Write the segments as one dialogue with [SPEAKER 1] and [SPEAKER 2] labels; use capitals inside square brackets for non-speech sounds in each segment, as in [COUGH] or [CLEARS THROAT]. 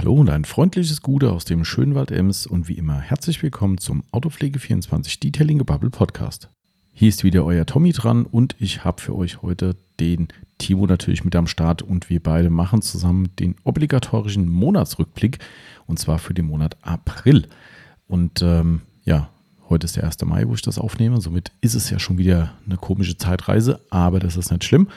[SPEAKER 1] Hallo und ein freundliches Gute aus dem Schönwald Ems und wie immer herzlich willkommen zum Autopflege24 Detailing Gebubble Podcast. Hier ist wieder euer Tommy dran und ich habe für euch heute den Timo natürlich mit am Start und wir beide machen zusammen den obligatorischen Monatsrückblick und zwar für den Monat April. Und ähm, ja, heute ist der 1. Mai, wo ich das aufnehme, somit ist es ja schon wieder eine komische Zeitreise, aber das ist nicht schlimm.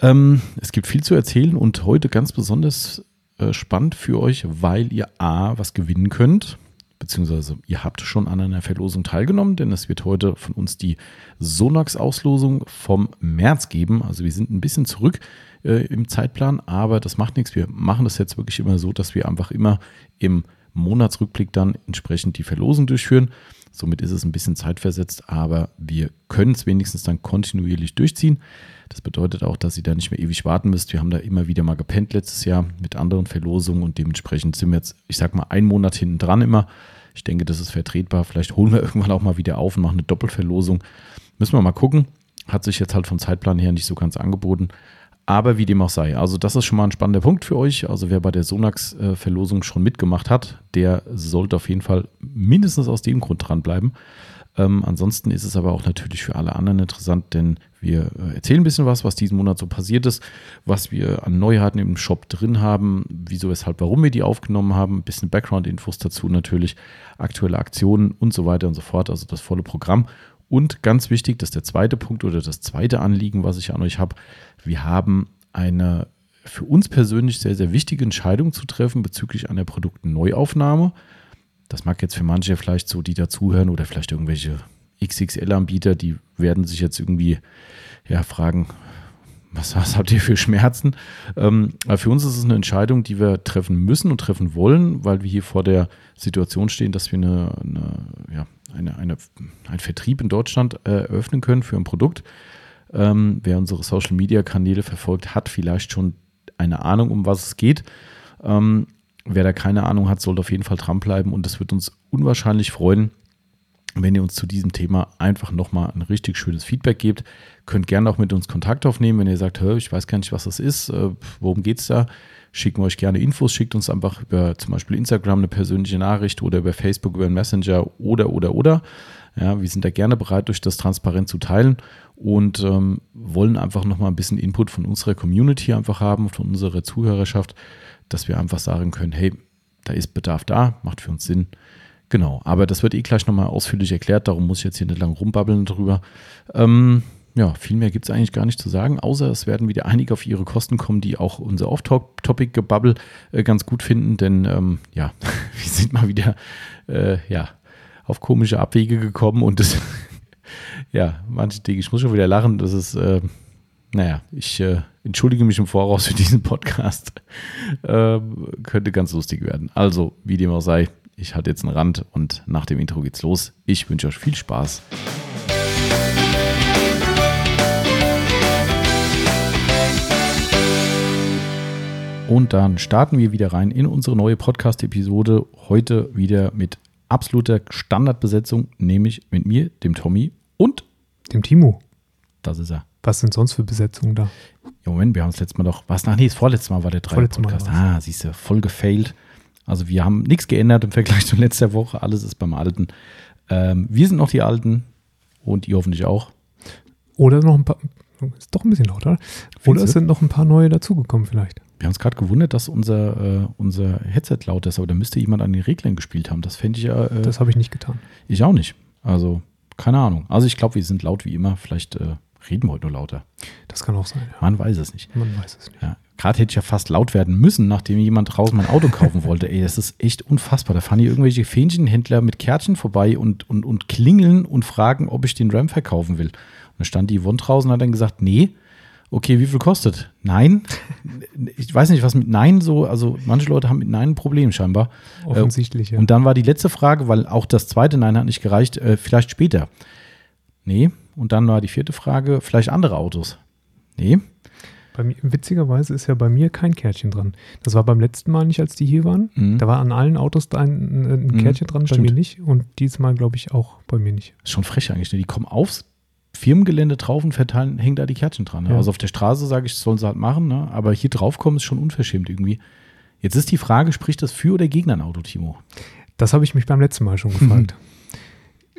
[SPEAKER 1] Ähm, es gibt viel zu erzählen und heute ganz besonders äh, spannend für euch, weil ihr A, was gewinnen könnt, beziehungsweise ihr habt schon an einer Verlosung teilgenommen, denn es wird heute von uns die Sonax-Auslosung vom März geben. Also wir sind ein bisschen zurück äh, im Zeitplan, aber das macht nichts. Wir machen das jetzt wirklich immer so, dass wir einfach immer im Monatsrückblick dann entsprechend die Verlosung durchführen. Somit ist es ein bisschen zeitversetzt, aber wir können es wenigstens dann kontinuierlich durchziehen. Das bedeutet auch, dass ihr da nicht mehr ewig warten müsst. Wir haben da immer wieder mal gepennt letztes Jahr mit anderen Verlosungen und dementsprechend sind wir jetzt, ich sag mal, einen Monat hinten dran immer. Ich denke, das ist vertretbar. Vielleicht holen wir [LAUGHS] irgendwann auch mal wieder auf und machen eine Doppelverlosung. Müssen wir mal gucken. Hat sich jetzt halt vom Zeitplan her nicht so ganz angeboten. Aber wie dem auch sei, also das ist schon mal ein spannender Punkt für euch. Also wer bei der Sonax-Verlosung schon mitgemacht hat, der sollte auf jeden Fall mindestens aus dem Grund dranbleiben. Ähm, ansonsten ist es aber auch natürlich für alle anderen interessant, denn wir äh, erzählen ein bisschen was, was diesen Monat so passiert ist, was wir an Neuheiten im Shop drin haben, wieso, weshalb, warum wir die aufgenommen haben, ein bisschen Background-Infos dazu natürlich, aktuelle Aktionen und so weiter und so fort, also das volle Programm. Und ganz wichtig, das ist der zweite Punkt oder das zweite Anliegen, was ich an euch habe. Wir haben eine für uns persönlich sehr, sehr wichtige Entscheidung zu treffen bezüglich einer Produktneuaufnahme. Das mag jetzt für manche vielleicht so, die dazuhören oder vielleicht irgendwelche XXL-Anbieter, die werden sich jetzt irgendwie ja, fragen, was, was habt ihr für Schmerzen? Ähm, für uns ist es eine Entscheidung, die wir treffen müssen und treffen wollen, weil wir hier vor der Situation stehen, dass wir eine, eine, ja, eine, eine, einen Vertrieb in Deutschland äh, eröffnen können für ein Produkt. Ähm, wer unsere Social-Media-Kanäle verfolgt, hat vielleicht schon eine Ahnung, um was es geht. Ähm, wer da keine Ahnung hat, sollte auf jeden Fall dranbleiben und es wird uns unwahrscheinlich freuen, wenn ihr uns zu diesem Thema einfach nochmal ein richtig schönes Feedback gebt. Könnt gerne auch mit uns Kontakt aufnehmen, wenn ihr sagt, ich weiß gar nicht, was das ist, äh, worum geht es da? Schicken wir euch gerne Infos, schickt uns einfach über zum Beispiel Instagram eine persönliche Nachricht oder über Facebook, über einen Messenger oder, oder, oder. Ja, wir sind da gerne bereit, durch das transparent zu teilen und ähm, wollen einfach nochmal ein bisschen Input von unserer Community einfach haben, von unserer Zuhörerschaft, dass wir einfach sagen können, hey, da ist Bedarf da, macht für uns Sinn. Genau, aber das wird eh gleich nochmal ausführlich erklärt, darum muss ich jetzt hier nicht lang rumbabbeln drüber. Ähm, ja, viel mehr gibt es eigentlich gar nicht zu sagen, außer es werden wieder einige auf ihre Kosten kommen, die auch unser Off-Topic-Gebubble äh, ganz gut finden, denn ähm, ja, [LAUGHS] wir sind mal wieder äh, ja, auf komische Abwege gekommen und das, [LAUGHS] ja, manche Dinge, ich muss schon wieder lachen, das ist, äh, naja, ich äh, entschuldige mich im Voraus für diesen Podcast. [LAUGHS] Ähm, könnte ganz lustig werden. Also, wie dem auch sei, ich hatte jetzt einen Rand und nach dem Intro geht's los. Ich wünsche euch viel Spaß. Und dann starten wir wieder rein in unsere neue Podcast-Episode. Heute wieder mit absoluter Standardbesetzung, nämlich mit mir, dem Tommy und
[SPEAKER 2] dem Timo.
[SPEAKER 1] Das ist er.
[SPEAKER 2] Was sind sonst für Besetzungen da?
[SPEAKER 1] Ja, Moment, wir haben das letzte Mal doch, was, nach, nee, das vorletzte Mal war der drei Podcast. Ah, siehst du, voll gefailt. Also wir haben nichts geändert im Vergleich [LAUGHS] zu letzter Woche. Alles ist beim Alten. Ähm, wir sind noch die Alten und ihr hoffentlich auch.
[SPEAKER 2] Oder noch ein paar, ist doch ein bisschen lauter. Oder es sind noch ein paar neue dazugekommen vielleicht.
[SPEAKER 1] Wir haben uns gerade gewundert, dass unser, äh, unser Headset laut ist, aber da müsste jemand an den Reglern gespielt haben. Das fände ich ja.
[SPEAKER 2] Äh, das habe ich nicht getan.
[SPEAKER 1] Ich auch nicht. Also, keine Ahnung. Also ich glaube, wir sind laut wie immer. Vielleicht äh, reden wir heute nur lauter.
[SPEAKER 2] Das kann auch sein. Ja.
[SPEAKER 1] Man weiß es nicht.
[SPEAKER 2] Man weiß es nicht.
[SPEAKER 1] Ja. Gerade hätte ich ja fast laut werden müssen, nachdem jemand draußen mein Auto kaufen [LAUGHS] wollte. Ey, das ist echt unfassbar. Da fahren hier irgendwelche Fähnchenhändler mit Kärtchen vorbei und, und, und klingeln und fragen, ob ich den Ram verkaufen will. Und dann stand die Yvonne draußen und hat dann gesagt, nee. Okay, wie viel kostet? Nein. [LAUGHS] Ich weiß nicht, was mit Nein so, also manche Leute haben mit Nein ein Problem scheinbar.
[SPEAKER 2] Offensichtlich, ja.
[SPEAKER 1] Und dann war die letzte Frage, weil auch das zweite Nein hat nicht gereicht, äh, vielleicht später. Nee. Und dann war die vierte Frage, vielleicht andere Autos. Nee.
[SPEAKER 2] Mir, witzigerweise ist ja bei mir kein Kärtchen dran. Das war beim letzten Mal nicht, als die hier waren. Mhm. Da war an allen Autos ein, ein mhm. Kärtchen mhm, dran, bei stimmt. mir nicht. Und diesmal, glaube ich, auch bei mir nicht.
[SPEAKER 1] Ist schon frech eigentlich. Ne? Die kommen aufs Firmengelände drauf und verteilen, hängen da die Kärtchen dran. Ne? Ja. Also auf der Straße sage ich, das sollen sie halt machen. Ne? Aber hier drauf kommen ist schon unverschämt irgendwie. Jetzt ist die Frage, spricht das für oder gegen ein Auto, Timo?
[SPEAKER 2] Das habe ich mich beim letzten Mal schon gefragt. [LAUGHS]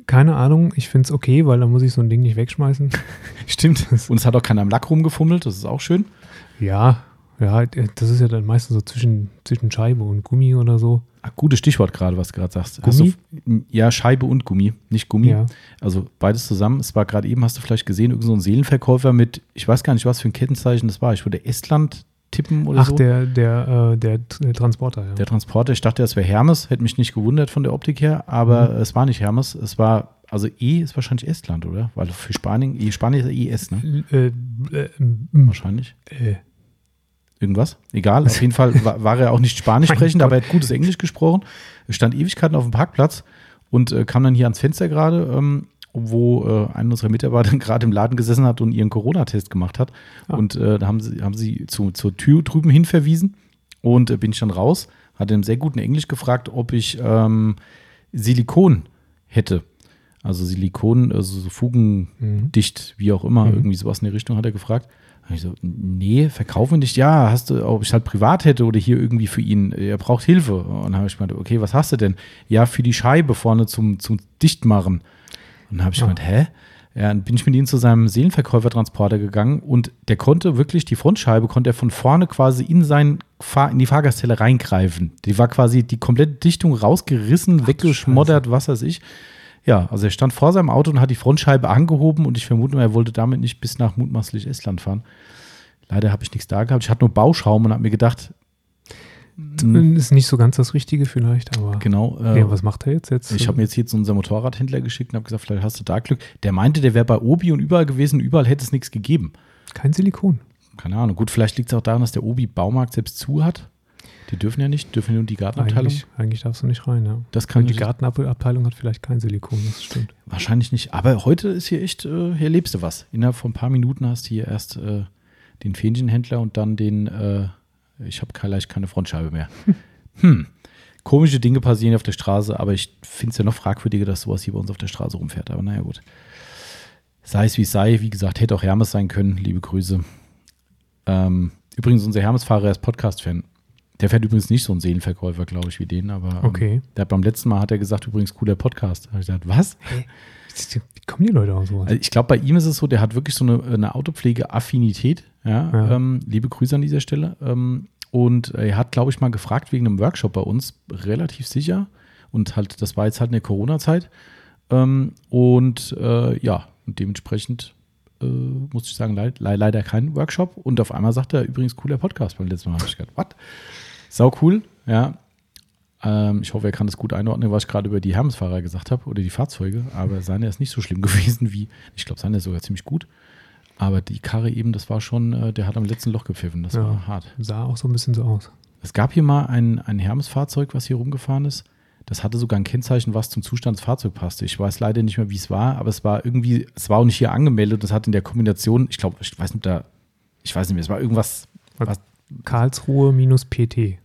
[SPEAKER 2] Keine Ahnung, ich finde es okay, weil dann muss ich so ein Ding nicht wegschmeißen. [LAUGHS]
[SPEAKER 1] Stimmt. Und es hat auch keiner am Lack rumgefummelt, das ist auch schön.
[SPEAKER 2] Ja, ja, das ist ja dann meistens so zwischen, zwischen Scheibe und Gummi oder so.
[SPEAKER 1] Ach, gutes Stichwort gerade, was du gerade sagst.
[SPEAKER 2] Gummi?
[SPEAKER 1] Du, ja, Scheibe und Gummi, nicht Gummi. Ja. Also beides zusammen. Es war gerade eben, hast du vielleicht gesehen, irgend so ein Seelenverkäufer mit, ich weiß gar nicht, was für ein Kettenzeichen das war. Ich würde Estland tippen oder
[SPEAKER 2] Ach,
[SPEAKER 1] so.
[SPEAKER 2] Ach, der, der, äh, der, der, Transporter, ja.
[SPEAKER 1] Der Transporter, ich dachte, das wäre Hermes, hätte mich nicht gewundert von der Optik her, aber mhm. es war nicht Hermes, es war, also E ist wahrscheinlich Estland, oder? Weil für Spanien, E, Spanien ist ES, ne? Äh, äh, wahrscheinlich. Äh irgendwas. Egal, auf jeden Fall war, war er auch nicht Spanisch [LAUGHS] sprechend, aber er hat gutes Englisch gesprochen. Er stand Ewigkeiten auf dem Parkplatz und äh, kam dann hier ans Fenster gerade, ähm, wo äh, einer unserer Mitarbeiter [LAUGHS] gerade im Laden gesessen hat und ihren Corona-Test gemacht hat. Ah. Und äh, da haben sie, haben sie zu, zur Tür drüben hin verwiesen und äh, bin ich dann raus, hatte im sehr guten Englisch gefragt, ob ich ähm, Silikon hätte. Also Silikon, also so fugendicht, mhm. wie auch immer, mhm. irgendwie sowas in die Richtung hat er gefragt. Und ich so, nee, verkaufen nicht. Ja, hast du, ob ich halt privat hätte oder hier irgendwie für ihn, er braucht Hilfe. Und dann habe ich gemeint, okay, was hast du denn? Ja, für die Scheibe vorne zum, zum Dichtmachen. Und dann habe ich ja. gemeint, hä? Ja, dann bin ich mit ihm zu seinem Seelenverkäufertransporter gegangen und der konnte wirklich, die Frontscheibe konnte er von vorne quasi in, sein Fahr in die Fahrgastzelle reingreifen. Die war quasi die komplette Dichtung rausgerissen, Ach, weggeschmoddert, was weiß ich. Ja, also er stand vor seinem Auto und hat die Frontscheibe angehoben und ich vermute, er wollte damit nicht bis nach mutmaßlich Estland fahren. Leider habe ich nichts da gehabt. Ich hatte nur Bauschaum und habe mir gedacht,
[SPEAKER 2] ist nicht so ganz das Richtige vielleicht, aber.
[SPEAKER 1] Genau.
[SPEAKER 2] Äh, ja, was macht er jetzt? jetzt
[SPEAKER 1] ich habe mir jetzt hier zu unserem Motorradhändler geschickt und habe gesagt, vielleicht hast du da Glück. Der meinte, der wäre bei Obi und überall gewesen, überall hätte es nichts gegeben.
[SPEAKER 2] Kein Silikon.
[SPEAKER 1] Keine Ahnung. Gut, vielleicht liegt es auch daran, dass der Obi Baumarkt selbst zu hat. Die dürfen ja nicht, dürfen nur die Gartenabteilung.
[SPEAKER 2] Eigentlich, eigentlich darfst du nicht rein, ja.
[SPEAKER 1] Das kann
[SPEAKER 2] Und die Gartenabteilung hat vielleicht kein Silikon, das stimmt.
[SPEAKER 1] Wahrscheinlich nicht. Aber heute ist hier echt, äh, hier lebst du was. Innerhalb von ein paar Minuten hast du hier erst äh, den Fähnchenhändler und dann den, äh, ich habe vielleicht keine Frontscheibe mehr. [LAUGHS] hm. Komische Dinge passieren auf der Straße, aber ich finde es ja noch fragwürdiger, dass sowas hier bei uns auf der Straße rumfährt. Aber naja, gut. Sei es wie es sei, wie gesagt, hätte auch Hermes sein können. Liebe Grüße. Ähm, übrigens, unser Hermes-Fahrer ist Podcast-Fan. Der fährt übrigens nicht so einen Seelenverkäufer, glaube ich, wie den, aber
[SPEAKER 2] ähm, okay.
[SPEAKER 1] der hat beim letzten Mal hat er gesagt, übrigens cooler Podcast. Da habe ich gesagt, was? Hey,
[SPEAKER 2] wie kommen die Leute aus sowas?
[SPEAKER 1] Also ich glaube, bei ihm ist es so, der hat wirklich so eine, eine Autopflege-Affinität. Ja, ja. Ähm, liebe Grüße an dieser Stelle. Ähm, und er hat, glaube ich, mal gefragt wegen einem Workshop bei uns, relativ sicher. Und halt, das war jetzt halt in der Corona-Zeit. Ähm, und äh, ja, und dementsprechend äh, muss ich sagen, le leider kein Workshop. Und auf einmal sagt er übrigens cooler Podcast beim letzten Mal. Habe ich gedacht, was? Sau cool, ja. Ähm, ich hoffe, er kann das gut einordnen, was ich gerade über die Hermesfahrer gesagt habe oder die Fahrzeuge. Aber seine ist nicht so schlimm [LAUGHS] gewesen wie, ich glaube, seine ist sogar ziemlich gut. Aber die Karre eben, das war schon, äh, der hat am letzten Loch gepfiffen. Das ja, war hart.
[SPEAKER 2] Sah auch so ein bisschen so aus.
[SPEAKER 1] Es gab hier mal ein, ein Hermes-Fahrzeug, was hier rumgefahren ist. Das hatte sogar ein Kennzeichen, was zum Zustand des Fahrzeugs passte. Ich weiß leider nicht mehr, wie es war, aber es war irgendwie, es war auch nicht hier angemeldet. Das hat in der Kombination, ich glaube, ich weiß nicht, da, ich weiß nicht mehr, es war irgendwas. Was,
[SPEAKER 2] Karlsruhe minus PT.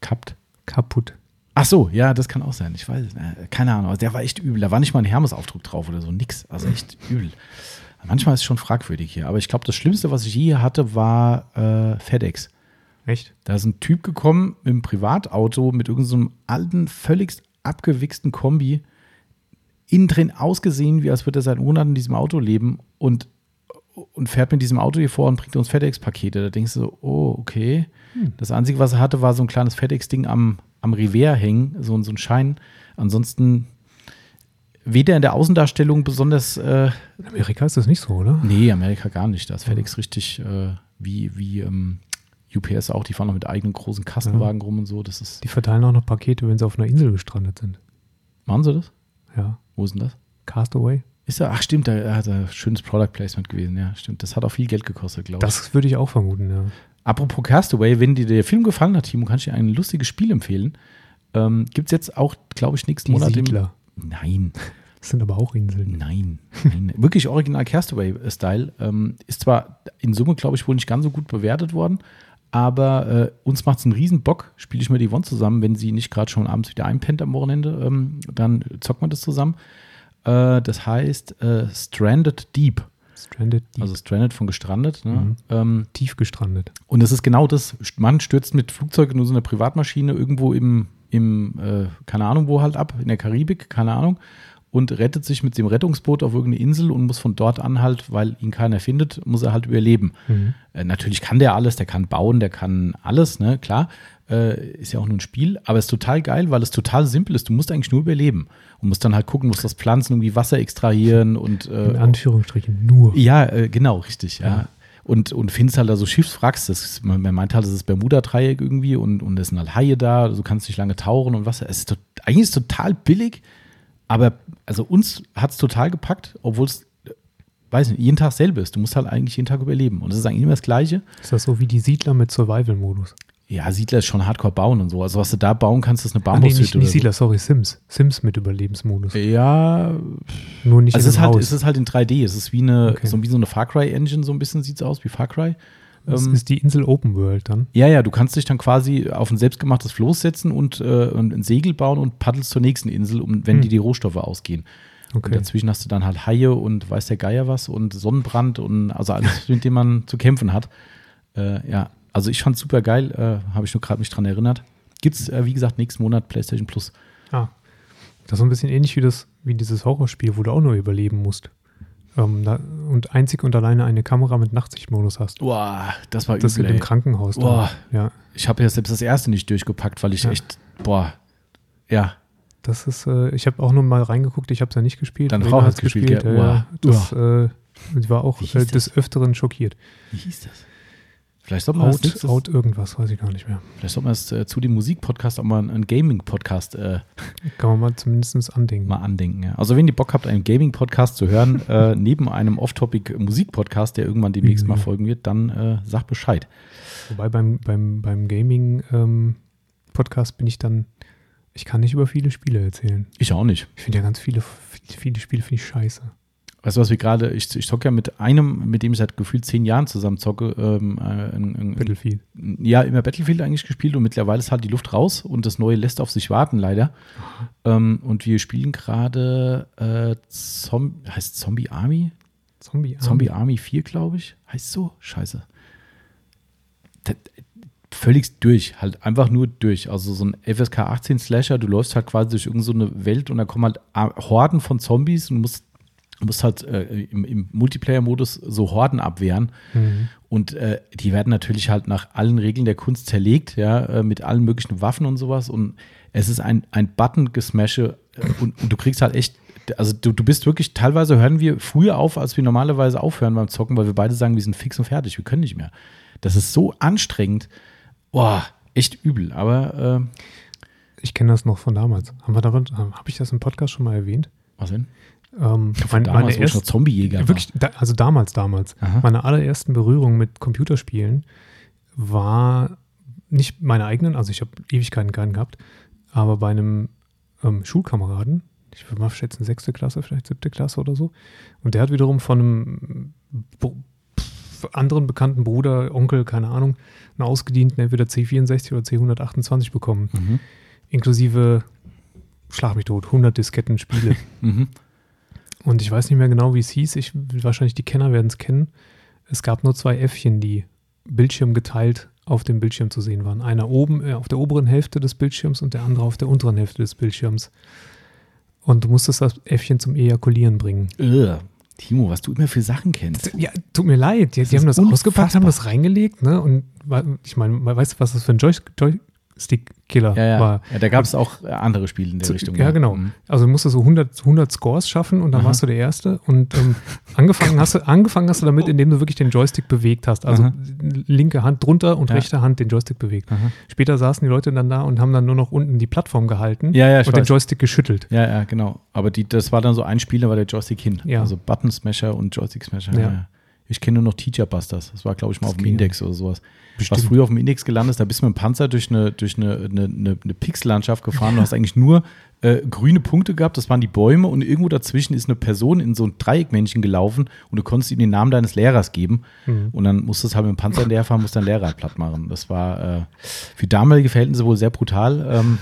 [SPEAKER 1] Kappt?
[SPEAKER 2] Kaputt.
[SPEAKER 1] Ach so, ja, das kann auch sein. Ich weiß, äh, keine Ahnung. Also der war echt übel. Da war nicht mal ein Hermes-Aufdruck drauf oder so, nix. Also echt übel. Manchmal ist es schon fragwürdig hier. Aber ich glaube, das Schlimmste, was ich je hatte, war äh, FedEx.
[SPEAKER 2] Echt?
[SPEAKER 1] Da ist ein Typ gekommen mit einem Privatauto mit irgendeinem so alten, völlig abgewichsten Kombi. Innen drin ausgesehen, wie als würde er seit Monaten in diesem Auto leben und und fährt mit diesem Auto hier vor und bringt uns FedEx-Pakete. Da denkst du so, oh, okay. Hm. Das Einzige, was er hatte, war so ein kleines FedEx-Ding am, am Revers hängen, so, so ein Schein. Ansonsten weder in der Außendarstellung besonders. Äh,
[SPEAKER 2] in Amerika ist das nicht so, oder?
[SPEAKER 1] Nee, Amerika gar nicht. Da ist FedEx richtig äh, wie, wie ähm, UPS auch. Die fahren noch mit eigenen großen Kastenwagen ja. rum und so. Das ist
[SPEAKER 2] die verteilen auch noch Pakete, wenn sie auf einer Insel gestrandet sind.
[SPEAKER 1] Machen sie das?
[SPEAKER 2] Ja.
[SPEAKER 1] Wo ist denn das?
[SPEAKER 2] Castaway.
[SPEAKER 1] Ist er? Ach, stimmt, da hat er schönes Product Placement gewesen, ja, stimmt. Das hat auch viel Geld gekostet, glaube
[SPEAKER 2] ich. Das würde ich auch vermuten, ja.
[SPEAKER 1] Apropos Castaway, wenn dir der Film gefallen hat, Timo, kann ich dir ein lustiges Spiel empfehlen. Ähm, Gibt es jetzt auch, glaube ich, nächsten
[SPEAKER 2] Die
[SPEAKER 1] Monat.
[SPEAKER 2] Siedler.
[SPEAKER 1] Im, nein. [LAUGHS]
[SPEAKER 2] Das sind aber auch Inseln.
[SPEAKER 1] Nein. nein. Wirklich original Castaway-Style. Ähm, ist zwar in Summe, glaube ich, wohl nicht ganz so gut bewertet worden, aber äh, uns macht es einen riesen Bock. Spiele ich mir die One zusammen, wenn sie nicht gerade schon abends wieder einpennt am Wochenende, ähm, dann zockt man das zusammen. Äh, das heißt äh, Stranded Deep.
[SPEAKER 2] Stranded.
[SPEAKER 1] Deep. Also Stranded von gestrandet. Ne? Mhm.
[SPEAKER 2] Ähm, Tief gestrandet.
[SPEAKER 1] Und es ist genau das. Man stürzt mit Flugzeug in so einer Privatmaschine irgendwo im, im äh, keine Ahnung wo halt ab, in der Karibik, keine Ahnung und rettet sich mit dem Rettungsboot auf irgendeine Insel und muss von dort an halt, weil ihn keiner findet, muss er halt überleben. Mhm. Äh, natürlich kann der alles, der kann bauen, der kann alles, ne, klar. Äh, ist ja auch nur ein Spiel, aber es ist total geil, weil es total simpel ist. Du musst eigentlich nur überleben und musst dann halt gucken, musst das Pflanzen irgendwie Wasser extrahieren und
[SPEAKER 2] äh, in Anführungsstrichen nur.
[SPEAKER 1] Ja, äh, genau, richtig, ja. ja. Und, und findest halt da so Schiffswracks, das, man, man meint halt, das ist Bermuda-Dreieck irgendwie und, und es sind halt Haie da, du kannst nicht lange tauchen und Wasser. Es ist eigentlich ist total billig, aber also uns hat es total gepackt, obwohl es, weiß nicht, jeden Tag selber ist. Du musst halt eigentlich jeden Tag überleben. Und es ist eigentlich immer das Gleiche.
[SPEAKER 2] Ist das so wie die Siedler mit Survival-Modus?
[SPEAKER 1] Ja, Siedler ist schon hardcore bauen und so. Also was du da bauen kannst, ist eine Bambushütte. Ah, nee,
[SPEAKER 2] nicht, nicht Siedler, sorry, Sims. Sims mit Überlebensmodus.
[SPEAKER 1] Ja.
[SPEAKER 2] Nur nicht
[SPEAKER 1] also es ist, halt, es ist halt in 3D. Es ist wie eine, okay. so, wie so eine Far Cry Engine, so ein bisschen sieht es aus, wie Far Cry.
[SPEAKER 2] Das ähm, ist die Insel Open World dann?
[SPEAKER 1] Ja, ja, du kannst dich dann quasi auf ein selbstgemachtes Floß setzen und, äh, und ein Segel bauen und paddelst zur nächsten Insel, um, wenn hm. dir die Rohstoffe ausgehen. Okay. Und dazwischen hast du dann halt Haie und weiß der Geier was und Sonnenbrand und also alles, mit dem man zu kämpfen hat. Äh, ja, also ich fand es super geil, äh, habe ich nur gerade mich dran erinnert. Gibt's, äh, wie gesagt, nächsten Monat PlayStation Plus.
[SPEAKER 2] Ah. Das ist so ein bisschen ähnlich wie, das, wie dieses Horrorspiel, wo du auch nur überleben musst ähm, da, und einzig und alleine eine Kamera mit Nachtsichtmodus hast.
[SPEAKER 1] Boah, das war
[SPEAKER 2] das übel. Das im Krankenhaus.
[SPEAKER 1] Boah, ja. Ich habe ja selbst das erste nicht durchgepackt, weil ich ja. echt, boah, ja.
[SPEAKER 2] Das ist, äh, ich habe auch nur mal reingeguckt, ich habe es ja nicht gespielt.
[SPEAKER 1] Deine Frau hat es gespielt, gespielt,
[SPEAKER 2] ja. ja. Das, äh, ich war auch äh, des Öfteren schockiert.
[SPEAKER 1] Wie hieß das? Vielleicht sollte man
[SPEAKER 2] out, das out irgendwas, weiß ich gar nicht mehr.
[SPEAKER 1] Vielleicht sollte man es äh, zu dem Musikpodcast auch mal einen Gaming-Podcast. Äh, [LAUGHS]
[SPEAKER 2] Kann man mal zumindest andenken.
[SPEAKER 1] Mal andenken, ja. Also, wenn ihr Bock habt, einen Gaming-Podcast zu hören, [LAUGHS] äh, neben einem Off-Topic-Musik-Podcast, der irgendwann demnächst mhm. mal folgen wird, dann äh, sagt Bescheid.
[SPEAKER 2] Wobei beim, beim, beim Gaming-Podcast ähm, bin ich dann, ich kann nicht über viele Spiele erzählen.
[SPEAKER 1] Ich auch nicht.
[SPEAKER 2] Ich finde ja ganz viele, viele Spiele finde ich scheiße.
[SPEAKER 1] Weißt du, was wir gerade, ich, ich zocke ja mit einem, mit dem ich seit gefühlt zehn Jahren zusammen zocke. Ähm, äh,
[SPEAKER 2] Battlefield.
[SPEAKER 1] Ja, immer Battlefield eigentlich gespielt und mittlerweile ist halt die Luft raus und das Neue lässt auf sich warten, leider. Ähm, und wir spielen gerade äh, Zom heißt Zombie Army?
[SPEAKER 2] Zombie Army.
[SPEAKER 1] Zombie Army 4, glaube ich. Heißt so? Scheiße. Das, völlig durch, halt einfach nur durch. Also so ein FSK 18 Slasher, du läufst halt quasi durch irgendeine so Welt und da kommen halt Horden von Zombies und musst Du musst halt äh, im, im Multiplayer-Modus so Horden abwehren. Mhm. Und äh, die werden natürlich halt nach allen Regeln der Kunst zerlegt, ja, äh, mit allen möglichen Waffen und sowas. Und es ist ein, ein Button-Gesmashe äh, und, und, du kriegst halt echt, also du, du bist wirklich, teilweise hören wir früher auf, als wir normalerweise aufhören beim Zocken, weil wir beide sagen, wir sind fix und fertig, wir können nicht mehr. Das ist so anstrengend. Boah, echt übel. Aber äh,
[SPEAKER 2] ich kenne das noch von damals. Haben habe ich das im Podcast schon mal erwähnt?
[SPEAKER 1] Was denn?
[SPEAKER 2] Ähm,
[SPEAKER 1] mein, damals, meine erst, Zombiejäger
[SPEAKER 2] wirklich, da, also damals, damals. Aha. Meine allerersten Berührungen mit Computerspielen war nicht meine eigenen, also ich habe Ewigkeiten keinen gehabt, aber bei einem ähm, Schulkameraden, ich würde mal schätzen, sechste Klasse, vielleicht siebte Klasse oder so. Und der hat wiederum von einem anderen bekannten Bruder, Onkel, keine Ahnung, einen ausgedienten entweder C64 oder C128 bekommen. Mhm. Inklusive, schlag mich tot, 100 Disketten Spiele. [LAUGHS] mhm. Und ich weiß nicht mehr genau, wie es hieß. Ich, wahrscheinlich die Kenner werden es kennen. Es gab nur zwei Äffchen, die Bildschirm geteilt auf dem Bildschirm zu sehen waren. Einer oben äh, auf der oberen Hälfte des Bildschirms und der andere auf der unteren Hälfte des Bildschirms. Und du musstest das Äffchen zum Ejakulieren bringen.
[SPEAKER 1] Ugh. Timo, was du immer für Sachen kennst.
[SPEAKER 2] Ja, tut mir leid. Die, die haben das unfassbar. ausgepackt, haben das reingelegt, ne? Und ich meine, weißt du, was das für ein Joy Joy Stick-Killer
[SPEAKER 1] ja, ja.
[SPEAKER 2] war.
[SPEAKER 1] Ja, da gab es auch andere Spiele in der
[SPEAKER 2] zu,
[SPEAKER 1] Richtung.
[SPEAKER 2] Ja, genau. Mhm. Also du musstest so 100, 100 Scores schaffen und dann Aha. warst du der Erste. Und ähm, angefangen, hast du, angefangen hast du damit, indem du wirklich den Joystick bewegt hast. Also Aha. linke Hand drunter und ja. rechte Hand den Joystick bewegt. Aha. Später saßen die Leute dann da und haben dann nur noch unten die Plattform gehalten
[SPEAKER 1] ja, ja,
[SPEAKER 2] und weiß. den Joystick geschüttelt.
[SPEAKER 1] Ja, ja, genau. Aber die, das war dann so ein Spiel, da war der Joystick hin. Ja. Also Button Smasher und Joystick Smasher. Ja. Ich kenne nur noch Teacher Busters. Das war, glaube ich, mal das auf dem Index oder sowas. Bestimmt. Was früher auf dem Index gelandet ist, da bist du mit dem Panzer durch eine, durch eine, eine, eine, eine Pixellandschaft gefahren. Du hast eigentlich nur äh, grüne Punkte gehabt, das waren die Bäume und irgendwo dazwischen ist eine Person in so ein Dreieckmännchen gelaufen und du konntest ihm den Namen deines Lehrers geben mhm. und dann musstest du halt mit dem Panzer leer fahren, musst deinen Lehrer platt machen. Das war äh, für damalige Verhältnisse wohl sehr brutal. Ähm,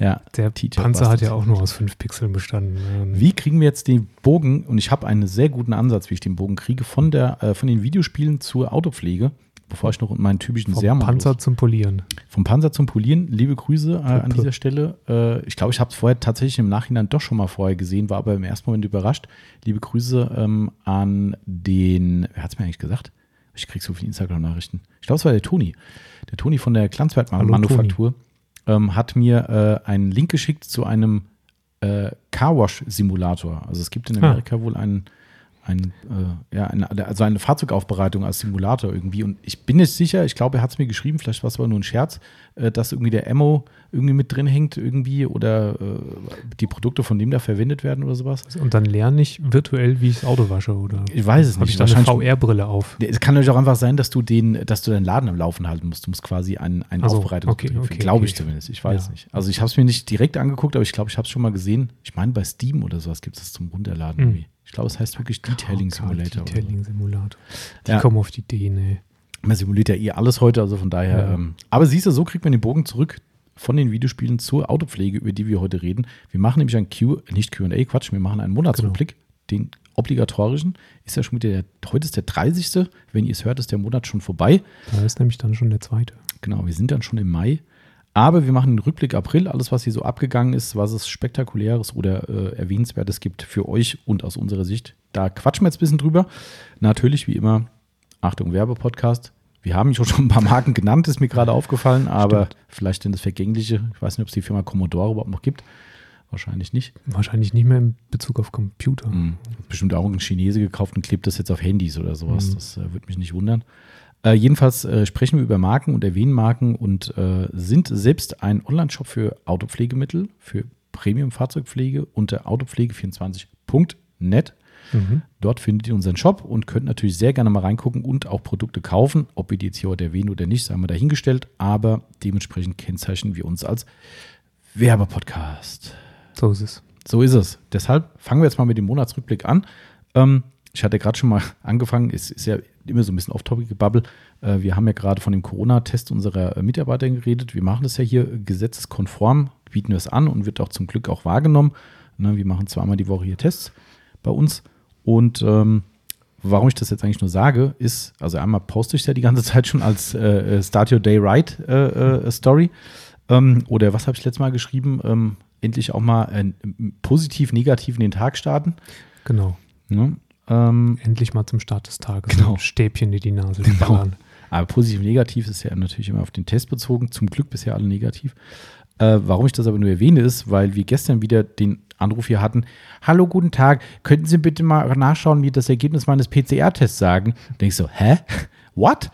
[SPEAKER 2] Ja, der Panzer hat ja auch nur aus fünf Pixeln bestanden.
[SPEAKER 1] Ähm. Wie kriegen wir jetzt den Bogen? Und ich habe einen sehr guten Ansatz, wie ich den Bogen kriege, von, der, äh, von den Videospielen zur Autopflege, bevor ich noch meinen typischen
[SPEAKER 2] Vom Sermon Panzer zum Polieren.
[SPEAKER 1] Vom Panzer zum Polieren. Liebe Grüße äh, an dieser Stelle. Äh, ich glaube, ich habe es vorher tatsächlich im Nachhinein doch schon mal vorher gesehen, war aber im ersten Moment überrascht. Liebe Grüße ähm, an den, wer hat es mir eigentlich gesagt? Ich kriege so viele Instagram-Nachrichten. Ich glaube, es war der Toni. Der Toni von der Glanzwert-Manufaktur ähm, hat mir äh, einen Link geschickt zu einem äh, Carwash-Simulator. Also es gibt in ah. Amerika ah. wohl einen ein, äh, ja, eine, also eine Fahrzeugaufbereitung als Simulator irgendwie. Und ich bin nicht sicher, ich glaube, er hat es mir geschrieben, vielleicht war es aber nur ein Scherz, äh, dass irgendwie der Ammo irgendwie mit drin hängt irgendwie oder äh, die Produkte von dem da verwendet werden oder sowas.
[SPEAKER 2] Und dann lerne ich virtuell, wie ich das Auto wasche oder?
[SPEAKER 1] Ich weiß es nicht.
[SPEAKER 2] Ich eine VR-Brille auf.
[SPEAKER 1] Es kann natürlich auch einfach sein, dass du den, dass du deinen Laden am Laufen halten musst. Du musst quasi einen, einen
[SPEAKER 2] also, okay, okay,
[SPEAKER 1] glaube
[SPEAKER 2] ich
[SPEAKER 1] okay. zumindest. Ich weiß ja. nicht. Also ich habe es mir nicht direkt angeguckt, aber ich glaube, ich habe es schon mal gesehen. Ich meine, bei Steam oder sowas gibt es das zum Runterladen mhm. irgendwie. Ich glaube, es heißt wirklich Detailing Simulator.
[SPEAKER 2] Detailing Simulator. Die
[SPEAKER 1] ja.
[SPEAKER 2] kommen auf die Idee, ne.
[SPEAKER 1] Man simuliert ja eh alles heute, also von daher. Ja. Ähm, aber siehst du, so kriegt man den Bogen zurück von den Videospielen zur Autopflege, über die wir heute reden. Wir machen nämlich ein Q, nicht QA, Quatsch, wir machen einen Monatsrückblick, genau. den obligatorischen. Ist ja schon wieder der, heute ist der 30. Wenn ihr es hört, ist der Monat schon vorbei.
[SPEAKER 2] Da ist nämlich dann schon der zweite.
[SPEAKER 1] Genau, wir sind dann schon im Mai. Aber wir machen einen Rückblick April, alles, was hier so abgegangen ist, was es Spektakuläres oder äh, Erwähnenswertes gibt für euch und aus unserer Sicht. Da quatschen wir jetzt ein bisschen drüber. Natürlich, wie immer, Achtung, Werbepodcast. Wir haben schon ein paar Marken genannt, ist mir gerade aufgefallen, aber Stimmt. vielleicht denn das Vergängliche. Ich weiß nicht, ob es die Firma Commodore überhaupt noch gibt. Wahrscheinlich nicht.
[SPEAKER 2] Wahrscheinlich nicht mehr in Bezug auf Computer.
[SPEAKER 1] Mhm. Bestimmt auch ein Chinese gekauft und klebt das jetzt auf Handys oder sowas. Mhm. Das äh, würde mich nicht wundern. Äh, jedenfalls äh, sprechen wir über Marken und erwähnen Marken und äh, sind selbst ein Online-Shop für Autopflegemittel, für Premium-Fahrzeugpflege unter autopflege24.net. Mhm. Dort findet ihr unseren Shop und könnt natürlich sehr gerne mal reingucken und auch Produkte kaufen. Ob wir die jetzt hier heute erwähnen oder nicht, haben wir dahingestellt. Aber dementsprechend kennzeichnen wir uns als Werbepodcast.
[SPEAKER 2] So ist es.
[SPEAKER 1] So ist es. Deshalb fangen wir jetzt mal mit dem Monatsrückblick an. Ähm, ich hatte gerade schon mal [LAUGHS] angefangen, es ist ja immer so ein bisschen off-topic-Gebabbel. Äh, wir haben ja gerade von dem Corona-Test unserer Mitarbeiter geredet. Wir machen das ja hier gesetzeskonform, bieten wir es an und wird auch zum Glück auch wahrgenommen. Ne, wir machen zweimal die Woche hier Tests bei uns. Und ähm, warum ich das jetzt eigentlich nur sage, ist, also einmal poste ich es ja die ganze [LAUGHS] Zeit schon als äh, äh Start Your Day Right äh, äh, Story. Ähm, oder was habe ich letztes Mal geschrieben? Ähm, endlich auch mal äh, positiv, negativ in den Tag starten.
[SPEAKER 2] Genau. Ne? Ähm, Endlich mal zum Start des Tages.
[SPEAKER 1] Genau.
[SPEAKER 2] Stäbchen in die Nase
[SPEAKER 1] genau. ballern. Aber positiv und negativ ist ja natürlich immer auf den Test bezogen. Zum Glück bisher alle negativ. Äh, warum ich das aber nur erwähne, ist, weil wir gestern wieder den Anruf hier hatten. Hallo, guten Tag. Könnten Sie bitte mal nachschauen, wie das Ergebnis meines PCR-Tests sagen? Da ich so, hä? [LAUGHS] What?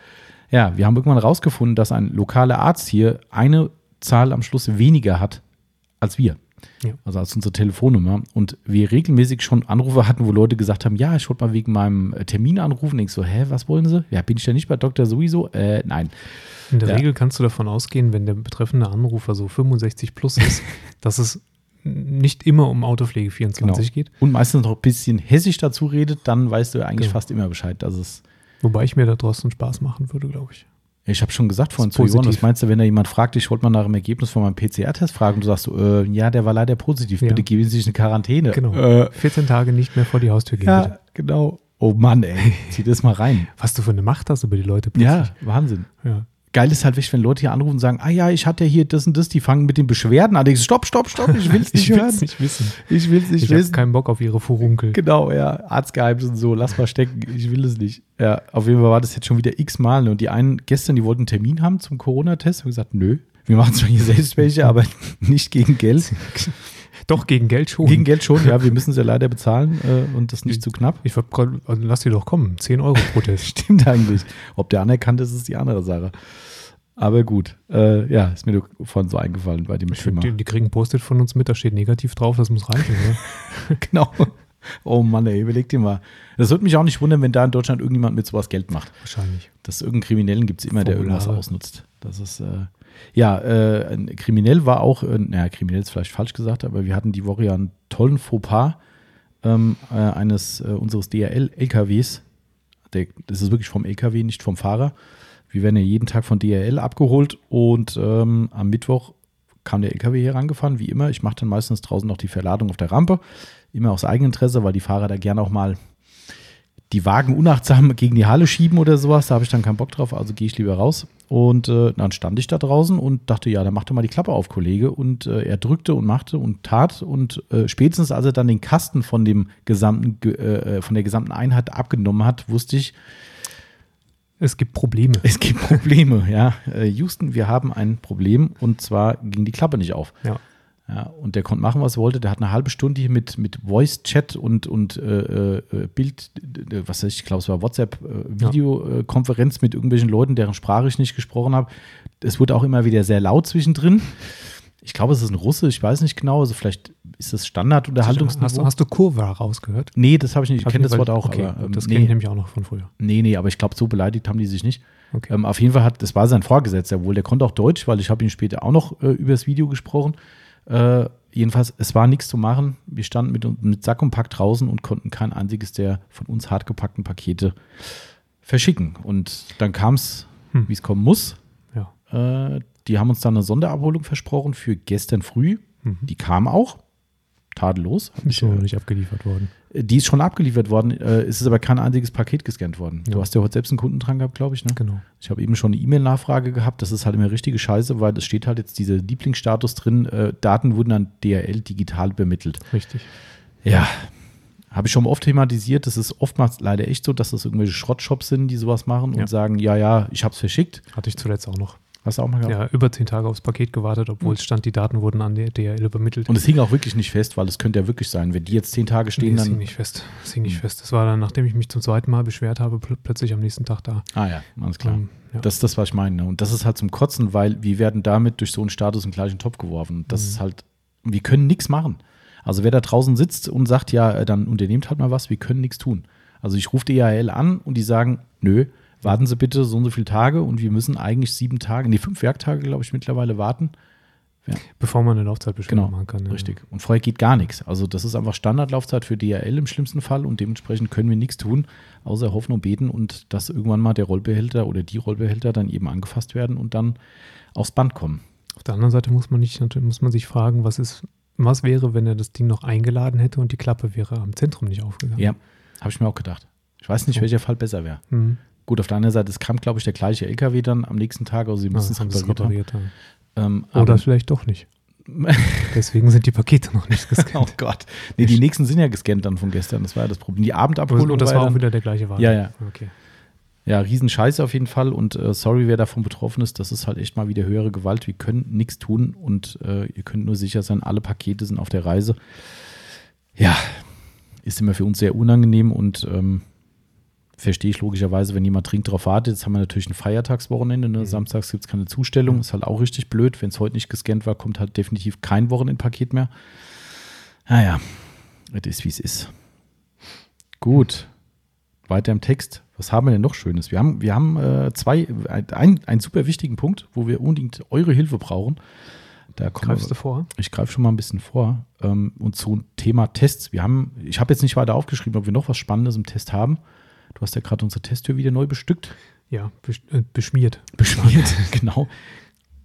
[SPEAKER 1] Ja, wir haben irgendwann rausgefunden, dass ein lokaler Arzt hier eine Zahl am Schluss weniger hat als wir. Ja. Also als unsere Telefonnummer. Und wir regelmäßig schon Anrufe hatten, wo Leute gesagt haben, ja, ich wollte mal wegen meinem Termin anrufen. Ich so, hä, was wollen Sie? Ja, bin ich ja nicht bei Doktor sowieso? Äh, nein.
[SPEAKER 2] In der
[SPEAKER 1] ja.
[SPEAKER 2] Regel kannst du davon ausgehen, wenn der betreffende Anrufer so 65 plus ist, [LAUGHS] dass es nicht immer um Autopflege 24 genau. geht.
[SPEAKER 1] Und meistens noch ein bisschen hessisch dazu redet, dann weißt du eigentlich genau. fast immer Bescheid, dass es.
[SPEAKER 2] Wobei ich mir da draußen Spaß machen würde, glaube ich.
[SPEAKER 1] Ich habe schon gesagt vorhin zu Johann, was meinst du, wenn da jemand fragt, ich wollte mal nach dem Ergebnis von meinem PCR-Test fragen und du sagst so, äh, ja, der war leider positiv, bitte geben Sie sich eine Quarantäne.
[SPEAKER 2] Genau. Äh, 14 Tage nicht mehr vor die Haustür gehen.
[SPEAKER 1] Ja, bitte. genau. Oh Mann, ey, zieh das mal rein. [LAUGHS]
[SPEAKER 2] Was du für eine Macht hast über die Leute
[SPEAKER 1] plötzlich. Ja, Wahnsinn. Ja geil ist halt wirklich, wenn Leute hier anrufen und sagen, ah ja, ich hatte hier das und das, die fangen mit den Beschwerden an. Ich stopp, stopp, stopp, ich will es [LAUGHS] nicht hören.
[SPEAKER 2] Ich nicht wissen.
[SPEAKER 1] Ich will es nicht
[SPEAKER 2] ich wissen. Ich habe keinen Bock auf ihre Furunkel.
[SPEAKER 1] Genau, ja, Arztgeheimnis und so, lass mal stecken, ich will es nicht. Ja, auf jeden Fall war das jetzt schon wieder x-mal. Ne? Und die einen gestern, die wollten einen Termin haben zum Corona-Test, haben gesagt, nö, wir machen zwar hier selbst welche, aber [LAUGHS] nicht gegen Geld.
[SPEAKER 2] Doch, gegen Geld schon.
[SPEAKER 1] Gegen Geld schon, ja. Wir müssen es ja leider bezahlen äh, und das nicht zu knapp.
[SPEAKER 2] Ich also lass die doch kommen. 10 Euro pro Test. [LAUGHS]
[SPEAKER 1] Stimmt eigentlich. Ob der anerkannt ist, ist die andere Sache. Aber gut, äh, ja, ist mir vorhin so eingefallen bei dem Thema.
[SPEAKER 2] Die, die kriegen Post-it von uns mit, da steht negativ drauf, das muss reichen,
[SPEAKER 1] oder? [LAUGHS] genau. Oh Mann, ey, überleg dir mal. Das würde mich auch nicht wundern, wenn da in Deutschland irgendjemand mit sowas Geld macht.
[SPEAKER 2] Wahrscheinlich.
[SPEAKER 1] Dass irgendeinen Kriminellen gibt es immer, der irgendwas ausnutzt. Das ist, äh, ja, äh, kriminell war auch, äh, naja, kriminell ist vielleicht falsch gesagt, aber wir hatten die Woche ja einen tollen Fauxpas ähm, äh, eines äh, unseres DRL-LKWs. Das ist wirklich vom LKW, nicht vom Fahrer. Wir werden ja jeden Tag von DRL abgeholt und ähm, am Mittwoch kam der LKW hier rangefahren, wie immer. Ich mache dann meistens draußen noch die Verladung auf der Rampe. Immer aus Eigeninteresse, weil die Fahrer da gerne auch mal die Wagen unachtsam gegen die Halle schieben oder sowas. Da habe ich dann keinen Bock drauf, also gehe ich lieber raus. Und äh, dann stand ich da draußen und dachte, ja, dann mach doch mal die Klappe auf, Kollege. Und äh, er drückte und machte und tat. Und äh, spätestens, als er dann den Kasten von dem gesamten, äh, von der gesamten Einheit abgenommen hat, wusste ich,
[SPEAKER 2] es gibt Probleme.
[SPEAKER 1] Es gibt Probleme, ja. Äh, Houston, wir haben ein Problem und zwar ging die Klappe nicht auf.
[SPEAKER 2] Ja.
[SPEAKER 1] Ja, und der konnte machen, was er wollte. Der hat eine halbe Stunde hier mit, mit Voice-Chat und, und äh, äh Bild, was weiß ich, ich glaube, es war WhatsApp-Videokonferenz äh, ja. mit irgendwelchen Leuten, deren Sprache ich nicht gesprochen habe. Es wurde auch immer wieder sehr laut zwischendrin. Ich glaube, es ist ein Russe, ich weiß nicht genau. Also vielleicht ist das Standardunterhaltungsniveau.
[SPEAKER 2] Hast, hast du Kurva rausgehört?
[SPEAKER 1] Nee, das habe ich nicht. Ich kenne das Wort auch.
[SPEAKER 2] Okay, aber, ähm, das kenne nee. ich nämlich auch noch von früher.
[SPEAKER 1] Nee, nee, aber ich glaube, so beleidigt haben die sich nicht. Okay. Ähm, auf jeden Fall hat, das war sein Vorgesetzter wohl. Der konnte auch Deutsch, weil ich habe ihn später auch noch äh, über das Video gesprochen. Äh, jedenfalls, es war nichts zu machen. Wir standen mit, mit Sack und Pack draußen und konnten kein einziges der von uns hart gepackten Pakete verschicken. Und dann kam es, hm. wie es kommen muss.
[SPEAKER 2] Ja.
[SPEAKER 1] Äh, die haben uns dann eine Sonderabholung versprochen für gestern früh. Mhm. Die kam auch tadellos.
[SPEAKER 2] Ist noch nicht abgeliefert worden.
[SPEAKER 1] Äh, die ist schon abgeliefert worden. Äh, es ist aber kein einziges Paket gescannt worden. Ja. Du hast ja heute selbst einen Kunden dran gehabt, glaube ich. Ne?
[SPEAKER 2] Genau.
[SPEAKER 1] Ich habe eben schon eine E-Mail-Nachfrage gehabt. Das ist halt immer richtige Scheiße, weil es steht halt jetzt dieser Lieblingsstatus drin. Äh, Daten wurden an DRL digital übermittelt.
[SPEAKER 2] Richtig.
[SPEAKER 1] Ja. Habe ich schon oft thematisiert. Das ist oftmals leider echt so, dass das irgendwelche Schrottshops sind, die sowas machen ja. und sagen: Ja, ja, ich habe es verschickt.
[SPEAKER 2] Hatte ich zuletzt auch noch.
[SPEAKER 1] Hast du auch mal
[SPEAKER 2] gehabt? Ja, über zehn Tage aufs Paket gewartet, obwohl es stand, die Daten wurden an die DHL übermittelt.
[SPEAKER 1] Und es hing auch wirklich nicht fest, weil es könnte ja wirklich sein, wenn die jetzt zehn Tage stehen, nee,
[SPEAKER 2] es
[SPEAKER 1] dann.
[SPEAKER 2] hing nicht fest. Es hing nicht hm. fest. Das war dann, nachdem ich mich zum zweiten Mal beschwert habe, pl plötzlich am nächsten Tag da.
[SPEAKER 1] Ah ja, alles klar. Ähm, ja. Das ist das, was ich meine. Und das ist halt zum Kotzen, weil wir werden damit durch so einen Status im gleichen Topf geworfen. Das mhm. ist halt, wir können nichts machen. Also wer da draußen sitzt und sagt, ja, äh, dann unternehmt halt mal was, wir können nichts tun. Also ich rufe DHL an und die sagen, nö, warten Sie bitte so und so viele Tage und wir müssen eigentlich sieben Tage, nee, fünf Werktage, glaube ich, mittlerweile warten.
[SPEAKER 2] Ja. Bevor man eine Laufzeitbestimmung
[SPEAKER 1] genau,
[SPEAKER 2] machen kann.
[SPEAKER 1] Ja. Richtig. Und vorher geht gar nichts. Also das ist einfach Standardlaufzeit für DHL im schlimmsten Fall und dementsprechend können wir nichts tun, außer hoffen und beten und dass irgendwann mal der Rollbehälter oder die Rollbehälter dann eben angefasst werden und dann aufs Band kommen.
[SPEAKER 2] Auf der anderen Seite muss man nicht, muss man sich fragen, was ist, was wäre, wenn er das Ding noch eingeladen hätte und die Klappe wäre am Zentrum nicht aufgegangen?
[SPEAKER 1] Ja, habe ich mir auch gedacht. Ich weiß nicht, welcher Fall besser wäre.
[SPEAKER 2] Mhm.
[SPEAKER 1] Gut, auf der anderen Seite, es kam, glaube ich, der gleiche LKW dann am nächsten Tag, also sie müssen
[SPEAKER 2] ja, es repariert haben.
[SPEAKER 1] Ähm,
[SPEAKER 2] Oder vielleicht doch nicht. [LAUGHS] Deswegen sind die Pakete noch nicht gescannt.
[SPEAKER 1] oh Gott. Nee, die nächsten sind ja gescannt dann von gestern. Das war ja das Problem. Die Abendabholung.
[SPEAKER 2] Und das war, war auch wieder der gleiche Wagen.
[SPEAKER 1] Ja, ja.
[SPEAKER 2] Okay.
[SPEAKER 1] Ja, Riesenscheiße auf jeden Fall. Und äh, sorry, wer davon betroffen ist. Das ist halt echt mal wieder höhere Gewalt. Wir können nichts tun und äh, ihr könnt nur sicher sein, alle Pakete sind auf der Reise. Ja, ist immer für uns sehr unangenehm und ähm, verstehe ich logischerweise, wenn jemand dringend darauf wartet. Jetzt haben wir natürlich ein Feiertagswochenende. Ne? Mhm. Samstags gibt es keine Zustellung. Ist halt auch richtig blöd. Wenn es heute nicht gescannt war, kommt halt definitiv kein Wochenendpaket mehr. Naja, es ist wie es ist. Gut. Weiter im Text. Was haben wir denn noch Schönes? Wir haben, wir haben äh, zwei, ein, einen super wichtigen Punkt, wo wir unbedingt eure Hilfe brauchen.
[SPEAKER 2] Da Greifst du vor?
[SPEAKER 1] Ich greife schon mal ein bisschen vor. Ähm, und zum Thema Tests. Wir haben, ich habe jetzt nicht weiter aufgeschrieben, ob wir noch was Spannendes im Test haben. Du hast ja gerade unsere Testtür wieder neu bestückt.
[SPEAKER 2] Ja, äh, beschmiert.
[SPEAKER 1] Beschmiert, [LAUGHS] genau.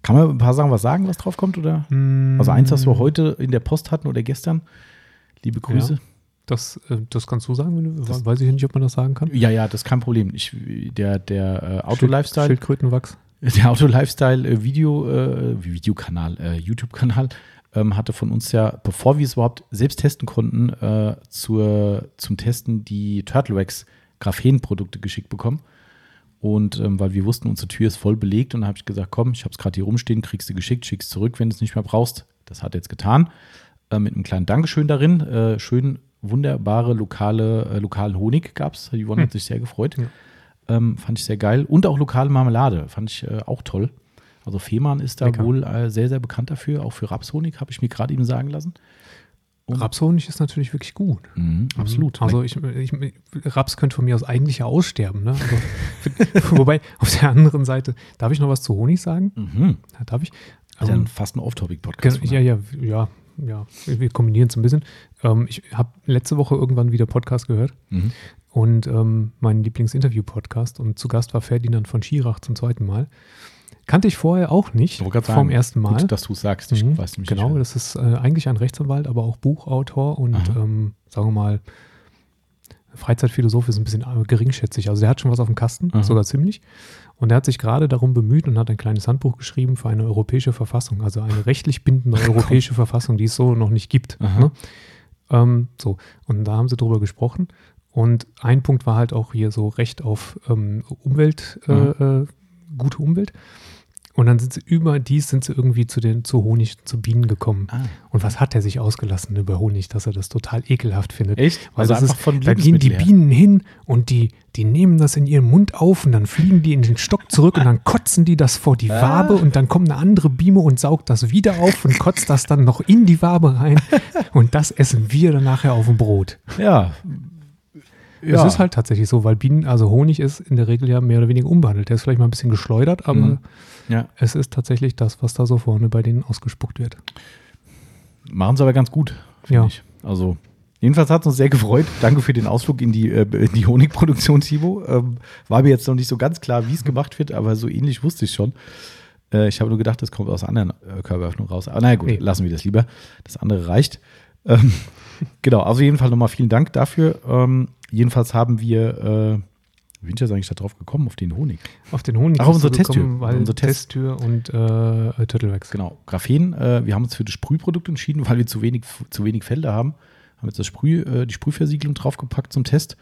[SPEAKER 1] Kann man ein paar Sachen was sagen, was drauf kommt? Oder? Mm. Also eins, was wir heute in der Post hatten oder gestern. Liebe Grüße.
[SPEAKER 2] Ja, das, äh, das kannst du sagen, das, weiß ich nicht, ob man das sagen kann.
[SPEAKER 1] Ja, ja, das ist kein Problem. Ich, der der äh, Auto-Lifestyle.
[SPEAKER 2] Schildkrötenwachs. [LAUGHS]
[SPEAKER 1] Der Auto-Lifestyle-Video, äh, Videokanal, äh, YouTube-Kanal, ähm, hatte von uns ja, bevor wir es überhaupt selbst testen konnten, äh, zur, zum Testen die Turtle Wax Graphenprodukte geschickt bekommen. Und ähm, weil wir wussten, unsere Tür ist voll belegt und dann habe ich gesagt, komm, ich habe es gerade hier rumstehen, kriegst du geschickt, schickst zurück, wenn du es nicht mehr brauchst. Das hat er jetzt getan. Äh, mit einem kleinen Dankeschön darin. Äh, schön wunderbare lokale, äh, lokalen Honig gab es. Yvonne hm. hat sich sehr gefreut. Ja. Ähm, fand ich sehr geil. Und auch lokale Marmelade. Fand ich äh, auch toll. Also Fehmarn ist da Lecker. wohl äh, sehr, sehr bekannt dafür. Auch für Rapshonig, habe ich mir gerade eben sagen lassen.
[SPEAKER 2] Und Rapshonig ist natürlich wirklich gut.
[SPEAKER 1] Mhm, absolut.
[SPEAKER 2] Also ich, ich, Raps könnte von mir aus eigentlich ja aussterben. Ne? Also, [LAUGHS] wobei, auf der anderen Seite, darf ich noch was zu Honig sagen?
[SPEAKER 1] Mhm.
[SPEAKER 2] Ja, darf ich?
[SPEAKER 1] Also um, fast ein Off-Topic-Podcast.
[SPEAKER 2] Ja, ja, ja, ja. Wir kombinieren es ein bisschen. Ähm, ich habe letzte Woche irgendwann wieder Podcast gehört.
[SPEAKER 1] Mhm.
[SPEAKER 2] Und ähm, mein Lieblingsinterview-Podcast. Und zu Gast war Ferdinand von Schirach zum zweiten Mal. Kannte ich vorher auch nicht
[SPEAKER 1] gerade
[SPEAKER 2] vom
[SPEAKER 1] sagen,
[SPEAKER 2] ersten Mal.
[SPEAKER 1] Gut, dass du sagst. Ich
[SPEAKER 2] Mhm,
[SPEAKER 1] weiß nämlich
[SPEAKER 2] genau,
[SPEAKER 1] nicht.
[SPEAKER 2] das ist äh, eigentlich ein Rechtsanwalt, aber auch Buchautor und ähm, sagen wir mal, Freizeitphilosoph ist ein bisschen äh, geringschätzig. Also der hat schon was auf dem Kasten,
[SPEAKER 1] Aha.
[SPEAKER 2] sogar ziemlich. Und er hat sich gerade darum bemüht und hat ein kleines Handbuch geschrieben für eine europäische Verfassung, also eine rechtlich bindende [LAUGHS] europäische Verfassung, die es so noch nicht gibt. Ne? Ähm, so, und da haben sie drüber gesprochen. Und ein Punkt war halt auch hier so Recht auf ähm, Umwelt, äh, äh, gute Umwelt. Und dann sind sie überdies sind sie irgendwie zu den zu Honig, zu Bienen gekommen.
[SPEAKER 1] Ah,
[SPEAKER 2] Und was hat er sich ausgelassen über Honig, dass er das total ekelhaft findet?
[SPEAKER 1] echt?
[SPEAKER 2] Weil
[SPEAKER 1] Also
[SPEAKER 2] das
[SPEAKER 1] einfach
[SPEAKER 2] ist,
[SPEAKER 1] von
[SPEAKER 2] da gehen die. Bienen hin und die, die nehmen das in ihren Mund auf und dann fliegen die in den Stock zurück und dann [LAUGHS] kotzen die das vor die
[SPEAKER 1] Ah.
[SPEAKER 2] Wabe und dann kommt eine andere Biene und saugt das wieder auf und kotzt das dann noch in die Wabe rein [LAUGHS] und das essen wir dann nachher auf dem Brot.
[SPEAKER 1] Ja.
[SPEAKER 2] Es ist halt tatsächlich so, weil Bienen, also Honig ist in der Regel ja mehr oder weniger unbehandelt. Der ist vielleicht mal ein bisschen geschleudert, aber
[SPEAKER 1] Mhm. Ja.
[SPEAKER 2] es ist tatsächlich das, was da so vorne bei denen ausgespuckt wird.
[SPEAKER 1] Machen sie aber ganz gut, finde
[SPEAKER 2] Ja.
[SPEAKER 1] ich. Also, jedenfalls hat es uns sehr gefreut. Danke für den Ausflug in die, äh, in die Honigproduktion, Thibaut. Ähm, war mir jetzt noch nicht so ganz klar, wie es gemacht wird, aber so ähnlich wusste ich schon. Äh, ich habe nur gedacht, das kommt aus anderen äh, Körperöffnungen raus. Aber naja, gut,
[SPEAKER 2] Nee.
[SPEAKER 1] lassen wir das lieber. Das andere reicht. Ähm, [LAUGHS] genau, also jedenfalls nochmal vielen Dank dafür. Ähm, jedenfalls haben wir, äh, wie jetzt eigentlich da drauf gekommen, auf den Honig?
[SPEAKER 2] Auf den Honig
[SPEAKER 1] Ach,
[SPEAKER 2] bist
[SPEAKER 1] unsere Testtür.
[SPEAKER 2] Weil
[SPEAKER 1] Unsere Test-
[SPEAKER 2] Testtür und äh, Turtlewax.
[SPEAKER 1] Genau, Graphen. Äh, wir haben uns für das Sprühprodukt entschieden, weil wir zu wenig, zu wenig Felder haben. Haben jetzt das Sprüh, äh, die Sprühversiegelung draufgepackt zum Test.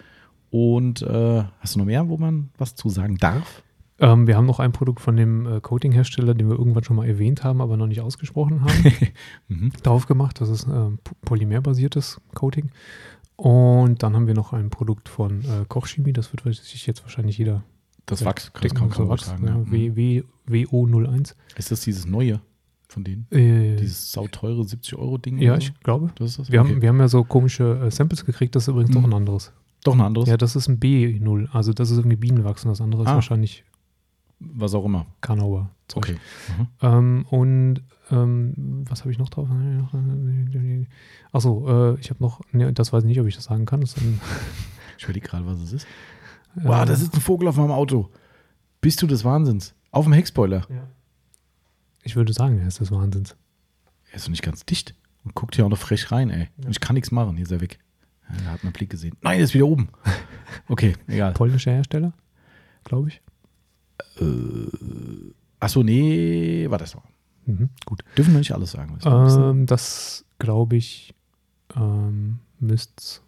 [SPEAKER 1] Und äh, hast du noch mehr, wo man was zu sagen darf?
[SPEAKER 2] Ähm, wir haben noch ein Produkt von dem äh, Coating-Hersteller, den wir irgendwann schon mal erwähnt haben, aber noch nicht ausgesprochen haben, [LAUGHS]
[SPEAKER 1] Mhm.
[SPEAKER 2] drauf gemacht. Das ist p- polymerbasiertes Coating. Und dann haben wir noch ein Produkt von äh, Kochchemie, das wird sich jetzt wahrscheinlich jeder
[SPEAKER 1] Das Wachs, das kann,
[SPEAKER 2] so
[SPEAKER 1] man
[SPEAKER 2] Wachs,
[SPEAKER 1] sagen.
[SPEAKER 2] ja.
[SPEAKER 1] Mhm.
[SPEAKER 2] W, W, WO01.
[SPEAKER 1] Ist das dieses neue von denen?
[SPEAKER 2] Äh,
[SPEAKER 1] Dieses sauteure 70-Euro-Ding?
[SPEAKER 2] ja,
[SPEAKER 1] so?
[SPEAKER 2] ich glaube.
[SPEAKER 1] Das ist das?
[SPEAKER 2] Wir,
[SPEAKER 1] Okay.
[SPEAKER 2] haben, wir haben ja so komische äh, Samples gekriegt, das ist übrigens
[SPEAKER 1] Mhm.
[SPEAKER 2] doch ein anderes.
[SPEAKER 1] Doch ein anderes?
[SPEAKER 2] Ja, das ist ein B0, also das ist irgendwie Bienenwachs und das andere ist
[SPEAKER 1] Ah.
[SPEAKER 2] wahrscheinlich
[SPEAKER 1] Was auch immer.
[SPEAKER 2] Kanauer.
[SPEAKER 1] Okay. Mhm.
[SPEAKER 2] Ähm, und ähm, was habe ich noch drauf? Achso, äh, ich habe noch, ne, das weiß ich nicht, ob ich das sagen kann. Das ist [LAUGHS]
[SPEAKER 1] Ich überlege gerade, was es ist.
[SPEAKER 2] äh,
[SPEAKER 1] Wow, da sitzt ein Vogel auf meinem Auto. Bist du des Wahnsinns? Auf dem Heckspoiler.
[SPEAKER 2] ja. Ich würde sagen, er ist des Wahnsinns.
[SPEAKER 1] Er ist doch nicht ganz dicht. Und guckt hier auch noch frech rein, ey. Und ich kann nichts machen. Hier ist er weg. Ja, er hat meinen Blick gesehen. Nein, er ist wieder oben. [LAUGHS] Okay, egal.
[SPEAKER 2] Polnischer Hersteller, glaube ich.
[SPEAKER 1] Achso, nee, war das noch.
[SPEAKER 2] Mhm, gut.
[SPEAKER 1] Dürfen wir nicht alles sagen.
[SPEAKER 2] Ähm, das, glaube ich, ähm, müsste es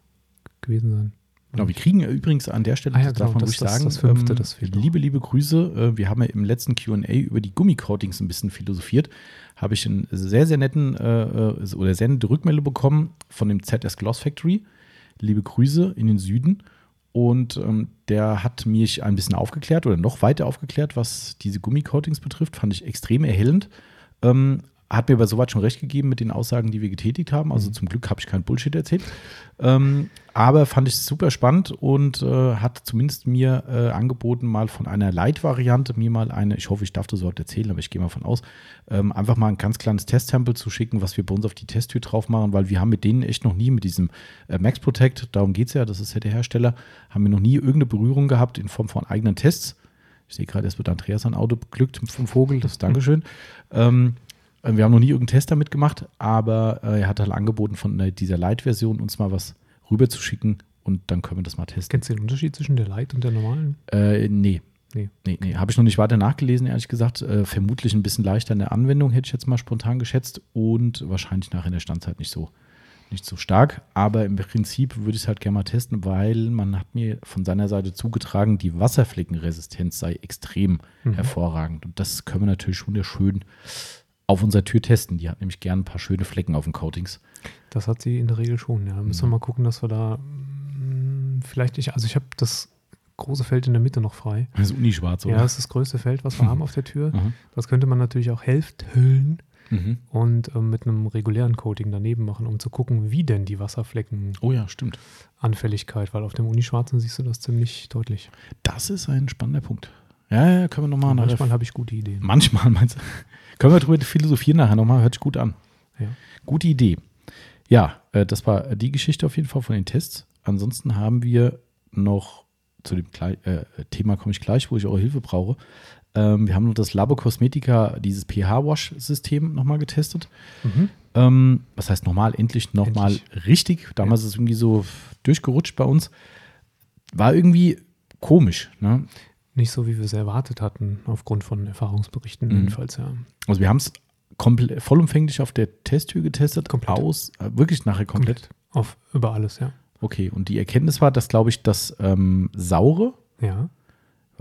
[SPEAKER 2] gewesen sein.
[SPEAKER 1] Genau, wir kriegen übrigens an der Stelle,
[SPEAKER 2] Ah ja, genau,
[SPEAKER 1] man
[SPEAKER 2] das-
[SPEAKER 1] sagen,
[SPEAKER 2] das fünfte,
[SPEAKER 1] ähm,
[SPEAKER 2] das fehlt
[SPEAKER 1] liebe, liebe Grüße. Äh, wir haben ja im letzten Q&A über die Gummicoatings ein bisschen philosophiert. Habe ich einen sehr, sehr netten äh, äh, oder sehr nette Rückmeldung bekommen von dem ZS Gloss Factory. Liebe Grüße in den Süden. Und ähm, der hat mich ein bisschen aufgeklärt oder noch weiter aufgeklärt, was diese Gummicoatings betrifft. Fand ich extrem erhellend. Ähm, hat mir aber soweit schon recht gegeben mit den Aussagen, die wir getätigt haben. Also
[SPEAKER 2] Mhm.
[SPEAKER 1] zum Glück habe ich kein Bullshit erzählt. Ähm, aber fand ich super spannend und äh, hat zumindest mir äh, angeboten, mal von einer Light-Variante mir mal eine, ich hoffe, ich darf das überhaupt erzählen, aber ich gehe mal von aus, ähm, einfach mal ein ganz kleines Testsample zu schicken, was wir bei uns auf die Testtür drauf machen, weil wir haben mit denen echt noch nie mit diesem äh, Max Protect, darum geht es ja, das ist ja der Hersteller, haben wir noch nie irgendeine Berührung gehabt in Form von eigenen Tests. Ich sehe gerade, es wird Andreas ein Auto beglückt vom Vogel, das ist Dankeschön. ähm, äh, wir haben noch nie irgendeinen Test damit gemacht, aber äh, er hat halt angeboten, von äh, dieser Light-Version uns mal was rüber zu schicken und dann können wir das mal testen.
[SPEAKER 2] Kennst du den Unterschied zwischen der Light und der normalen?
[SPEAKER 1] Äh, nee.
[SPEAKER 2] Nee.
[SPEAKER 1] Nee, nee. habe ich noch nicht weiter nachgelesen, ehrlich gesagt. Äh, vermutlich ein bisschen leichter in der Anwendung, hätte ich jetzt mal spontan geschätzt. Und wahrscheinlich nachher in der Standzeit nicht so, nicht so stark. Aber im Prinzip würde ich es halt gerne mal testen, weil man hat mir von seiner Seite zugetragen, die Wasserfleckenresistenz sei extrem
[SPEAKER 2] Mhm.
[SPEAKER 1] hervorragend. Und das können wir natürlich wunderschön auf unserer Tür testen. Die hat nämlich gern ein paar schöne Flecken auf den Coatings.
[SPEAKER 2] Das hat sie in der Regel schon, ja. Müssen wir
[SPEAKER 1] Mhm.
[SPEAKER 2] mal gucken, dass wir da mh, vielleicht nicht, also ich habe das große Feld in der Mitte noch frei.
[SPEAKER 1] Das ist unischwarz, oder?
[SPEAKER 2] Ja, das ist das größte Feld, was wir [LAUGHS] haben auf der Tür.
[SPEAKER 1] Aha.
[SPEAKER 2] Das könnte man natürlich auch hälfthüllen
[SPEAKER 1] Mhm.
[SPEAKER 2] und ähm, mit einem regulären Coating daneben machen, um zu gucken, wie denn die Wasserfleckenanfälligkeit,
[SPEAKER 1] Oh ja, stimmt.
[SPEAKER 2] weil auf dem Unischwarzen siehst du das ziemlich deutlich.
[SPEAKER 1] Das ist ein spannender Punkt. Ja, ja, können wir nochmal nachher
[SPEAKER 2] manchmal habe ich gute Ideen.
[SPEAKER 1] Manchmal [LAUGHS] meinst du? Können wir drüber philosophieren nachher nochmal? Hört sich gut an.
[SPEAKER 2] Ja.
[SPEAKER 1] Gute Idee. Ja, äh, das war die Geschichte auf jeden Fall von den Tests. Ansonsten haben wir noch zu dem Klei- äh, Thema komme ich gleich, wo ich eure Hilfe brauche. Ähm, wir haben noch das Labo Cosmetica, dieses pH-Wash-System nochmal getestet. Mhm. Ähm, was heißt nochmal? Endlich nochmal richtig. Damals ja. ist es irgendwie so durchgerutscht bei uns. War irgendwie komisch. Ne?
[SPEAKER 2] Nicht so, wie wir es erwartet hatten, aufgrund von Erfahrungsberichten mhm. jedenfalls, ja.
[SPEAKER 1] Also wir haben es vollumfänglich auf der Testtür getestet, komplett. aus, äh, wirklich nachher komplett. komplett.
[SPEAKER 2] Auf über alles, ja.
[SPEAKER 1] Okay, und die Erkenntnis war, dass, glaube ich, das ähm, Saure.
[SPEAKER 2] Ja.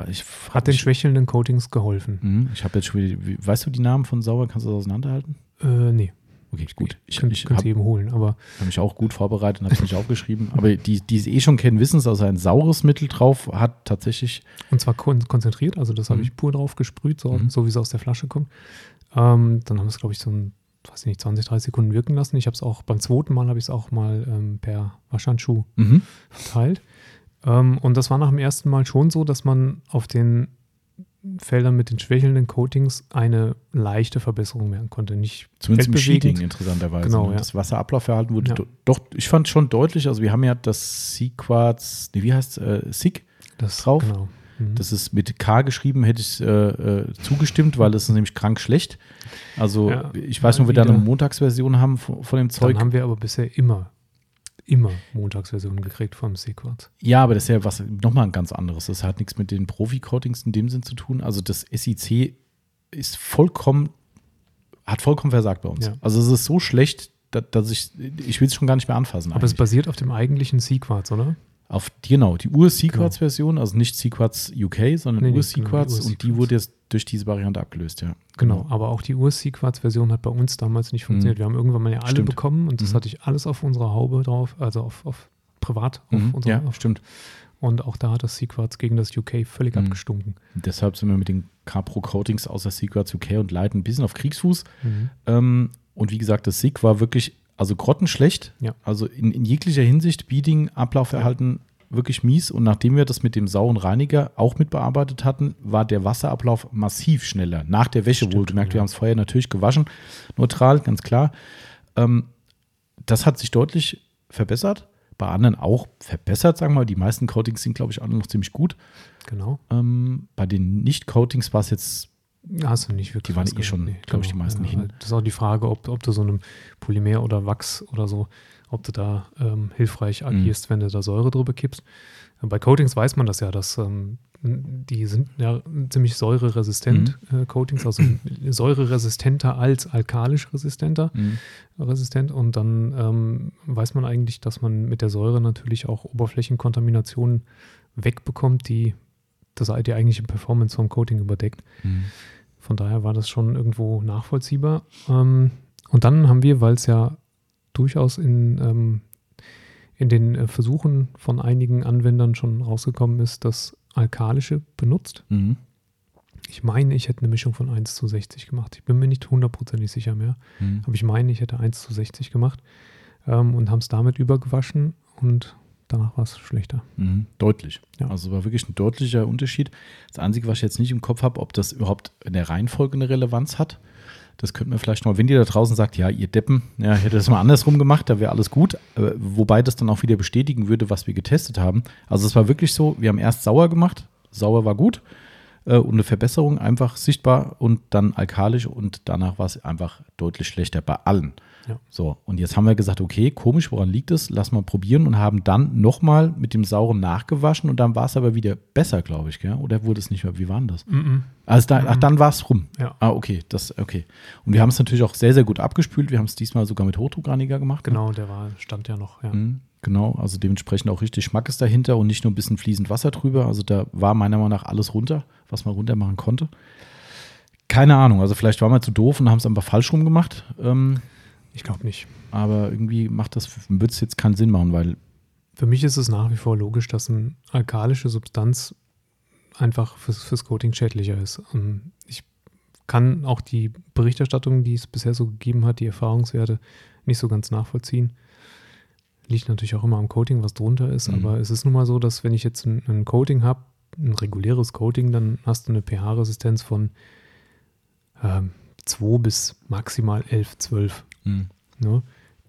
[SPEAKER 2] Ich, Hat den schwächelnden Coatings geholfen.
[SPEAKER 1] Mh, ich habe jetzt schon wieder, weißt du die Namen von Sauer? Kannst du das auseinanderhalten?
[SPEAKER 2] Äh, nee.
[SPEAKER 1] Okay, gut.
[SPEAKER 2] Ich, Kön ich habe eben holen, aber.
[SPEAKER 1] Habe mich auch gut vorbereitet und habe es nicht [LAUGHS] aufgeschrieben. Aber die, die es eh schon kennen, wissen es, also ein saures Mittel drauf hat tatsächlich.
[SPEAKER 2] Und zwar kon konzentriert, also das mhm. habe ich pur drauf gesprüht, so, mhm. so wie es aus der Flasche kommt. Ähm, dann haben wir es, glaube ich, so ein, weiß ich nicht, 20, 30 Sekunden wirken lassen. Ich habe es auch beim zweiten Mal habe ich es auch mal ähm, per Waschhandschuh mhm. verteilt. Ähm, und das war nach dem ersten Mal schon so, dass man auf den Feldern mit den schwächelnden Coatings eine leichte Verbesserung merken konnte. Nicht
[SPEAKER 1] Zumindest im Sheeting interessanterweise. Genau, ne? ja. Das Wasserablaufverhalten wurde ja. doch, ich fand schon deutlich, also wir haben ja das Sequarz, nee, wie heißt es, äh, SIG das, drauf. Genau. Mhm. Das ist mit K geschrieben, hätte ich äh, äh, zugestimmt, weil das ist nämlich krank schlecht. Also ja, ich weiß nur, wir da eine Montagsversion haben von, von dem Zeug.
[SPEAKER 2] Dann haben wir aber bisher immer immer Montagsversionen gekriegt vom Sequat.
[SPEAKER 1] Ja, aber das ist ja was nochmal ein ganz anderes. Das hat nichts mit den Profi-Coatings in dem Sinn zu tun. Also das SIC ist vollkommen, hat vollkommen versagt bei uns. Ja. Also es ist so schlecht, dass, ich, ich will es schon gar nicht mehr anfassen.
[SPEAKER 2] Aber eigentlich. es basiert auf dem eigentlichen Sequats, oder?
[SPEAKER 1] Auf, genau, die Ur-Sequats-Version, also nicht Sequats UK, sondern nee, Ur-Sequats genau, und die wurde jetzt durch diese Variante abgelöst, ja.
[SPEAKER 2] Genau, aber auch die Ur-Sequats-Version hat bei uns damals nicht funktioniert. Mhm. Wir haben irgendwann mal ja alle stimmt. bekommen und das mhm. hatte ich alles auf unserer Haube drauf, also auf, auf privat. Auf
[SPEAKER 1] mhm. unserer, ja, auf, stimmt.
[SPEAKER 2] Und auch da hat das Sequats gegen das UK völlig mhm. abgestunken.
[SPEAKER 1] Deshalb sind wir mit den Capro-Coatings außer Sequats UK und Light ein bisschen auf Kriegsfuß. Mhm. Ähm, und wie gesagt, das SIG war wirklich also grottenschlecht. Ja. Also in, in jeglicher Hinsicht, Beading, Ablaufverhalten ja. Wirklich mies. Und nachdem wir das mit dem sauren Reiniger auch mitbearbeitet hatten, war der Wasserablauf massiv schneller. Nach der Wäsche Stimmt, wohlgemerkt. Ja. Wir haben es vorher natürlich gewaschen, neutral, ganz klar. Ähm, das hat sich deutlich verbessert. Bei anderen auch verbessert, sagen wir mal. Die meisten Coatings sind, glaube ich, alle noch ziemlich gut.
[SPEAKER 2] Genau.
[SPEAKER 1] Ähm, bei den Nicht-Coatings war es jetzt
[SPEAKER 2] Hast du nicht
[SPEAKER 1] wirklich. Die waren eh schon, nee, glaube ich, die genau. meisten ja, hin.
[SPEAKER 2] Das ist auch die Frage, ob, ob du so einem Polymer oder Wachs oder so, ob du da ähm, hilfreich mhm. agierst, mhm. wenn du da Säure drüber kippst. Bei Coatings weiß man das ja, dass ähm, die sind ja ziemlich säureresistent, mhm. äh, Coatings, also säureresistenter als alkalisch resistenter, mhm. resistent. Und dann ähm, weiß man eigentlich, dass man mit der Säure natürlich auch Oberflächenkontaminationen wegbekommt, die das die eigentliche Performance vom Coating überdeckt. Mhm. Von daher war das schon irgendwo nachvollziehbar. Ähm, und dann haben wir, weil es ja durchaus in, ähm, in den äh, Versuchen von einigen Anwendern schon rausgekommen ist, das Alkalische benutzt. Mhm. Ich meine, ich hätte eine Mischung von 1 zu 60 gemacht. Ich bin mir nicht hundertprozentig sicher mehr. Mhm. Aber ich meine, ich hätte 1 zu 60 gemacht ähm, und haben es damit übergewaschen und danach war es schlechter.
[SPEAKER 1] Mhm, deutlich. Ja. Also war wirklich ein deutlicher Unterschied. Das Einzige, was ich jetzt nicht im Kopf habe, ob das überhaupt in der Reihenfolge eine Relevanz hat. Das könnte man vielleicht noch, wenn ihr da draußen sagt, ja, ihr Deppen, ja, hätte das mal andersrum gemacht, da wäre alles gut. Äh, wobei das dann auch wieder bestätigen würde, was wir getestet haben. Also es war wirklich so, wir haben erst sauer gemacht, sauer war gut äh, und eine Verbesserung einfach sichtbar und dann alkalisch und danach war es einfach deutlich schlechter bei allen. Ja. So, und jetzt haben wir gesagt, okay, komisch, woran liegt es? Lass mal probieren und haben dann nochmal mit dem Sauren nachgewaschen und dann war es aber wieder besser, glaube ich, gell? Oder wurde es nicht mehr? Wie war denn das? Mm -mm. Also da, ach, dann war es rum.
[SPEAKER 2] Ja.
[SPEAKER 1] Ah, okay, das, okay. Und wir haben es natürlich auch sehr, sehr gut abgespült. Wir haben es diesmal sogar mit Hochdruckreiniger gemacht.
[SPEAKER 2] Ne? Genau, ne? der war, stand ja noch, ja. Mhm,
[SPEAKER 1] genau, also dementsprechend auch richtig Schmackes dahinter und nicht nur ein bisschen fließend Wasser drüber. Also da war meiner Meinung nach alles runter, was man runter machen konnte. Keine Ahnung, also vielleicht waren wir zu doof und haben es einfach falsch rum gemacht. Ähm,
[SPEAKER 2] ich glaube nicht.
[SPEAKER 1] Aber irgendwie macht das, wird es jetzt keinen Sinn machen, weil.
[SPEAKER 2] Für mich ist es nach wie vor logisch, dass eine alkalische Substanz einfach fürs, fürs Coating schädlicher ist. Ähm, ich kann auch die Berichterstattung, die es bisher so gegeben hat, die Erfahrungswerte nicht so ganz nachvollziehen. Liegt natürlich auch immer am Coating, was drunter ist, mhm. aber es ist nun mal so, dass wenn ich jetzt ein, ein Coating habe, ein reguläres Coating, dann hast du eine pH-Resistenz von ähm, 2 bis maximal 11, 12. Mhm. Ne?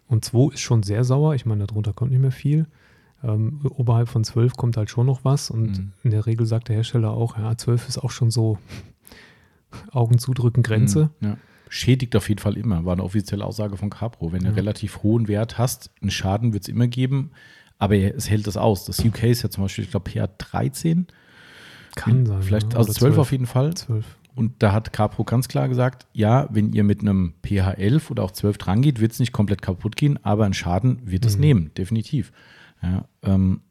[SPEAKER 2] Und 2 ist schon sehr sauer. Ich meine, darunter kommt nicht mehr viel. Ähm, oberhalb von 12 kommt halt schon noch was. Und mhm. in der Regel sagt der Hersteller auch, ja, 12 ist auch schon so [LAUGHS] Augen zudrücken, Grenze.
[SPEAKER 1] Mhm, ja. Schädigt auf jeden Fall immer, war eine offizielle Aussage von Capro. Wenn du
[SPEAKER 2] Ja.
[SPEAKER 1] relativ hohen Wert hast, einen Schaden wird es immer geben, aber es hält das aus. Das UK ist ja zum Beispiel, ich glaube, PA 13,
[SPEAKER 2] Kann sein.
[SPEAKER 1] vielleicht,
[SPEAKER 2] ja.
[SPEAKER 1] also
[SPEAKER 2] Oder
[SPEAKER 1] 12 auf jeden Fall.
[SPEAKER 2] 12.
[SPEAKER 1] Und da hat Capro ganz klar gesagt, ja, wenn ihr mit einem pH 11 oder auch 12 dran geht, wird es nicht komplett kaputt gehen, aber einen Schaden wird es
[SPEAKER 2] Mhm.
[SPEAKER 1] nehmen, definitiv. Ja, ähm,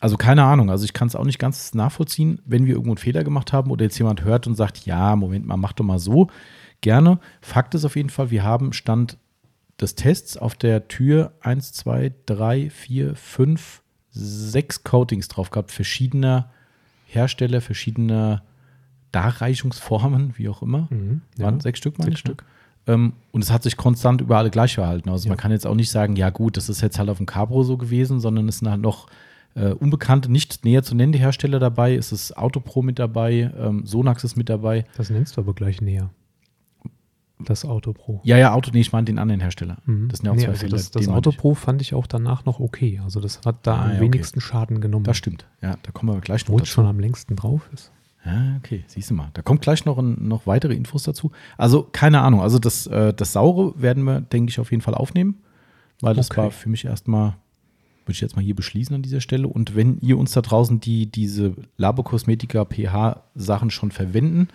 [SPEAKER 1] also keine Ahnung, also ich kann es auch nicht ganz nachvollziehen, wenn wir irgendwo einen Fehler gemacht haben oder jetzt jemand hört und sagt, ja, Moment mal, mach doch mal so, gerne. Fakt ist auf jeden Fall, wir haben Stand des Tests auf der Tür 1, 2, 3, 4, 5, 6 Coatings drauf gehabt, verschiedener Hersteller, verschiedener Darreichungsformen, wie auch immer.
[SPEAKER 2] Mhm. Ja.
[SPEAKER 1] Waren sechs Stück, meine
[SPEAKER 2] Sechs
[SPEAKER 1] ich, ne?
[SPEAKER 2] Stück.
[SPEAKER 1] Ähm, und es hat sich konstant über alle gleich verhalten. Also
[SPEAKER 2] Ja.
[SPEAKER 1] man kann jetzt auch nicht sagen, ja gut, das ist jetzt halt auf dem Cabro so gewesen, sondern es sind halt noch äh, unbekannte, nicht näher zu nennende Hersteller dabei. Es ist Autopro mit dabei, ähm, Sonax ist mit dabei.
[SPEAKER 2] Das nennst du aber gleich näher. Das Auto Pro.
[SPEAKER 1] Ja, ja, Auto, nee, ich meine den anderen Hersteller.
[SPEAKER 2] Mhm.
[SPEAKER 1] Das sind ja auch
[SPEAKER 2] Nee,
[SPEAKER 1] zwei
[SPEAKER 2] also das, das
[SPEAKER 1] die meine
[SPEAKER 2] Auto
[SPEAKER 1] ich.
[SPEAKER 2] Pro fand ich auch danach noch okay. Also das hat da
[SPEAKER 1] Ah,
[SPEAKER 2] am
[SPEAKER 1] ja, okay.
[SPEAKER 2] wenigsten Schaden genommen.
[SPEAKER 1] Das stimmt. Ja, da kommen wir gleich noch
[SPEAKER 2] Obwohl es schon am längsten drauf ist.
[SPEAKER 1] Ja, okay, siehst du mal. Da kommt gleich noch, ein, noch weitere Infos dazu. Also, keine Ahnung. Also, das, äh, das Saure werden wir, denke ich, auf jeden Fall aufnehmen, weil das
[SPEAKER 2] Okay.
[SPEAKER 1] war für mich erstmal, würde ich jetzt mal hier beschließen an dieser Stelle. Und wenn ihr uns da draußen, die diese Labokosmetika pH-Sachen schon verwenden,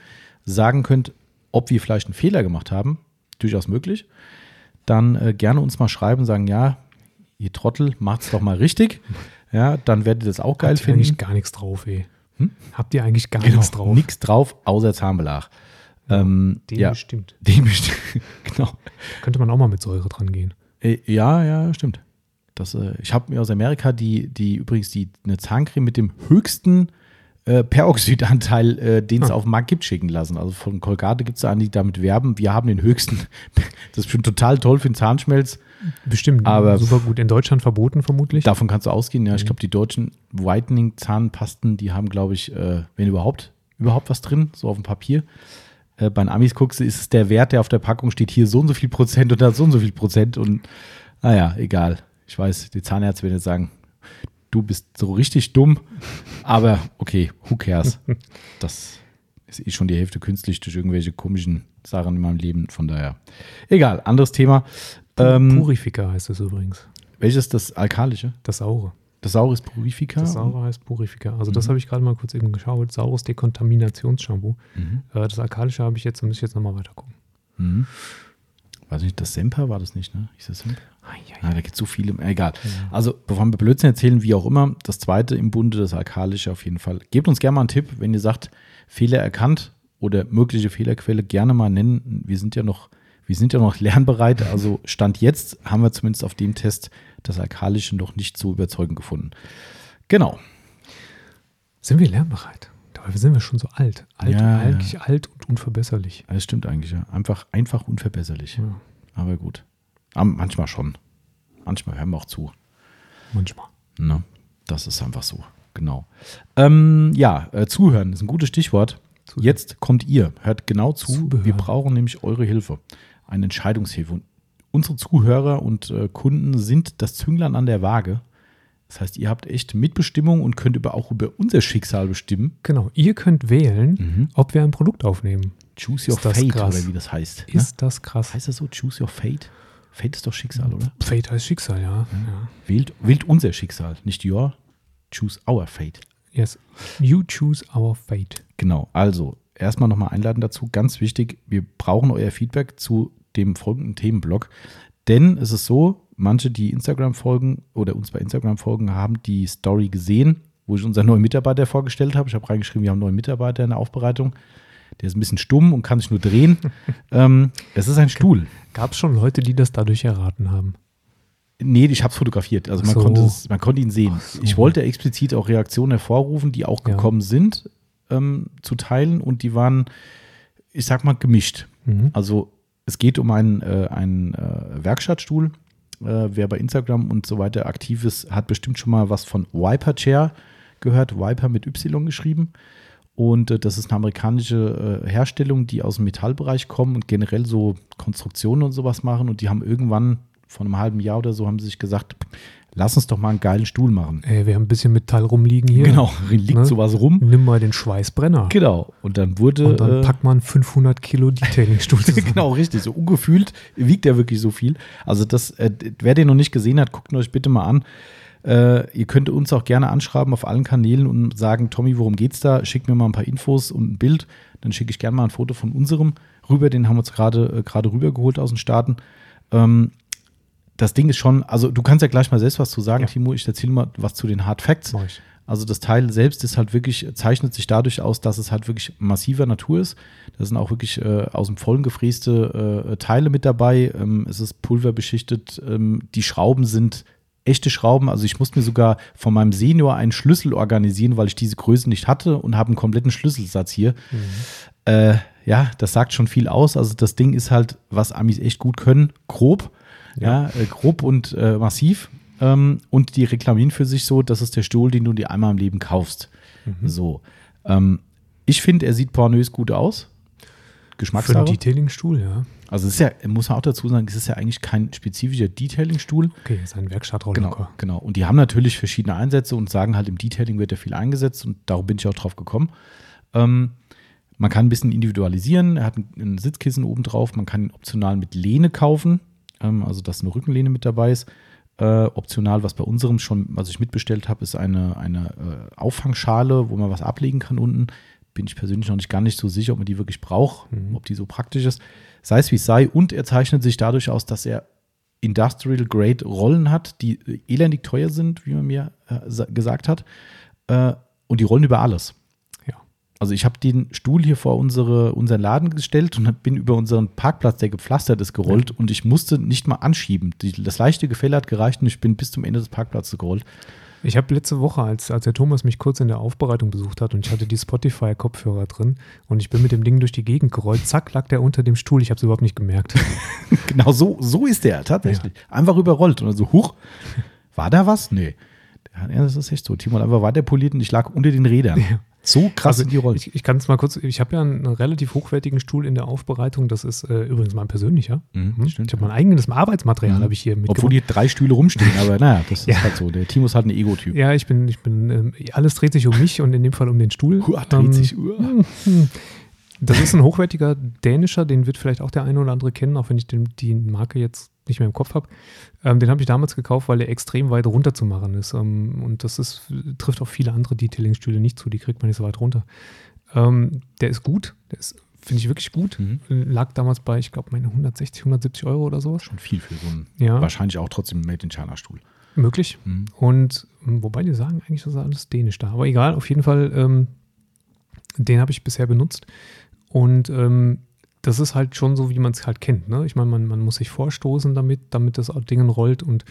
[SPEAKER 1] sagen könnt, ob wir vielleicht einen Fehler gemacht haben, durchaus möglich, dann äh, gerne uns mal schreiben, sagen, ja, ihr Trottel, macht's doch mal richtig. [LAUGHS] Ja, dann werdet ihr das auch geil
[SPEAKER 2] ihr
[SPEAKER 1] finden.
[SPEAKER 2] eigentlich gar nichts drauf, ey.
[SPEAKER 1] Hm?
[SPEAKER 2] Habt ihr eigentlich gar
[SPEAKER 1] Genau,
[SPEAKER 2] nichts drauf?
[SPEAKER 1] Nichts drauf, außer Zahnbelag. Ähm,
[SPEAKER 2] Den
[SPEAKER 1] ja,
[SPEAKER 2] bestimmt.
[SPEAKER 1] den bestimmt. [LAUGHS] genau.
[SPEAKER 2] Könnte man auch mal mit Säure dran gehen.
[SPEAKER 1] Äh, ja, ja, stimmt. Das, äh, ich habe mir aus Amerika die, die übrigens die, eine Zahncreme mit dem höchsten äh, Peroxidanteil, äh, den es
[SPEAKER 2] Ah.
[SPEAKER 1] auf dem Markt gibt, schicken lassen. Also von Colgate gibt es da an, die damit werben, wir haben den höchsten. [LAUGHS] Das ist schon total toll für den Zahnschmelz.
[SPEAKER 2] Bestimmt.
[SPEAKER 1] Aber-
[SPEAKER 2] super gut. In Deutschland verboten vermutlich.
[SPEAKER 1] Davon kannst du ausgehen. Ja, ich
[SPEAKER 2] Mhm.
[SPEAKER 1] glaube, die deutschen Whitening-Zahnpasten, die haben, glaube ich, äh, wenn überhaupt, überhaupt was drin, so auf dem Papier. Äh, bei den Amis guckst du, ist es der Wert, der auf der Packung steht, hier so und so viel Prozent und da so und so viel Prozent. Und naja, egal. Ich weiß, die Zahnärzte werden jetzt sagen, du bist so richtig dumm, aber okay, who cares? [LAUGHS] Das ist eh schon die Hälfte künstlich durch irgendwelche komischen Sachen in meinem Leben. Von daher, egal, anderes Thema. Ähm,
[SPEAKER 2] Purifica heißt es übrigens.
[SPEAKER 1] welches das alkalische?
[SPEAKER 2] Das Saure.
[SPEAKER 1] Das Saure ist Purifica.
[SPEAKER 2] Das Saure heißt Purifica. Also
[SPEAKER 1] Mhm.
[SPEAKER 2] das habe ich gerade mal kurz eben geschaut. Saures Dekontaminationsshampoo.
[SPEAKER 1] Mhm.
[SPEAKER 2] Äh, das Alkalische habe ich jetzt, da muss ich jetzt nochmal weiter gucken.
[SPEAKER 1] Mhm. Weiß nicht, das Semper war das nicht, ne? Hieß das Semper? Ah, da gibt es so viele. Egal. Also, bevor wir Blödsinn erzählen, wie auch immer, das zweite im Bunde, das Alkalische auf jeden Fall. Gebt uns gerne mal einen Tipp, wenn ihr sagt, Fehler erkannt oder mögliche Fehlerquelle gerne mal nennen. Wir sind ja noch, wir sind ja noch [LAUGHS] lernbereit. Also Stand jetzt haben wir zumindest auf dem Test das Alkalische noch nicht so überzeugend gefunden. Genau.
[SPEAKER 2] Sind wir lernbereit? Dabei sind wir schon so alt. Alt,
[SPEAKER 1] Ja,
[SPEAKER 2] eigentlich alt und unverbesserlich.
[SPEAKER 1] Das stimmt eigentlich, ja. Einfach, einfach unverbesserlich.
[SPEAKER 2] Ja,
[SPEAKER 1] Aber gut. Aber manchmal schon. Manchmal hören wir auch zu.
[SPEAKER 2] manchmal.
[SPEAKER 1] Ne? Das ist einfach so. Genau. Ähm, ja, äh, zuhören ist ein gutes Stichwort.
[SPEAKER 2] Zuhören.
[SPEAKER 1] Jetzt kommt ihr. Hört genau zu.
[SPEAKER 2] Zubehör.
[SPEAKER 1] Wir brauchen nämlich eure Hilfe. Eine Entscheidungshilfe. Und unsere Zuhörer und äh, Kunden sind das Zünglein an der Waage. Das heißt, ihr habt echt Mitbestimmung und könnt über, auch über unser Schicksal bestimmen.
[SPEAKER 2] Genau. Ihr könnt wählen,
[SPEAKER 1] Mhm.
[SPEAKER 2] ob wir ein Produkt aufnehmen.
[SPEAKER 1] Choose your
[SPEAKER 2] Ist
[SPEAKER 1] fate, oder wie das heißt. Ne?
[SPEAKER 2] Ist das krass?
[SPEAKER 1] Heißt das so? Choose your fate? Fate ist doch Schicksal, oder?
[SPEAKER 2] Fate heißt Schicksal, ja. ja.
[SPEAKER 1] Wählt, wählt unser Schicksal, nicht your. Choose our fate.
[SPEAKER 2] Yes. You choose our fate.
[SPEAKER 1] Genau, also erstmal nochmal einladen dazu. Ganz wichtig, wir brauchen euer Feedback zu dem folgenden Themenblock. Denn es ist so, manche, die Instagram folgen oder uns bei Instagram folgen, haben die Story gesehen, wo ich unseren neuen Mitarbeiter vorgestellt habe. Ich habe reingeschrieben, wir haben einen neuen Mitarbeiter in der Aufbereitung. Der ist ein bisschen stumm und kann sich nur drehen. [LAUGHS] ähm, es ist ein Stuhl.
[SPEAKER 2] Gab es schon Leute, die das dadurch erraten haben?
[SPEAKER 1] Nee, ich habe es fotografiert. Also man,
[SPEAKER 2] so.
[SPEAKER 1] konnte es, man konnte ihn sehen.
[SPEAKER 2] So.
[SPEAKER 1] Ich wollte explizit auch Reaktionen hervorrufen, die auch
[SPEAKER 2] Ja.
[SPEAKER 1] gekommen sind, ähm, zu teilen. Und die waren, ich sag mal, gemischt.
[SPEAKER 2] Mhm.
[SPEAKER 1] Also es geht um einen, äh, einen äh, Werkstattstuhl. Äh, wer bei Instagram und so weiter aktiv ist, hat bestimmt schon mal was von Wiper Chair gehört. Wiper mit Y geschrieben. Und äh, das ist eine amerikanische äh, Herstellung, die aus dem Metallbereich kommen und generell so Konstruktionen und sowas machen. Und die haben irgendwann vor einem halben Jahr oder so haben sie sich gesagt, lass uns doch mal einen geilen Stuhl machen.
[SPEAKER 2] Ey, wir haben ein bisschen Metall rumliegen hier.
[SPEAKER 1] Genau, [LAUGHS] [LAUGHS] liegt ne? sowas rum.
[SPEAKER 2] Nimm mal den Schweißbrenner.
[SPEAKER 1] Genau. Und dann wurde.
[SPEAKER 2] Und dann äh, packt man 500 Kilo Detailing-Stuhl [LAUGHS]
[SPEAKER 1] genau, richtig. So ungefühlt wiegt der wirklich so viel. Also, das, äh, wer den noch nicht gesehen hat, guckt euch bitte mal an. Äh, ihr könnt uns auch gerne anschreiben auf allen Kanälen und sagen, Tommy, worum geht's da? Schickt mir mal ein paar Infos und ein Bild. Dann schicke ich gerne mal ein Foto von unserem rüber. Den haben wir uns gerade äh, gerade rübergeholt aus den Staaten. Ähm, das Ding ist schon, also du kannst ja gleich mal selbst was zu sagen, ja. Timo. Ich erzähle mal was zu den Hard Facts. Also das Teil selbst ist halt wirklich, zeichnet sich dadurch aus, dass es halt wirklich massiver Natur ist. Da sind auch wirklich äh, aus dem Vollen gefräste äh, Teile mit dabei. Ähm, es ist pulverbeschichtet. Ähm, die Schrauben sind echte Schrauben. Also ich musste mir sogar von meinem Senior einen Schlüssel organisieren, weil ich diese Größe nicht hatte und habe einen kompletten Schlüsselsatz hier. Mhm. Äh, ja, das sagt schon viel aus. Also das Ding ist halt, was Amis echt gut können, grob. Ja, ja äh, grob und äh, massiv. Ähm, und die reklamieren für sich so, das ist der Stuhl, den du dir einmal im Leben kaufst. Mhm. So. Ähm, ich finde, er sieht pornös gut aus.
[SPEAKER 2] Geschmackssache. Für einen Detailing-Stuhl, ja.
[SPEAKER 1] Also es ist ja, muss man auch dazu sagen, es ist ja eigentlich kein spezifischer Detailing-Stuhl.
[SPEAKER 2] Okay, es ist ein
[SPEAKER 1] Werkstattroller. Genau, genau. Und die haben natürlich verschiedene Einsätze und sagen halt, im Detailing wird ja viel eingesetzt und darum bin ich auch drauf gekommen. Ähm, man kann ein bisschen individualisieren. Er hat ein, ein Sitzkissen oben drauf. Man kann ihn optional mit Lehne kaufen, ähm, also dass eine Rückenlehne mit dabei ist. Äh, optional, was bei unserem schon, was ich mitbestellt habe, ist eine, eine äh, Auffangschale, wo man was ablegen kann unten. Bin ich persönlich noch nicht gar nicht so sicher, ob man die wirklich braucht, mhm. ob die so praktisch ist sei es wie es sei. Und er zeichnet sich dadurch aus, dass er Industrial Grade Rollen hat, die äh, elendig teuer sind, wie man mir äh, gesagt hat. Äh, und die rollen über alles. Also ich habe den Stuhl hier vor unsere, unseren Laden gestellt und bin über unseren Parkplatz, der gepflastert ist, gerollt ja. und ich musste nicht mal anschieben. Die, das leichte Gefälle hat gereicht und ich bin bis zum Ende des Parkplatzes gerollt.
[SPEAKER 2] Ich habe letzte Woche, als, als der Thomas mich kurz in der Aufbereitung besucht hat und ich hatte die Spotify-Kopfhörer drin und ich bin mit dem Ding durch die Gegend gerollt, zack, lag der unter dem Stuhl. Ich habe es überhaupt nicht gemerkt. [LAUGHS]
[SPEAKER 1] genau so, so ist der tatsächlich. Ja. Einfach überrollt und so, huch, war da was? Nee. Ja, das ist echt so. Timo hat einfach weiter poliert und ich lag unter den Rädern. Ja. So krass also, sind die Rollen.
[SPEAKER 2] Ich, ich kann es mal kurz, ich habe ja einen, relativ hochwertigen Stuhl in der Aufbereitung. Das ist äh, übrigens mein persönlicher. Mhm, hm? ich habe mein eigenes Arbeitsmaterial mhm. habe ich hier
[SPEAKER 1] mitgebracht. Obwohl hier drei Stühle rumstehen, [LAUGHS] aber naja, das ja. ist halt so. Der Timo ist halt ein Ego-Typ.
[SPEAKER 2] Ja, ich bin, ich bin, äh, alles dreht sich um mich und in dem Fall um den Stuhl.
[SPEAKER 1] Uah, dreht ähm, sich. Uah. [LAUGHS]
[SPEAKER 2] Das ist ein hochwertiger dänischer, den wird vielleicht auch der eine oder andere kennen, auch wenn ich den, die Marke jetzt nicht mehr im Kopf habe. Ähm, den habe ich damals gekauft, weil er extrem weit runter zu machen ist. Ähm, und das ist, trifft auf viele andere Detailing-Stühle nicht zu, die kriegt man nicht so weit runter. Ähm, der ist gut, der ist, finde ich wirklich gut. Mhm. Lag damals bei, ich glaube, meine 160, 170 Euro oder sowas.
[SPEAKER 1] Schon viel für so einen
[SPEAKER 2] ja.
[SPEAKER 1] wahrscheinlich auch trotzdem Made in China-Stuhl.
[SPEAKER 2] Möglich. Mhm. Und wobei die sagen eigentlich, das ist alles dänisch da. Aber egal, auf jeden Fall, ähm, den habe ich bisher benutzt. Und ähm, das ist halt schon so, wie man es halt kennt. Ne? Ich meine, man, man muss sich vorstoßen damit, damit das Ding rollt. Und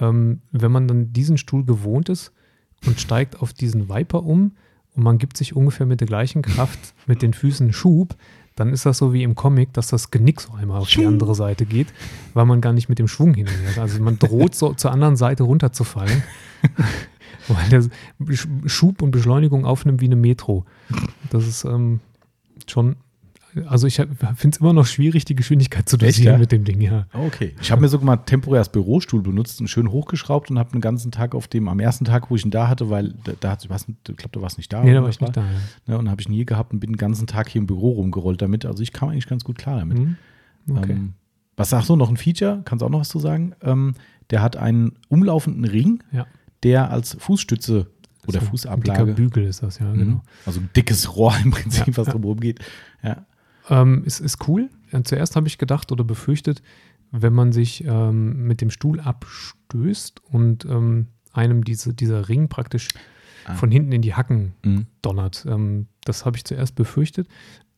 [SPEAKER 2] ähm, wenn man dann diesen Stuhl gewohnt ist und steigt auf diesen Viper um und man gibt sich ungefähr mit der gleichen Kraft [LAUGHS] mit den Füßen Schub, dann ist das so wie im Comic, dass das Genick so einmal auf die andere Seite geht, weil man gar nicht mit dem Schwung hinhält. Also man droht so zur anderen Seite runterzufallen, [LAUGHS] weil der Schub und Beschleunigung aufnimmt wie eine Metro. Das ist ähm, schon also ich finde es immer noch schwierig, die Geschwindigkeit zu dosieren ja? mit dem Ding, ja.
[SPEAKER 1] Okay. Ich habe mir sogar mal temporär als Bürostuhl benutzt und schön hochgeschraubt und habe den ganzen Tag auf dem, am ersten Tag, wo ich ihn da hatte, weil da, da hat, ich glaube, du warst nicht da.
[SPEAKER 2] Nee, da war ich nicht da, ja.
[SPEAKER 1] ja und habe ich nie gehabt und bin den ganzen Tag hier im Büro rumgerollt damit. Also ich kam eigentlich ganz gut klar damit. Mhm. Okay. Ähm, was sagst du, noch ein Feature? Kannst du auch noch was zu sagen? Ähm, der hat einen umlaufenden Ring,
[SPEAKER 2] ja.
[SPEAKER 1] der als Fußstütze oder so, Fußablage. Ein
[SPEAKER 2] dicker Bügel ist das, ja, mhm. genau.
[SPEAKER 1] Also ein dickes Rohr [LAUGHS] im Prinzip, ja, was ja. drumherum geht. Ja.
[SPEAKER 2] Ähm, ist, ist cool. Zuerst habe ich gedacht oder befürchtet, wenn man sich ähm, mit dem Stuhl abstößt und ähm, einem diese, dieser Ring praktisch ah. von hinten in die Hacken mhm. donnert. Ähm, das habe ich zuerst befürchtet.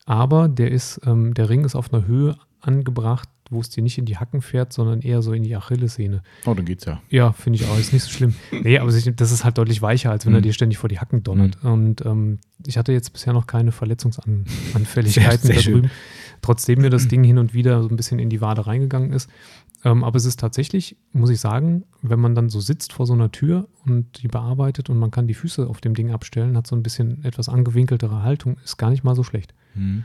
[SPEAKER 2] Aber der ist, ähm, der Ring ist auf einer Höhe angebracht, wo es dir nicht in die Hacken fährt, sondern eher so in die Achillessehne.
[SPEAKER 1] Oh, dann geht's ja.
[SPEAKER 2] Ja, finde ich auch. Ist nicht so schlimm. [LAUGHS] Nee, aber das ist halt deutlich weicher, als wenn mhm. er dir ständig vor die Hacken donnert. Mhm. Und ähm, ich hatte jetzt bisher noch keine Verletzungsanfälligkeiten sehr, [LAUGHS] sehr da drüben. Schön. Trotzdem mir das Ding hin und wieder so ein bisschen in die Wade reingegangen ist. Ähm, aber es ist tatsächlich, muss ich sagen, wenn man dann so sitzt vor so einer Tür und die bearbeitet und man kann die Füße auf dem Ding abstellen, hat so ein bisschen etwas angewinkeltere Haltung, ist gar nicht mal so schlecht.
[SPEAKER 1] Mhm.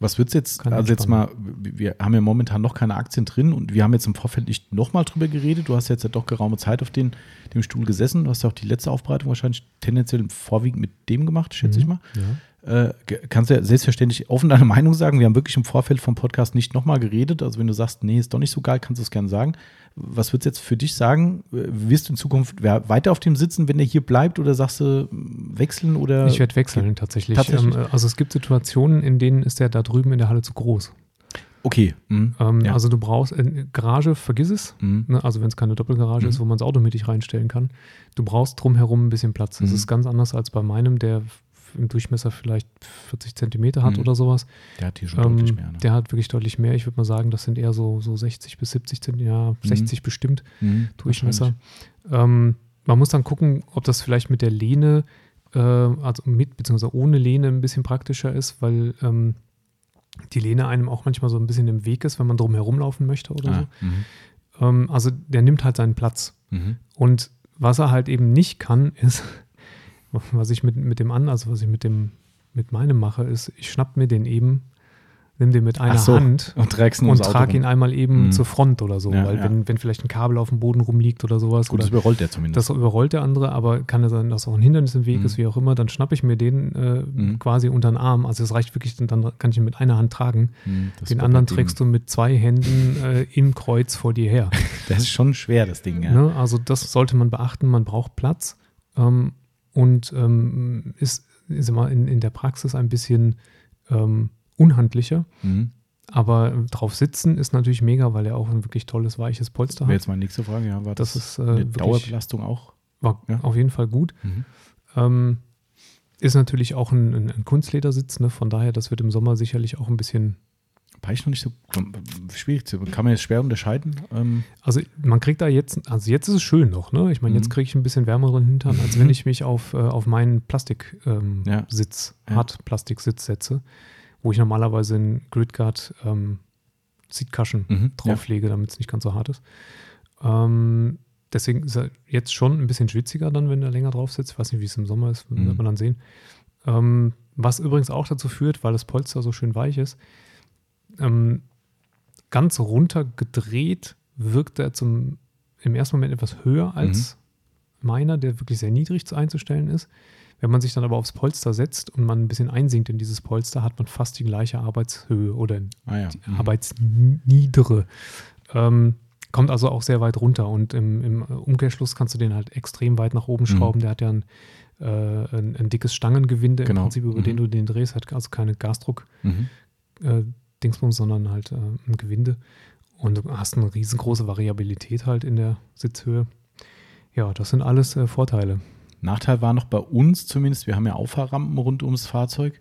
[SPEAKER 1] Was wird es jetzt, also jetzt mal, wir haben ja momentan noch keine Aktien drin und wir haben jetzt im Vorfeld nicht nochmal drüber geredet. Du hast jetzt ja doch geraume Zeit auf den, dem Stuhl gesessen. Du hast ja auch die letzte Aufbereitung wahrscheinlich tendenziell vorwiegend mit dem gemacht, schätze mhm, ich mal. Ja. Äh, kannst ja selbstverständlich offen deine Meinung sagen. Wir haben wirklich im Vorfeld vom Podcast nicht nochmal geredet. Also wenn du sagst, nee, ist doch nicht so geil, kannst du es gerne sagen. Was würdest du jetzt für dich sagen? Wirst du in Zukunft weiter auf dem sitzen, wenn er hier bleibt oder sagst du wechseln oder?
[SPEAKER 2] Ich werde wechseln tatsächlich. tatsächlich. Ähm, also es gibt Situationen, in denen ist er da drüben in der Halle zu groß.
[SPEAKER 1] Okay.
[SPEAKER 2] Mhm. Ähm, ja. Also du brauchst äh, Garage, vergiss es. Mhm. Ne? Also wenn es keine Doppelgarage mhm. ist, wo man das Auto mittig reinstellen kann. Du brauchst drumherum ein bisschen Platz. Das mhm. ist ganz anders als bei meinem, der im Durchmesser vielleicht 40 Zentimeter hat mhm. oder sowas.
[SPEAKER 1] Der hat hier schon ähm, deutlich mehr. Ne?
[SPEAKER 2] Der hat wirklich deutlich mehr. Ich würde mal sagen, das sind eher so, so 60 bis 70 Zentimeter, ja, mhm. 60 bestimmt mhm, Durchmesser. Ähm, man muss dann gucken, ob das vielleicht mit der Lehne, äh, also mit bzw. ohne Lehne ein bisschen praktischer ist, weil ähm, die Lehne einem auch manchmal so ein bisschen im Weg ist, wenn man drum herumlaufen möchte oder ah, so. Mhm. Ähm, also der nimmt halt seinen Platz. Mhm. Und was er halt eben nicht kann, [LAUGHS] ist was ich mit, mit dem an, also was ich mit dem, mit meinem mache, ist, ich schnapp mir den eben, nimm den mit einer so, Hand
[SPEAKER 1] und,
[SPEAKER 2] und trage ihn einmal eben mhm. zur Front oder so. Ja, weil ja. Wenn, wenn vielleicht ein Kabel auf dem Boden rumliegt oder sowas.
[SPEAKER 1] Gut, das überrollt der zumindest.
[SPEAKER 2] Das überrollt der andere, aber kann es sein, dass auch ein Hindernis im Weg mhm. ist, wie auch immer, dann schnappe ich mir den äh, mhm. quasi unter den Arm. Also es reicht wirklich, dann kann ich ihn mit einer Hand tragen. Mhm, den anderen trägst du mit zwei Händen äh, im Kreuz vor dir her. [LAUGHS]
[SPEAKER 1] Das ist schon schwer, das Ding, ja.
[SPEAKER 2] Ne? Also das sollte man beachten, man braucht Platz. Ähm, und ähm, ist, ist immer in, in der Praxis ein bisschen ähm, unhandlicher. Mhm. Aber drauf sitzen ist natürlich mega, weil er auch ein wirklich tolles, weiches Polster hat.
[SPEAKER 1] Jetzt meine nächste Frage, ja. War
[SPEAKER 2] das, das ist
[SPEAKER 1] äh, Dauerbelastung auch?
[SPEAKER 2] War ja. auf jeden Fall gut. Mhm. Ähm, ist natürlich auch ein, ein, ein Kunstledersitz, ne? von daher, das wird im Sommer sicherlich auch ein bisschen
[SPEAKER 1] war ich noch nicht so schwierig zu. Kann man jetzt schwer unterscheiden?
[SPEAKER 2] Ähm also man kriegt da jetzt, also jetzt ist es schön noch, ne? Ich meine, jetzt mhm. kriege ich ein bisschen wärmeren Hintern, als wenn [LAUGHS] ich mich auf, äh, auf meinen Plastiksitz, ähm, ja. ja. Hart-Plastiksitz setze, wo ich normalerweise einen Gridguard ähm, Seatcushion mhm. drauflege, ja. damit es nicht ganz so hart ist. Ähm, deswegen ist er jetzt schon ein bisschen schwitziger dann, wenn er länger drauf sitzt. Ich weiß nicht, wie es im Sommer ist, mhm. wird man dann sehen. Ähm, was übrigens auch dazu führt, weil das Polster so schön weich ist, ähm, ganz runter gedreht wirkt er zum, im ersten Moment etwas höher als mhm. meiner, der wirklich sehr niedrig einzustellen ist. Wenn man sich dann aber aufs Polster setzt und man ein bisschen einsinkt in dieses Polster, hat man fast die gleiche Arbeitshöhe oder ah ja. mhm. Arbeitsniedere. Ähm, kommt also auch sehr weit runter und im, im, Umkehrschluss kannst du den halt extrem weit nach oben mhm. schrauben. Mhm. Der hat ja ein, äh, ein, ein, dickes Stangengewinde genau. im Prinzip, über mhm. den du den drehst, hat also keine Gasdruck. Mhm. Äh, Dingsbums, sondern halt äh, ein Gewinde. Und du hast eine riesengroße Variabilität halt in der Sitzhöhe. Ja, das sind alles äh, Vorteile.
[SPEAKER 1] Nachteil war noch bei uns zumindest, wir haben ja Auffahrrampen rund ums Fahrzeug.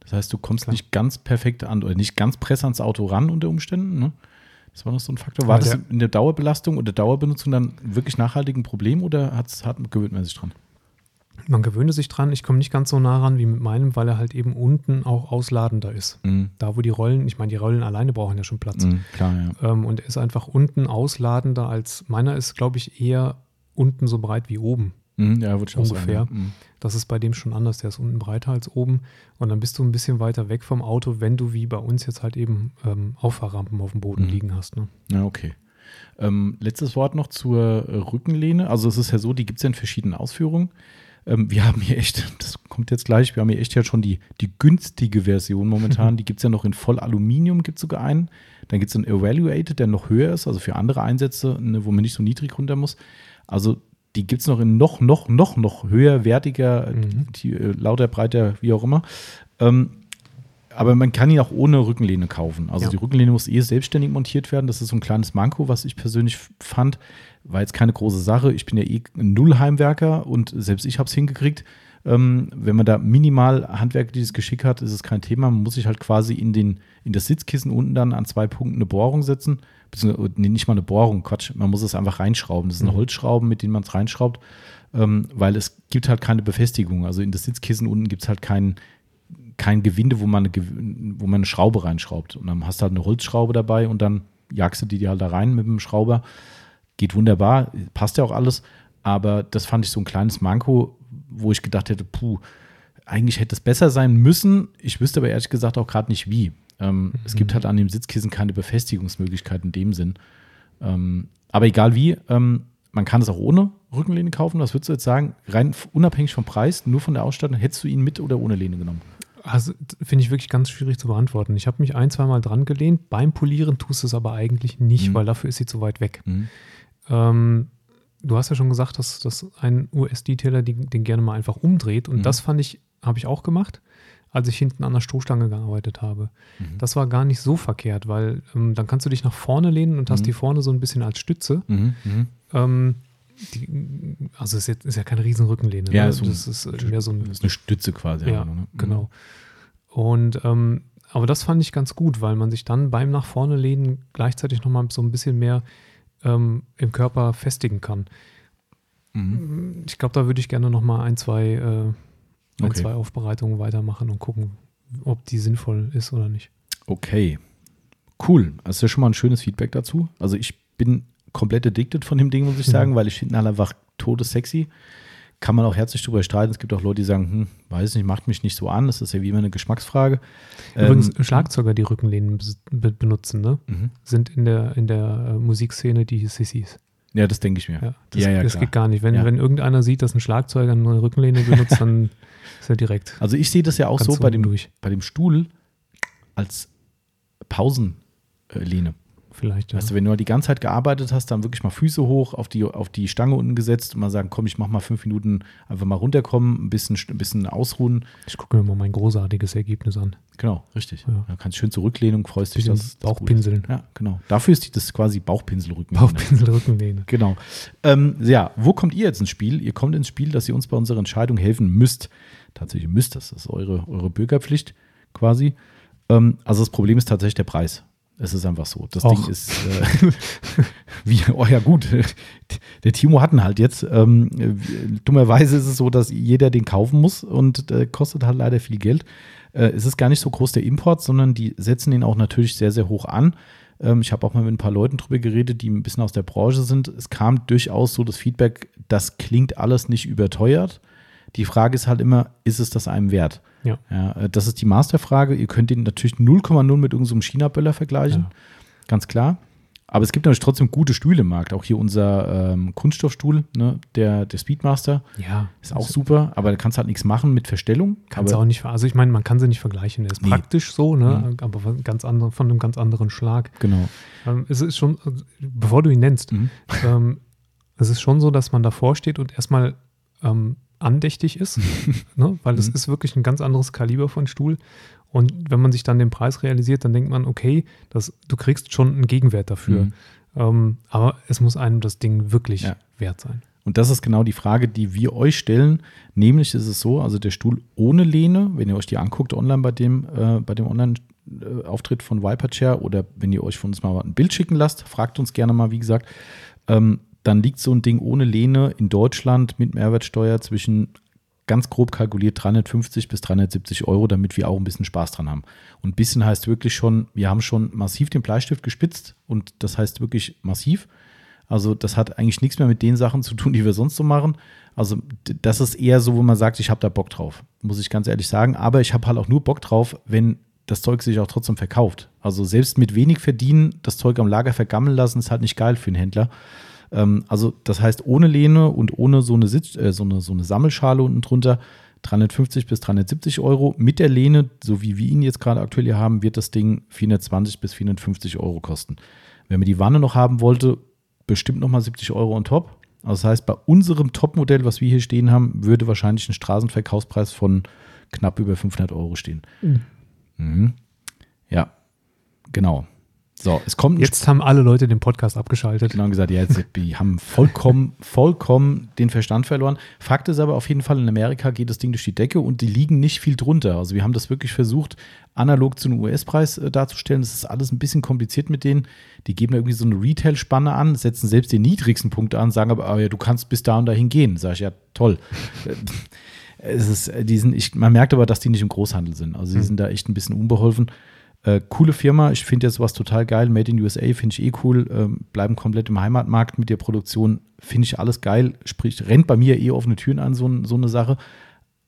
[SPEAKER 1] Das heißt, du kommst Klar. nicht ganz perfekt an oder nicht ganz press ans Auto ran unter Umständen. Ne? Das war noch so ein Faktor. War ja, das in der Dauerbelastung oder Dauerbenutzung dann wirklich nachhaltig ein Problem oder hat's, hat, gewöhnt man sich dran?
[SPEAKER 2] Man gewöhne sich dran. Ich komme nicht ganz so nah ran wie mit meinem, weil er halt eben unten auch ausladender ist. Mhm. Da, wo die Rollen, ich meine, die Rollen alleine brauchen ja schon Platz. Mhm,
[SPEAKER 1] klar,
[SPEAKER 2] ja. Ähm, und er ist einfach unten ausladender als meiner ist, glaube ich, eher unten so breit wie oben.
[SPEAKER 1] Mhm, ja, würde ich
[SPEAKER 2] ungefähr.
[SPEAKER 1] auch sagen. Ja. Mhm.
[SPEAKER 2] Das ist bei dem schon anders. Der ist unten breiter als oben. Und dann bist du ein bisschen weiter weg vom Auto, wenn du wie bei uns jetzt halt eben ähm, Auffahrrampen auf dem Boden mhm. liegen hast. Ne?
[SPEAKER 1] Ja, okay. Ähm, letztes Wort noch zur äh, Rückenlehne. Also es ist ja so, die gibt es ja in verschiedenen Ausführungen. Ähm, wir haben hier echt, das kommt jetzt gleich, wir haben hier echt ja schon die, die günstige Version momentan. [LAUGHS] die gibt es ja noch in voll Aluminium, gibt es sogar einen. Dann gibt es einen Evaluated, der noch höher ist, also für andere Einsätze, ne, wo man nicht so niedrig runter muss. Also die gibt es noch in noch, noch, noch, noch höherwertiger, mhm. die, äh, lauter, breiter, wie auch immer. Ähm, aber man kann ihn auch ohne Rückenlehne kaufen. Also ja. die Rückenlehne muss eh selbstständig montiert werden. Das ist so ein kleines Manko, was ich persönlich fand. War jetzt keine große Sache. Ich bin ja eh ein Nullheimwerker und selbst ich habe es hingekriegt. Ähm, wenn man da minimal handwerkliches Geschick hat, ist es kein Thema. Man muss sich halt quasi in, den, in das Sitzkissen unten dann an zwei Punkten eine Bohrung setzen. Beziehungsweise, nee, nicht mal eine Bohrung, Quatsch. Man muss es einfach reinschrauben. Das sind mhm. Holzschrauben, mit denen man es reinschraubt. Ähm, weil es gibt halt keine Befestigung. Also in das Sitzkissen unten gibt es halt kein, kein Gewinde, wo man, eine, wo man eine Schraube reinschraubt. Und dann hast du halt eine Holzschraube dabei und dann jagst du die halt da rein mit dem Schrauber. Geht wunderbar, passt ja auch alles. Aber das fand ich so ein kleines Manko, wo ich gedacht hätte, puh, eigentlich hätte es besser sein müssen. Ich wüsste aber ehrlich gesagt auch gerade nicht wie. Ähm, mhm. Es gibt halt an dem Sitzkissen keine Befestigungsmöglichkeit in dem Sinn. Ähm, aber egal wie, ähm, man kann es auch ohne Rückenlehne kaufen. Was würdest du jetzt sagen? Rein unabhängig vom Preis, nur von der Ausstattung, hättest du ihn mit oder ohne Lehne genommen?
[SPEAKER 2] Also finde ich wirklich ganz schwierig zu beantworten. Ich habe mich ein, zwei Mal dran gelehnt. Beim Polieren tust du es aber eigentlich nicht, mhm. weil dafür ist sie zu weit weg. Mhm. Ähm, du hast ja schon gesagt, dass, dass ein US-Detailer den gerne mal einfach umdreht. Und mhm. das fand ich, habe ich auch gemacht, als ich hinten an der Strohstange gearbeitet habe. Mhm. Das war gar nicht so verkehrt, weil ähm, dann kannst du dich nach vorne lehnen und hast mhm. die vorne so ein bisschen als Stütze. Mhm. Mhm. Ähm, die, also es ist, jetzt, ist ja keine riesen Rückenlehne.
[SPEAKER 1] Ja,
[SPEAKER 2] ne?
[SPEAKER 1] so das ist mehr so ein, das ist eine Stütze quasi.
[SPEAKER 2] Ja, ne? genau. Und ähm, aber das fand ich ganz gut, weil man sich dann beim nach vorne lehnen gleichzeitig nochmal so ein bisschen mehr ähm, im Körper festigen kann. Mhm. Ich glaube, da würde ich gerne nochmal ein, zwei, äh, ein, okay. zwei Aufbereitungen weitermachen und gucken, ob die sinnvoll ist oder nicht.
[SPEAKER 1] Okay. Cool. Das ist ja schon mal ein schönes Feedback dazu. Also ich bin komplett addicted von dem Ding, muss ich mhm. sagen, weil ich finde ihn halt einfach todessexy. Kann man auch herzlich drüber streiten. Es gibt auch Leute, die sagen, hm, weiß nicht, macht mich nicht so an. Das ist ja wie immer eine Geschmacksfrage.
[SPEAKER 2] Übrigens, ähm, Schlagzeuger, die Rückenlehnen benutzen, ne? Mhm. sind in der, in der äh, Musikszene die Sissys.
[SPEAKER 1] Ja, das denke ich mir.
[SPEAKER 2] Ja, das, ja, ja, das geht gar nicht. Wenn, wenn irgendeiner sieht, dass ein Schlagzeuger eine Rückenlehne benutzt, dann [LAUGHS] ist er direkt.
[SPEAKER 1] Also ich sehe das ja auch so bei dem, durch. bei dem Stuhl als Pausenlehne
[SPEAKER 2] vielleicht.
[SPEAKER 1] Ja. Weißt du, wenn du halt die ganze Zeit gearbeitet hast, dann wirklich mal Füße hoch auf die, auf die Stange unten gesetzt und mal sagen, komm, ich mach mal fünf Minuten einfach mal runterkommen, ein bisschen, ein bisschen ausruhen.
[SPEAKER 2] Ich gucke mir mal mein großartiges Ergebnis an.
[SPEAKER 1] Genau, richtig. Ja. Dann kannst du schön zurücklehnen und freust dich, dass
[SPEAKER 2] Bauchpinseln.
[SPEAKER 1] Ja, genau. Dafür ist das quasi Bauchpinselrückenlehne.
[SPEAKER 2] Bauchpinselrückenlehne.
[SPEAKER 1] Genau. Ähm, ja, wo kommt ihr jetzt ins Spiel? Ihr kommt ins Spiel, dass ihr uns bei unserer Entscheidung helfen müsst. Tatsächlich müsst das. Das ist eure, eure Bürgerpflicht quasi. Ähm, also das Problem ist tatsächlich der Preis. Es ist einfach so. Das Och. Ding ist, äh, [LAUGHS] wie, oh ja, gut. Der Timo hatten halt jetzt. Ähm, dummerweise ist es so, dass jeder den kaufen muss und äh, kostet halt leider viel Geld. Äh, es ist gar nicht so groß der Import, sondern die setzen ihn auch natürlich sehr, sehr hoch an. Ähm, ich habe auch mal mit ein paar Leuten drüber geredet, die ein bisschen aus der Branche sind. Es kam durchaus so das Feedback, das klingt alles nicht überteuert. Die Frage ist halt immer, ist es das einem wert?
[SPEAKER 2] Ja.
[SPEAKER 1] ja. Äh, das ist die Masterfrage. Ihr könnt den natürlich 0,0 mit irgendeinem China-Böller vergleichen. Ja. Ganz klar. Aber es gibt natürlich trotzdem gute Stühle im Markt. Auch hier unser ähm, Kunststoffstuhl, ne, der, der Speedmaster.
[SPEAKER 2] Ja.
[SPEAKER 1] Ist auch super, aber da kannst du halt nichts machen mit Verstellung.
[SPEAKER 2] Kannst du auch nicht, also ich meine, man kann sie nicht vergleichen. Der ist nee. praktisch so, ne, mhm. aber ganz andere, von einem ganz anderen Schlag.
[SPEAKER 1] Genau.
[SPEAKER 2] Ähm, es ist schon, bevor du ihn nennst, mhm. ähm, es ist schon so, dass man davor steht und erstmal ähm, andächtig ist, [LAUGHS] ne? weil es mhm. ist wirklich ein ganz anderes Kaliber von Stuhl. Und wenn man sich dann den Preis realisiert, dann denkt man, okay, das, du kriegst schon einen Gegenwert dafür. Mhm. Ähm, aber es muss einem das Ding wirklich ja. wert sein.
[SPEAKER 1] Und das ist genau die Frage, die wir euch stellen. Nämlich ist es so, also der Stuhl ohne Lehne, wenn ihr euch die anguckt online bei dem, äh, bei dem Online-Auftritt von Viperchair oder wenn ihr euch von uns mal ein Bild schicken lasst, fragt uns gerne mal, wie gesagt, ähm, dann liegt so ein Ding ohne Lehne in Deutschland mit Mehrwertsteuer zwischen ganz grob kalkuliert 350 bis 370 Euro, damit wir auch ein bisschen Spaß dran haben. Und ein bisschen heißt wirklich schon, wir haben schon massiv den Bleistift gespitzt und das heißt wirklich massiv. Also das hat eigentlich nichts mehr mit den Sachen zu tun, die wir sonst so machen. Also das ist eher so, wo man sagt, ich habe da Bock drauf, muss ich ganz ehrlich sagen. Aber ich habe halt auch nur Bock drauf, wenn das Zeug sich auch trotzdem verkauft. Also selbst mit wenig verdienen, das Zeug am Lager vergammeln lassen, ist halt nicht geil für einen Händler. Ähm, also das heißt, ohne Lehne und ohne so eine, Sitz, äh, so eine, so eine Sammelschale unten drunter 350 bis 370 Euro. Mit der Lehne, so wie wir ihn jetzt gerade aktuell hier haben, wird das Ding 420 bis 450 Euro kosten. Wenn man die Wanne noch haben wollte, bestimmt nochmal 70 Euro on top. Also das heißt, bei unserem Topmodell, was wir hier stehen haben, würde wahrscheinlich ein Straßenverkaufspreis von knapp über 500 Euro stehen. Mhm. Mhm. Ja, genau. So, es kommt.
[SPEAKER 2] Jetzt haben alle Leute den Podcast abgeschaltet.
[SPEAKER 1] Genau gesagt, ja, jetzt, die haben vollkommen, [LAUGHS] vollkommen den Verstand verloren. Fakt ist aber auf jeden Fall, in Amerika geht das Ding durch die Decke und die liegen nicht viel drunter. Also wir haben das wirklich versucht, analog zu einem US-Preis äh, darzustellen. Das ist alles ein bisschen kompliziert mit denen. Die geben da irgendwie so eine Retail-Spanne an, setzen selbst den niedrigsten Punkt an, sagen aber, oh ja, du kannst bis da und dahin gehen. Sag ich, ja, toll. [LAUGHS] es ist, die sind, ich, man merkt aber, dass die nicht im Großhandel sind. Also die hm. sind da echt ein bisschen unbeholfen. Äh, coole Firma, ich finde jetzt was total geil. Made in USA finde ich eh cool. Ähm, bleiben komplett im Heimatmarkt mit der Produktion, finde ich alles geil. Sprich, rennt bei mir eh offene Türen an, so, so eine Sache.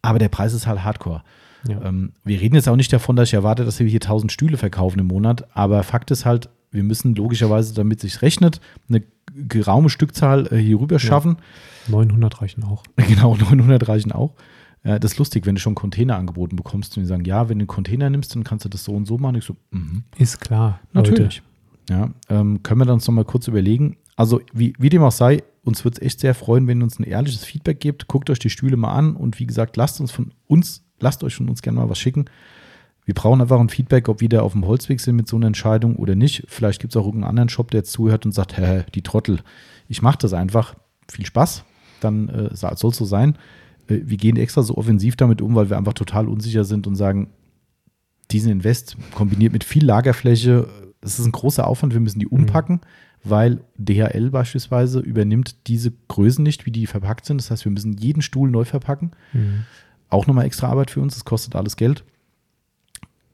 [SPEAKER 1] Aber der Preis ist halt hardcore. Ja. Ähm, wir reden jetzt auch nicht davon, dass ich erwarte, dass wir hier 1000 Stühle verkaufen im Monat, aber Fakt ist halt, wir müssen logischerweise, damit sich rechnet, eine geraume Stückzahl äh, hier rüber schaffen.
[SPEAKER 2] Ja. 900 reichen auch. [LAUGHS]
[SPEAKER 1] Genau, 900 reichen auch. Äh, das ist lustig, wenn du schon Container angeboten bekommst und die sagen, ja, wenn du einen Container nimmst, dann kannst du das so und so machen. Ich so,
[SPEAKER 2] mm Ist klar.
[SPEAKER 1] Natürlich. Ja, ähm, können wir dann uns noch mal kurz überlegen. Also, wie, wie dem auch sei, uns würde es echt sehr freuen, wenn ihr uns ein ehrliches Feedback gebt. Guckt euch die Stühle mal an und wie gesagt, lasst uns von uns, lasst euch von uns gerne mal was schicken. Wir brauchen einfach ein Feedback, ob wir da auf dem Holzweg sind mit so einer Entscheidung oder nicht. Vielleicht gibt es auch irgendeinen anderen Shop, der jetzt zuhört und sagt, hä, die Trottel, ich mache das einfach. Viel Spaß, dann äh, soll es so sein. Äh, wir gehen extra so offensiv damit um, weil wir einfach total unsicher sind und sagen, diesen Invest kombiniert mit viel Lagerfläche, es ist ein großer Aufwand, wir müssen die mhm. umpacken, mhm. weil DHL beispielsweise übernimmt diese Größen nicht, wie die verpackt sind. Das heißt, wir müssen jeden Stuhl neu verpacken. Mhm. Auch nochmal extra Arbeit für uns, das kostet alles Geld.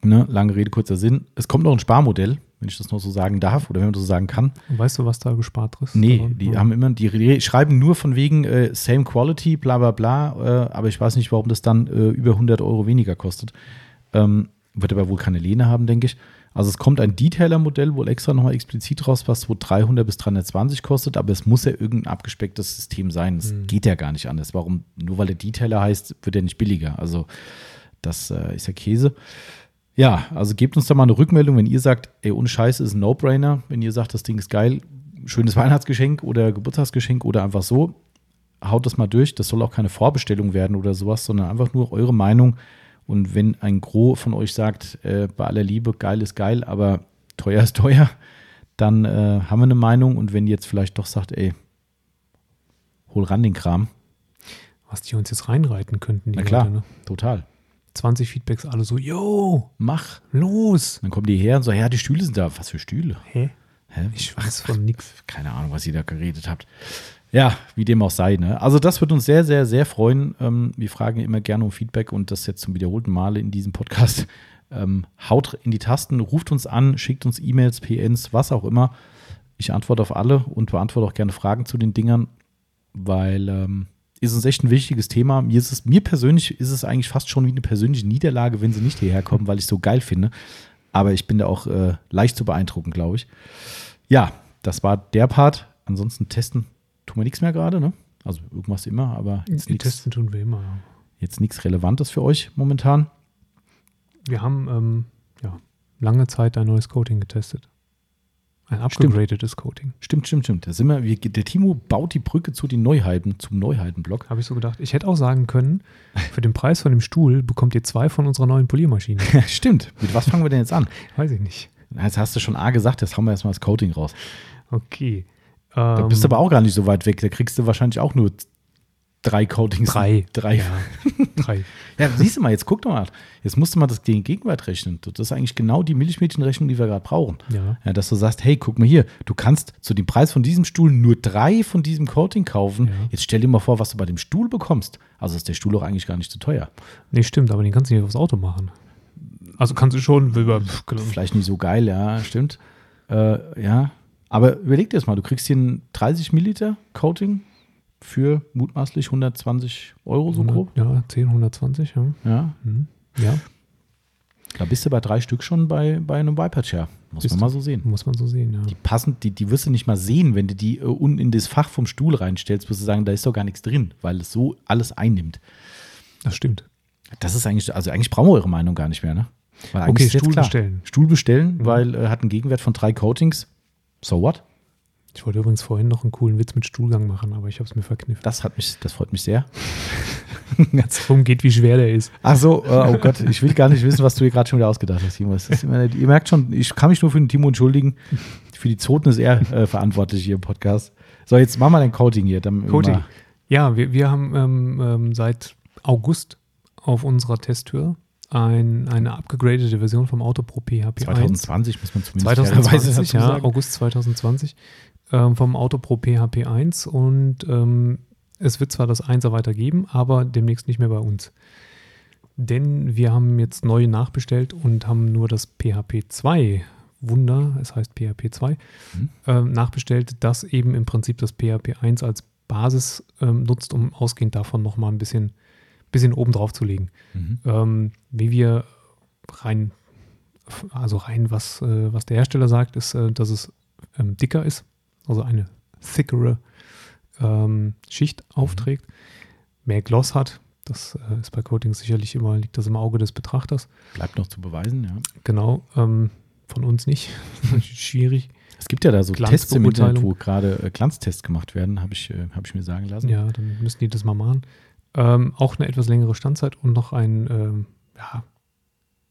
[SPEAKER 1] Ne, lange Rede, kurzer Sinn. Es kommt noch ein Sparmodell, wenn ich das noch so sagen darf oder wenn man das so sagen kann.
[SPEAKER 2] Und weißt du, was da gespart ist?
[SPEAKER 1] Nee, die oder? haben immer, die schreiben nur von wegen äh, same quality, bla bla bla, äh, aber ich weiß nicht, warum das dann äh, über 100 Euro weniger kostet. Ähm, wird aber wohl keine Lehne haben, denke ich. Also es kommt ein Detailer-Modell wohl extra nochmal explizit raus, was wo 300 bis 320 kostet, aber es muss ja irgendein abgespecktes System sein. Es mhm. geht ja gar nicht anders. Warum? Nur weil der Detailer heißt, wird er nicht billiger. Also das äh, ist ja Käse. Ja, also gebt uns da mal eine Rückmeldung, wenn ihr sagt, ey, ohne Scheiße ist ein No-Brainer. Wenn ihr sagt, das Ding ist geil, schönes Weihnachtsgeschenk oder Geburtstagsgeschenk oder einfach so, haut das mal durch. Das soll auch keine Vorbestellung werden oder sowas, sondern einfach nur eure Meinung. Und wenn ein Gros von euch sagt, äh, bei aller Liebe, geil ist geil, aber teuer ist teuer, dann äh, haben wir eine Meinung. Und wenn ihr jetzt vielleicht doch sagt, ey, hol ran den Kram.
[SPEAKER 2] Was die uns jetzt reinreiten könnten,
[SPEAKER 1] die Na klar, Leute, ne? total.
[SPEAKER 2] 20 Feedbacks, alle so, yo, mach, los.
[SPEAKER 1] Dann kommen die her und so, ja, die Stühle sind da. Was für Stühle?
[SPEAKER 2] Hä? Hä? Ich weiß von nichts.
[SPEAKER 1] Keine Ahnung, was ihr da geredet habt. Ja, wie dem auch sei. Ne? Also das wird uns sehr, sehr, sehr freuen. Ähm, wir fragen immer gerne um Feedback und das jetzt zum wiederholten Male in diesem Podcast. Ähm, haut in die Tasten, ruft uns an, schickt uns E-Mails, PNs, was auch immer. Ich antworte auf alle und beantworte auch gerne Fragen zu den Dingern, weil ähm, ist uns echt ein wichtiges Thema. Mir, ist es, mir persönlich ist es eigentlich fast schon wie eine persönliche Niederlage, wenn sie nicht hierher kommen, weil ich es so geil finde. Aber ich bin da auch äh, leicht zu beeindrucken, glaube ich. Ja, das war der Part. Ansonsten testen tun wir nichts mehr gerade, ne? Also irgendwas immer, aber
[SPEAKER 2] jetzt nichts. Testen tun wir immer, ja.
[SPEAKER 1] Jetzt nichts Relevantes für euch momentan.
[SPEAKER 2] Wir haben ähm, ja, lange Zeit ein neues Coating getestet. Ein upgradedes Coating.
[SPEAKER 1] Stimmt, stimmt, stimmt. Da sind wir, wir, der Timo baut die Brücke zu den Neuheiten, zum Neuheitenblock.
[SPEAKER 2] Habe ich so gedacht. Ich hätte auch sagen können, für den Preis von dem Stuhl bekommt ihr zwei von unserer neuen Poliermaschine. [LAUGHS]
[SPEAKER 1] stimmt. Mit was fangen wir denn jetzt an?
[SPEAKER 2] Weiß ich nicht.
[SPEAKER 1] Jetzt hast du schon A gesagt, jetzt haben wir erstmal das Coating raus.
[SPEAKER 2] Okay.
[SPEAKER 1] Da bist du ähm, aber auch gar nicht so weit weg. Da kriegst du wahrscheinlich auch nur drei Coatings.
[SPEAKER 2] Drei.
[SPEAKER 1] Drei.
[SPEAKER 2] Ja, drei. [LAUGHS]
[SPEAKER 1] ja, siehst du mal, jetzt guck doch mal. Jetzt musst du mal das den Gegenwart rechnen. Das ist eigentlich genau die Milchmädchenrechnung, die wir gerade brauchen.
[SPEAKER 2] Ja.
[SPEAKER 1] ja. Dass du sagst, hey, guck mal hier, du kannst zu dem Preis von diesem Stuhl nur drei von diesem Coating kaufen. Ja. Jetzt stell dir mal vor, was du bei dem Stuhl bekommst. Also ist der Stuhl auch eigentlich gar nicht zu teuer.
[SPEAKER 2] Nee, stimmt, aber den kannst du nicht aufs Auto machen. Also kannst du schon über.
[SPEAKER 1] Vielleicht nicht so geil, ja, stimmt. Äh, ja. Aber überleg dir das mal, du kriegst hier ein 30 Milliliter Coating für mutmaßlich 120 Euro so grob.
[SPEAKER 2] Ja, 10, 120, ja.
[SPEAKER 1] Ja.
[SPEAKER 2] Mhm. ja.
[SPEAKER 1] Da bist du bei drei Stück schon bei, bei einem Viper Chair. Muss bist man mal so sehen.
[SPEAKER 2] Muss man so sehen, ja.
[SPEAKER 1] Die passen, die, die wirst du nicht mal sehen, wenn du die äh, unten in das Fach vom Stuhl reinstellst, wirst du sagen, da ist doch gar nichts drin, weil es so alles einnimmt.
[SPEAKER 2] Das stimmt.
[SPEAKER 1] Das ist eigentlich, also eigentlich brauchen wir eure Meinung gar nicht mehr, ne?
[SPEAKER 2] Weil okay, Stuhl bestellen.
[SPEAKER 1] Stuhl bestellen, mhm. weil äh, hat einen Gegenwert von drei Coatings. So what?
[SPEAKER 2] Ich wollte übrigens vorhin noch einen coolen Witz mit Stuhlgang machen, aber ich habe es mir verkniffen.
[SPEAKER 1] Das hat mich, das freut mich sehr. [LAUGHS]
[SPEAKER 2] Ganz darum geht, wie schwer der ist.
[SPEAKER 1] Ach so, äh, oh Gott, ich will gar nicht wissen, was du dir gerade schon wieder ausgedacht hast, Timo. Immer, ihr merkt schon, ich kann mich nur für den Timo entschuldigen. Für die Zoten ist er äh, verantwortlich hier im Podcast. So, jetzt mach mal dein Coating hier.
[SPEAKER 2] Coating. Ja, wir, wir haben ähm, ähm, seit August auf unserer Testtür ein, eine abgegradete Version vom Auto Pro PHP
[SPEAKER 1] 2020 muss man
[SPEAKER 2] zumindest 2020, ja. August 2020 ähm, vom Auto Pro PHP 1 und ähm, es wird zwar das 1er weitergeben, aber demnächst nicht mehr bei uns. Denn wir haben jetzt neue nachbestellt und haben nur das PHP 2 Wunder, es heißt PHP 2, mhm. ähm, nachbestellt, das eben im Prinzip das PHP 1 als Basis ähm, nutzt, um ausgehend davon nochmal ein bisschen bisschen oben drauf zu legen. Mhm. Ähm, wie wir rein, also rein, was, äh, was der Hersteller sagt, ist, äh, dass es ähm, dicker ist, also eine thickere ähm, Schicht mhm. aufträgt, mehr Gloss hat. Das äh, ist bei Coatings sicherlich immer, liegt das im Auge des Betrachters.
[SPEAKER 1] Bleibt noch zu beweisen, ja.
[SPEAKER 2] Genau, ähm, von uns nicht. [LAUGHS] Schwierig.
[SPEAKER 1] Es gibt ja da so Tests im Internet, wo gerade äh, Glanztests gemacht werden, habe ich, äh, hab ich mir sagen lassen.
[SPEAKER 2] Ja, dann müssen die das mal machen. Ähm, auch eine etwas längere Standzeit und noch ein ähm, ja,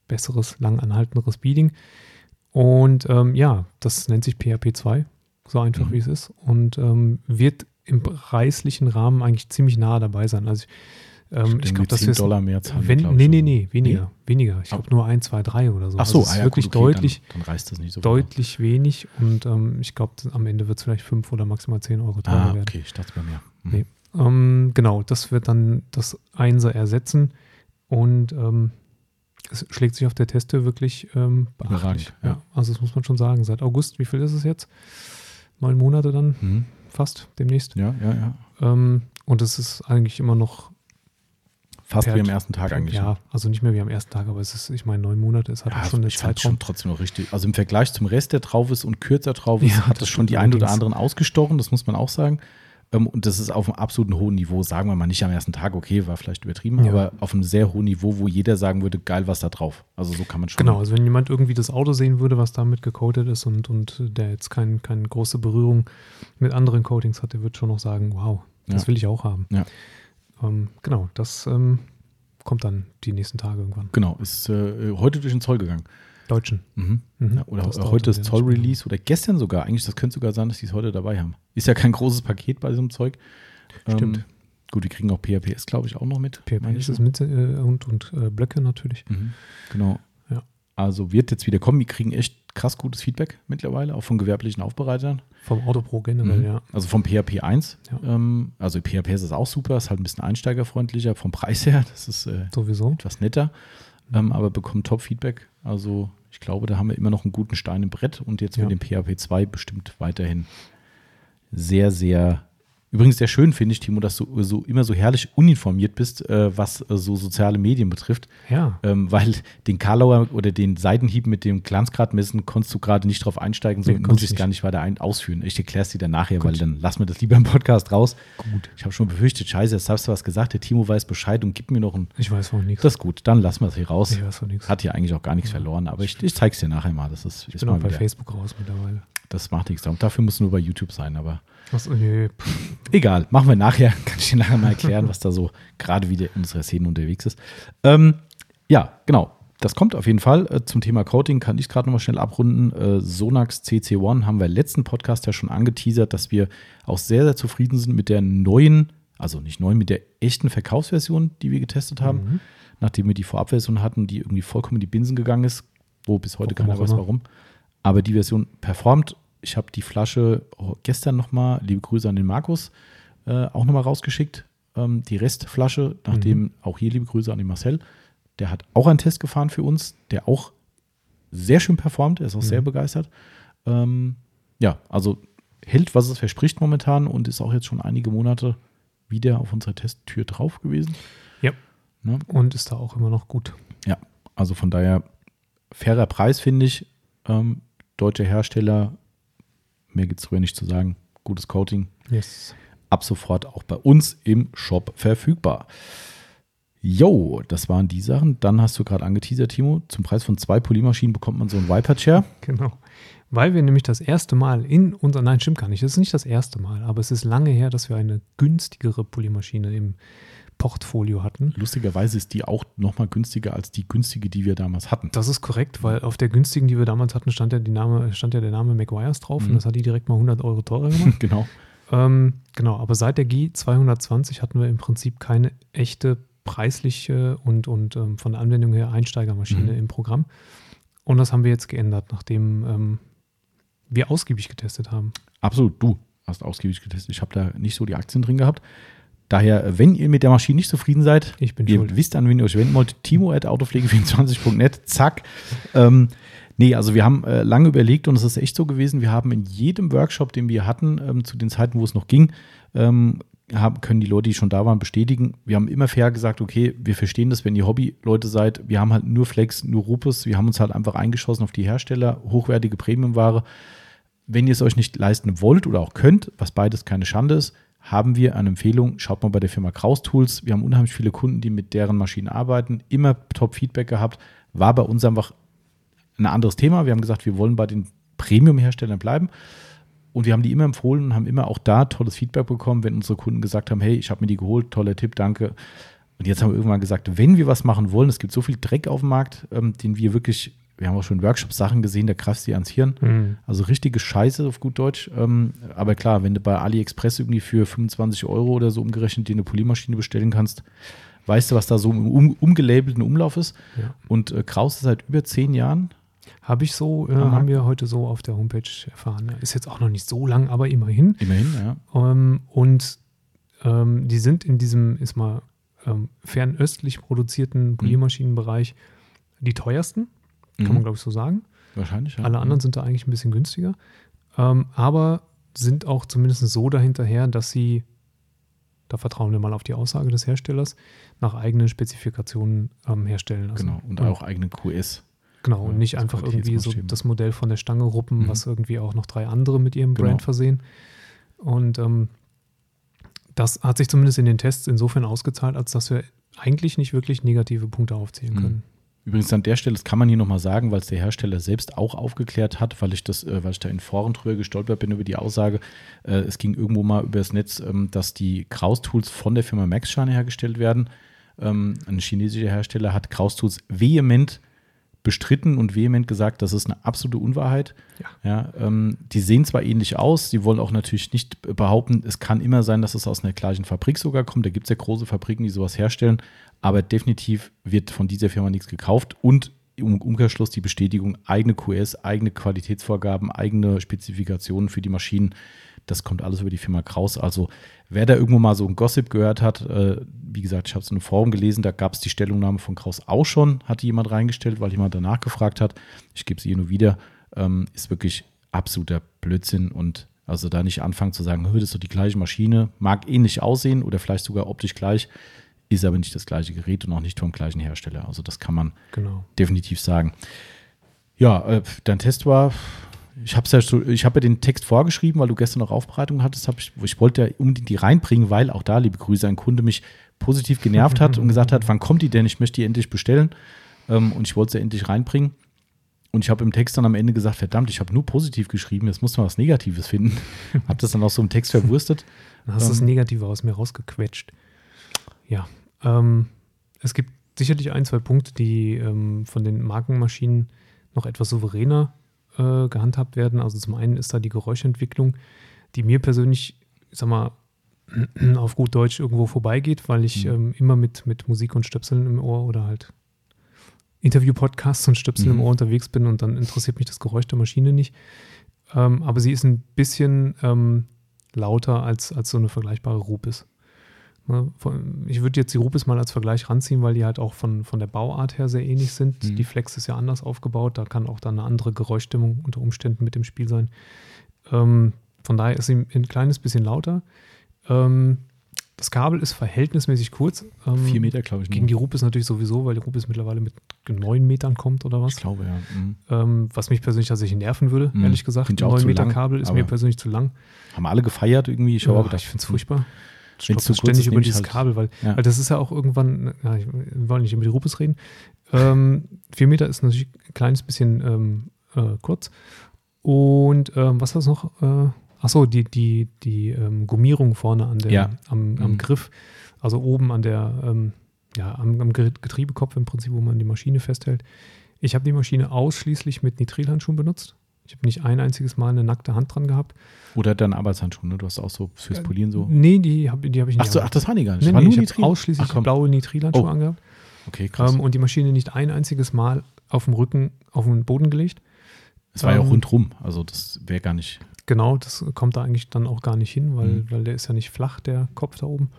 [SPEAKER 2] besseres, lang anhaltenderes Beading. Und ähm, ja, das nennt sich PHP 2, so einfach mhm. wie es ist. Und ähm, wird im preislichen Rahmen eigentlich ziemlich nah dabei sein. Also ich,
[SPEAKER 1] ähm, ich glaube, das ist
[SPEAKER 2] Dollar mehr zahlen. Wenn, nee, nee, nee, weniger. Nee? Weniger. Ich glaube nur 1, 2, 3 oder so.
[SPEAKER 1] Ach so,
[SPEAKER 2] also
[SPEAKER 1] ah, ja,
[SPEAKER 2] wirklich
[SPEAKER 1] gut, okay,
[SPEAKER 2] deutlich,
[SPEAKER 1] dann, dann, reißt das nicht so
[SPEAKER 2] deutlich wenig und ähm, ich glaube, am Ende wird es vielleicht 5 oder maximal 10 Euro teurer
[SPEAKER 1] ah,
[SPEAKER 2] werden.
[SPEAKER 1] okay, ich dachte bei mir.
[SPEAKER 2] Mhm. Nee. Ähm, genau, das wird dann das Einser ersetzen und ähm, es schlägt sich auf der Teste wirklich ähm, beachtlich. Ja. ja. Also das muss man schon sagen. Seit August, wie viel ist es jetzt? Neun Monate dann mhm. fast demnächst.
[SPEAKER 1] Ja, ja, ja.
[SPEAKER 2] Ähm, und es ist eigentlich immer noch
[SPEAKER 1] Fast wie am ersten Tag eigentlich.
[SPEAKER 2] Ja, also nicht mehr wie am ersten Tag, aber es ist, ich meine, neun Monate, es hat ja, schon eine
[SPEAKER 1] ich Zeit. schon trotzdem noch richtig. Also im Vergleich zum Rest, der drauf ist und kürzer drauf ist, ja, hat das schon die ein oder anderen ausgestochen, das muss man auch sagen. Ähm, und das ist auf einem absoluten hohen Niveau, sagen wir mal nicht am ersten Tag, okay, war vielleicht übertrieben, ja. aber auf einem sehr hohen Niveau, wo jeder sagen würde, geil, was da drauf. Also so kann man schon.
[SPEAKER 2] Genau, also wenn jemand irgendwie das Auto sehen würde, was damit gecoatet ist und, und der jetzt kein, keine große Berührung mit anderen Coatings hat, der wird schon noch sagen, wow, das ja. will ich auch haben.
[SPEAKER 1] Ja.
[SPEAKER 2] Ähm, genau, das ähm, kommt dann die nächsten Tage irgendwann.
[SPEAKER 1] Genau, ist äh, heute durch den Zoll gegangen.
[SPEAKER 2] Deutschen.
[SPEAKER 1] Mhm. Mhm. Ja, oder das heute ist Zoll-Release oder gestern sogar. Eigentlich, das könnte sogar sein, dass die es heute dabei haben. Ist ja kein großes Paket bei diesem Zeug.
[SPEAKER 2] Stimmt.
[SPEAKER 1] Ähm, gut, die kriegen auch PHPS, glaube ich, auch noch mit.
[SPEAKER 2] PHPS ist mit äh, und, und äh, Blöcke natürlich.
[SPEAKER 1] Mhm. Genau. Ja. Also wird jetzt wieder kommen. Die kriegen echt krass gutes Feedback mittlerweile, auch von gewerblichen Aufbereitern.
[SPEAKER 2] Vom Autopro generell, mhm. ja.
[SPEAKER 1] Also vom PHP 1. Ja. Ähm, also PHP ist auch super, ist halt ein bisschen einsteigerfreundlicher vom Preis her. Das ist äh,
[SPEAKER 2] Sowieso.
[SPEAKER 1] etwas netter, ähm, aber bekommt Top-Feedback. Also ich glaube, da haben wir immer noch einen guten Stein im Brett und jetzt ja. mit dem PHP 2 bestimmt weiterhin sehr, sehr Übrigens sehr schön finde ich, Timo, dass du so immer so herrlich uninformiert bist, äh, was äh, so soziale Medien betrifft.
[SPEAKER 2] Ja.
[SPEAKER 1] Ähm, weil den Karlauer oder den Seitenhieb mit dem Glanzgrad messen konntest du gerade nicht drauf einsteigen, so nee, muss ich es gar nicht weiter ein ausführen. Ich erkläre es dir dann nachher, Gut. weil dann lassen wir das lieber im Podcast raus.
[SPEAKER 2] Gut.
[SPEAKER 1] Ich habe schon befürchtet, scheiße, jetzt hast du was gesagt, der Timo weiß Bescheid und gib mir noch ein.
[SPEAKER 2] Ich weiß von nichts.
[SPEAKER 1] Das ist gut, dann lassen wir es hier raus.
[SPEAKER 2] Ich weiß von nichts.
[SPEAKER 1] Hat hier eigentlich auch gar nichts ja. verloren, aber ich, ich zeige es dir nachher mal. Das ist,
[SPEAKER 2] ich bin auch bei Facebook raus mittlerweile.
[SPEAKER 1] Das macht nichts. Dafür muss nur bei YouTube sein, aber.
[SPEAKER 2] Was, nee.
[SPEAKER 1] Egal, machen wir nachher. [LAUGHS] Kann ich dir nachher mal erklären, was da so gerade wieder in unserer Szene unterwegs ist. Ähm, ja, genau. Das kommt auf jeden Fall. Äh, zum Thema Coating kann ich gerade nochmal schnell abrunden. Äh, Sonax CC1 haben wir im letzten Podcast ja schon angeteasert, dass wir auch sehr, sehr zufrieden sind mit der neuen, also nicht neuen, mit der echten Verkaufsversion, die wir getestet haben. Mhm. Nachdem wir die Vorabversion hatten, die irgendwie vollkommen in die Binsen gegangen ist, wo bis heute keiner weiß warum. Aber die Version performt ich habe die Flasche gestern nochmal, liebe Grüße an den Markus, äh, auch nochmal rausgeschickt. Ähm, die Restflasche, nachdem mhm. auch hier liebe Grüße an den Marcel, der hat auch einen Test gefahren für uns, der auch sehr schön performt, er ist auch mhm. sehr begeistert. Ähm, ja, also hält, was es verspricht momentan und ist auch jetzt schon einige Monate wieder auf unserer Testtür drauf gewesen.
[SPEAKER 2] Ja. Ne? Und ist da auch immer noch gut.
[SPEAKER 1] Ja, also von daher fairer Preis, finde ich. Ähm, deutsche Hersteller Mehr gibt es früher nicht zu sagen. Gutes Coating.
[SPEAKER 2] Yes.
[SPEAKER 1] Ab sofort auch bei uns im Shop verfügbar. Jo, das waren die Sachen. Dann hast du gerade angeteasert, Timo. Zum Preis von zwei Polymaschinen bekommt man so einen Viper Chair. [LAUGHS]
[SPEAKER 2] Genau. Weil wir nämlich das erste Mal in unser, nein, stimmt gar nicht, es ist nicht das erste Mal, aber es ist lange her, dass wir eine günstigere Polymaschine im Portfolio hatten.
[SPEAKER 1] Lustigerweise ist die auch nochmal günstiger als die günstige, die wir damals hatten.
[SPEAKER 2] Das ist korrekt, weil auf der günstigen, die wir damals hatten, stand ja, die Name, stand ja der Name McGuire's drauf mhm. und das hat die direkt mal 100 Euro teurer gemacht. [LAUGHS]
[SPEAKER 1] genau.
[SPEAKER 2] Ähm, genau, aber seit der G220 hatten wir im Prinzip keine echte preisliche und, und ähm, von der Anwendung her Einsteigermaschine mhm. im Programm. Und das haben wir jetzt geändert, nachdem ähm, wir ausgiebig getestet haben.
[SPEAKER 1] Absolut, du hast ausgiebig getestet. Ich habe da nicht so die Aktien drin gehabt. Daher, wenn ihr mit der Maschine nicht zufrieden seid,
[SPEAKER 2] ich bin
[SPEAKER 1] ihr
[SPEAKER 2] schuld.
[SPEAKER 1] wisst, an wen ihr euch wenden wollt, timo at autopflege24.net, zack. Ähm, nee, also wir haben äh, lange überlegt und es ist echt so gewesen, wir haben in jedem Workshop, den wir hatten, ähm, zu den Zeiten, wo es noch ging, ähm, haben, können die Leute, die schon da waren, bestätigen. Wir haben immer fair gesagt, okay, wir verstehen das, wenn ihr Hobby-Leute seid. Wir haben halt nur Flex, nur Rupus. Wir haben uns halt einfach eingeschossen auf die Hersteller, hochwertige Premiumware. Wenn ihr es euch nicht leisten wollt oder auch könnt, was beides keine Schande ist, haben wir eine Empfehlung. Schaut mal bei der Firma Kraus Tools. Wir haben unheimlich viele Kunden, die mit deren Maschinen arbeiten. Immer Top-Feedback gehabt. War bei uns einfach ein anderes Thema. Wir haben gesagt, wir wollen bei den Premium-Herstellern bleiben. Und wir haben die immer empfohlen und haben immer auch da tolles Feedback bekommen, wenn unsere Kunden gesagt haben, hey, ich habe mir die geholt, toller Tipp, danke. Und jetzt haben wir irgendwann gesagt, wenn wir was machen wollen, es gibt so viel Dreck auf dem Markt, ähm, den wir wirklich, wir haben auch schon Workshops-Sachen gesehen, da kraft sie ans Hirn. Mhm. Also richtige Scheiße auf gut Deutsch. Ähm, aber klar, wenn du bei AliExpress irgendwie für 25 Euro oder so umgerechnet dir eine Polymaschine bestellen kannst, weißt du, was da so im um, umgelabelten Umlauf ist. Ja. Und äh, Kraus ist seit über zehn Jahren
[SPEAKER 2] habe ich so, äh, haben wir heute so auf der Homepage erfahren. Ist jetzt auch noch nicht so lang, aber immerhin.
[SPEAKER 1] Immerhin, ja.
[SPEAKER 2] Ähm, und ähm, die sind in diesem, ist mal ähm, fernöstlich produzierten mhm. Poliermaschinenbereich die teuersten, kann mhm. man glaube ich so sagen.
[SPEAKER 1] Wahrscheinlich, ja.
[SPEAKER 2] Alle anderen mhm. sind da eigentlich ein bisschen günstiger. Ähm, aber sind auch zumindest so dahinterher, dass sie, da vertrauen wir mal auf die Aussage des Herstellers, nach eigenen Spezifikationen ähm, herstellen
[SPEAKER 1] lassen. Genau, und auch eigenen QS.
[SPEAKER 2] Genau, und nicht einfach irgendwie so das Modell von der Stange ruppen, mhm. was irgendwie auch noch drei andere mit ihrem Brand genau. versehen. Und ähm, das hat sich zumindest in den Tests insofern ausgezahlt, als dass wir eigentlich nicht wirklich negative Punkte aufzählen mhm. können.
[SPEAKER 1] Übrigens an der Stelle, das kann man hier nochmal sagen, weil es der Hersteller selbst auch aufgeklärt hat, weil ich das, äh, weil ich da in Foren drüber gestolpert bin über die Aussage. Äh, es ging irgendwo mal über das Netz, ähm, dass die Kraus-Tools von der Firma Maxshine hergestellt werden. Ähm, ein chinesischer Hersteller hat Kraus-Tools vehement bestritten und vehement gesagt, das ist eine absolute Unwahrheit. Ja. ja ähm, die sehen zwar ähnlich aus, sie wollen auch natürlich nicht behaupten, es kann immer sein, dass es aus einer gleichen Fabrik sogar kommt. Da gibt es ja große Fabriken, die sowas herstellen, aber definitiv wird von dieser Firma nichts gekauft und im Umkehrschluss die Bestätigung, eigene QS, eigene Qualitätsvorgaben, eigene Spezifikationen für die Maschinen. Das kommt alles über die Firma Kraus. Also wer da irgendwo mal so ein Gossip gehört hat, äh, wie gesagt, ich habe es in einem Forum gelesen, da gab es die Stellungnahme von Kraus auch schon, hatte jemand reingestellt, weil jemand danach gefragt hat. Ich gebe sie hier nur wieder. Ähm, ist wirklich absoluter Blödsinn und also da nicht anfangen zu sagen, das ist so die gleiche Maschine, mag ähnlich aussehen oder vielleicht sogar optisch gleich, ist aber nicht das gleiche Gerät und auch nicht vom gleichen Hersteller. Also das kann man genau. definitiv sagen. Ja, äh, dein Test war ich habe ja so, ich habe ja den Text vorgeschrieben, weil du gestern noch Aufbereitung hattest. Ich, ich wollte ja unbedingt die reinbringen, weil auch da, liebe Grüße, ein Kunde mich positiv genervt hat [LAUGHS] und gesagt hat, wann kommt die denn? Ich möchte die endlich bestellen. Ähm, und ich wollte sie endlich reinbringen. Und ich habe im Text dann am Ende gesagt, verdammt, ich habe nur positiv geschrieben, jetzt muss man was Negatives finden. [LAUGHS] habe das dann auch so im Text verwurstet.
[SPEAKER 2] Dann hast du ähm, das Negative aus mir rausgequetscht. Ja, ähm, es gibt sicherlich ein, zwei Punkte, die ähm, von den Markenmaschinen noch etwas souveräner äh, gehandhabt werden. Also zum einen ist da die Geräuschentwicklung, die mir persönlich, ich sag mal, [CLEARS THROAT] auf gut Deutsch irgendwo vorbeigeht, weil ich mhm. ähm, immer mit, mit Musik und Stöpseln im Ohr oder halt Interview-Podcasts und Stöpseln mhm. im Ohr unterwegs bin und dann interessiert mich das Geräusch der Maschine nicht. Ähm, aber sie ist ein bisschen ähm, lauter als, als so eine vergleichbare Rupis. Ne, ich würde jetzt die Rupis mal als Vergleich ranziehen, weil die halt auch von, von der Bauart her sehr ähnlich sind. Mhm. Die Flex ist ja anders aufgebaut, da kann auch dann eine andere Geräuschstimmung unter Umständen mit dem Spiel sein. Ähm, von daher ist sie ein kleines bisschen lauter. Ähm, das Kabel ist verhältnismäßig kurz.
[SPEAKER 1] Ähm, Vier Meter, glaube ich.
[SPEAKER 2] Gegen die Rupis natürlich sowieso, weil die Rupis mittlerweile mit neun Metern kommt oder was.
[SPEAKER 1] Ich glaube, ja.
[SPEAKER 2] Mhm. Ähm, was mich persönlich tatsächlich nerven würde, mhm. ehrlich gesagt. Neun Meter lang, Kabel ist mir persönlich zu lang.
[SPEAKER 1] Haben alle gefeiert irgendwie.
[SPEAKER 2] Ich, ja, ich finde es furchtbar stolper ständig über dieses halt, Kabel, weil, ja. weil das ist ja auch irgendwann, ja, wir wollen nicht über die Rupes reden. Ähm, vier Meter ist natürlich ein kleines bisschen ähm, äh, kurz. Und ähm, was war es noch? Äh, achso, die, die, die ähm, Gummierung vorne an der, ja. am, am mhm. Griff, also oben an der, ähm, ja, am, am, Getriebekopf im Prinzip, wo man die Maschine festhält. Ich habe die Maschine ausschließlich mit Nitrilhandschuhen benutzt. Ich habe nicht ein einziges Mal eine nackte Hand dran gehabt.
[SPEAKER 1] Oder deine Arbeitshandschuhe, ne? Du hast auch so fürs Polieren so.
[SPEAKER 2] Nee, die habe die hab ich
[SPEAKER 1] nicht. Ach, so, ach, das waren die gar nicht.
[SPEAKER 2] Nee, nee, ich habe ausschließlich ach, blaue Nitrilhandschuhe oh. angehabt.
[SPEAKER 1] Okay, krass.
[SPEAKER 2] Ähm, und die Maschine nicht ein einziges Mal auf dem Rücken auf den Boden gelegt.
[SPEAKER 1] Es war ähm, ja auch ähm, rundrum, also das wäre gar nicht.
[SPEAKER 2] Genau, das kommt da eigentlich dann auch gar nicht hin, weil, mhm. weil der ist ja nicht flach, der Kopf da oben.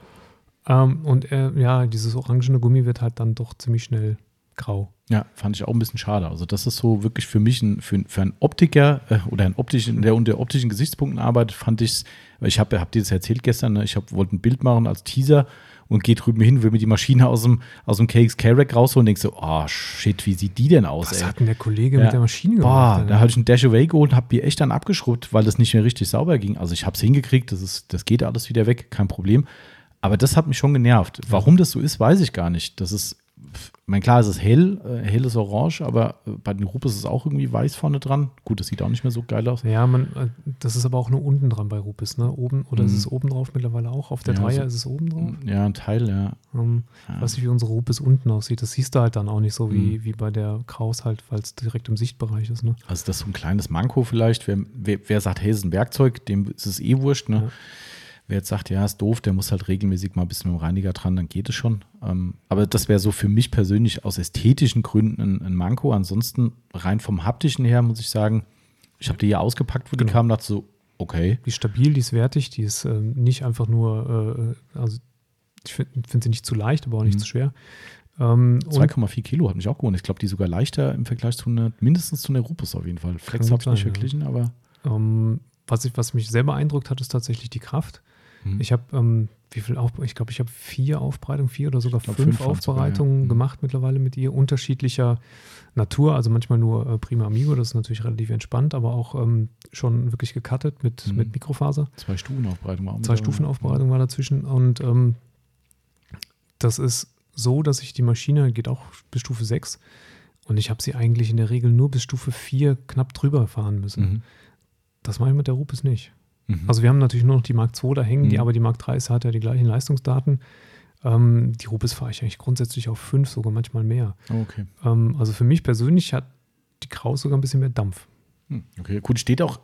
[SPEAKER 2] Ähm, und äh, ja, dieses orangene Gummi wird halt dann doch ziemlich schnell grau.
[SPEAKER 1] Ja, fand ich auch ein bisschen schade. Also das ist so wirklich für mich ein, für, für einen Optiker äh, oder einen optischen, der unter optischen Gesichtspunkten arbeitet, fand ich es, weil ich habe hab dir das erzählt gestern, ne? ich wollte ein Bild machen als Teaser und gehe drüben hin, will mir die Maschine aus dem, aus dem KXK-Rack rausholen und denke so, oh shit, wie sieht die denn aus?
[SPEAKER 2] Was
[SPEAKER 1] ey?
[SPEAKER 2] hat denn der Kollege
[SPEAKER 1] Ja.
[SPEAKER 2] mit der Maschine
[SPEAKER 1] Boah,
[SPEAKER 2] gemacht?
[SPEAKER 1] da habe ich einen Dash Away geholt und habe die echt dann abgeschrubbt, weil das nicht mehr richtig sauber ging. Also ich habe es hingekriegt, das, ist, das geht alles wieder weg, kein Problem. Aber das hat mich schon genervt. Warum das so ist, weiß ich gar nicht. Das ist, ich meine, klar, es ist hell, äh, helles Orange, aber äh, bei den Rupes ist es auch irgendwie weiß vorne dran. Gut, das sieht auch nicht mehr so geil aus.
[SPEAKER 2] Ja, man, äh, das ist aber auch nur unten dran bei Rupis, ne? Oben, oder ist
[SPEAKER 1] Mhm.
[SPEAKER 2] es oben drauf mittlerweile auch? Auf der
[SPEAKER 1] Ja,
[SPEAKER 2] Dreier
[SPEAKER 1] so-
[SPEAKER 2] ist es oben drauf?
[SPEAKER 1] Ja, ein Teil, ja.
[SPEAKER 2] Ähm,
[SPEAKER 1] Ja.
[SPEAKER 2] Weiß nicht, wie unsere Rupis unten aussieht. Das siehst du halt dann auch nicht so wie,
[SPEAKER 1] Mhm.
[SPEAKER 2] wie bei der Kraus halt, weil es direkt im Sichtbereich ist, ne?
[SPEAKER 1] Also das ist so ein kleines Manko vielleicht. Wer, wer, wer sagt, hey, ist ein Werkzeug, dem ist es eh wurscht. Ne?
[SPEAKER 2] Ja.
[SPEAKER 1] Wer jetzt sagt, ja, ist doof, der muss halt regelmäßig mal ein bisschen mit dem Reiniger dran, dann geht es schon. Ähm, aber das wäre so für mich persönlich aus ästhetischen Gründen ein, Manko. Ansonsten rein vom haptischen her muss ich sagen, ich habe die hier ausgepackt, wo die
[SPEAKER 2] Genau.
[SPEAKER 1] kamen, dachte so, okay.
[SPEAKER 2] Die ist stabil, die ist wertig, die ist ähm, nicht einfach nur, äh, also ich finde find sie nicht zu leicht, aber auch nicht
[SPEAKER 1] Mhm.
[SPEAKER 2] zu schwer. Ähm, und
[SPEAKER 1] 2,4 Kilo hat mich auch gewohnt. Ich glaube, die sogar leichter im Vergleich zu einer, mindestens zu einer Rupus auf jeden Fall. Flex habe ich nicht
[SPEAKER 2] sein, ja.
[SPEAKER 1] verglichen, aber
[SPEAKER 2] ähm, was, ich, was mich sehr beeindruckt hat, ist tatsächlich die Kraft.
[SPEAKER 1] Hm.
[SPEAKER 2] Ich habe, ähm, wie viel Auf, ich glaube, ich habe vier Aufbereitungen, vier oder sogar
[SPEAKER 1] glaub,
[SPEAKER 2] fünf,
[SPEAKER 1] fünf
[SPEAKER 2] Aufbereitungen
[SPEAKER 1] ja. Mhm.
[SPEAKER 2] gemacht mittlerweile mit ihr, unterschiedlicher Natur, also manchmal nur äh, Prima Amigo, das ist natürlich relativ entspannt, aber auch ähm, schon wirklich gecuttet mit,
[SPEAKER 1] Mhm.
[SPEAKER 2] mit Mikrofaser.
[SPEAKER 1] zwei Stufenaufbereitung war auch
[SPEAKER 2] Zwei
[SPEAKER 1] mit dabei.
[SPEAKER 2] Stufenaufbereitung war dazwischen und ähm, das ist so, dass ich die Maschine geht auch bis Stufe 6 und ich habe sie eigentlich in der Regel nur bis Stufe 4 knapp drüber fahren müssen.
[SPEAKER 1] Mhm.
[SPEAKER 2] Das mache ich mit der Rupes nicht.
[SPEAKER 1] Mhm.
[SPEAKER 2] Also wir haben natürlich nur noch die Mark II da hängen, die,
[SPEAKER 1] Mhm.
[SPEAKER 2] aber die Mark III hat ja die gleichen Leistungsdaten. Ähm, die Rupes fahre ich eigentlich grundsätzlich auf 5, sogar manchmal mehr.
[SPEAKER 1] Okay.
[SPEAKER 2] Ähm, also für mich persönlich hat die Kraus sogar ein bisschen mehr Dampf.
[SPEAKER 1] Hm, Okay, gut, steht auch,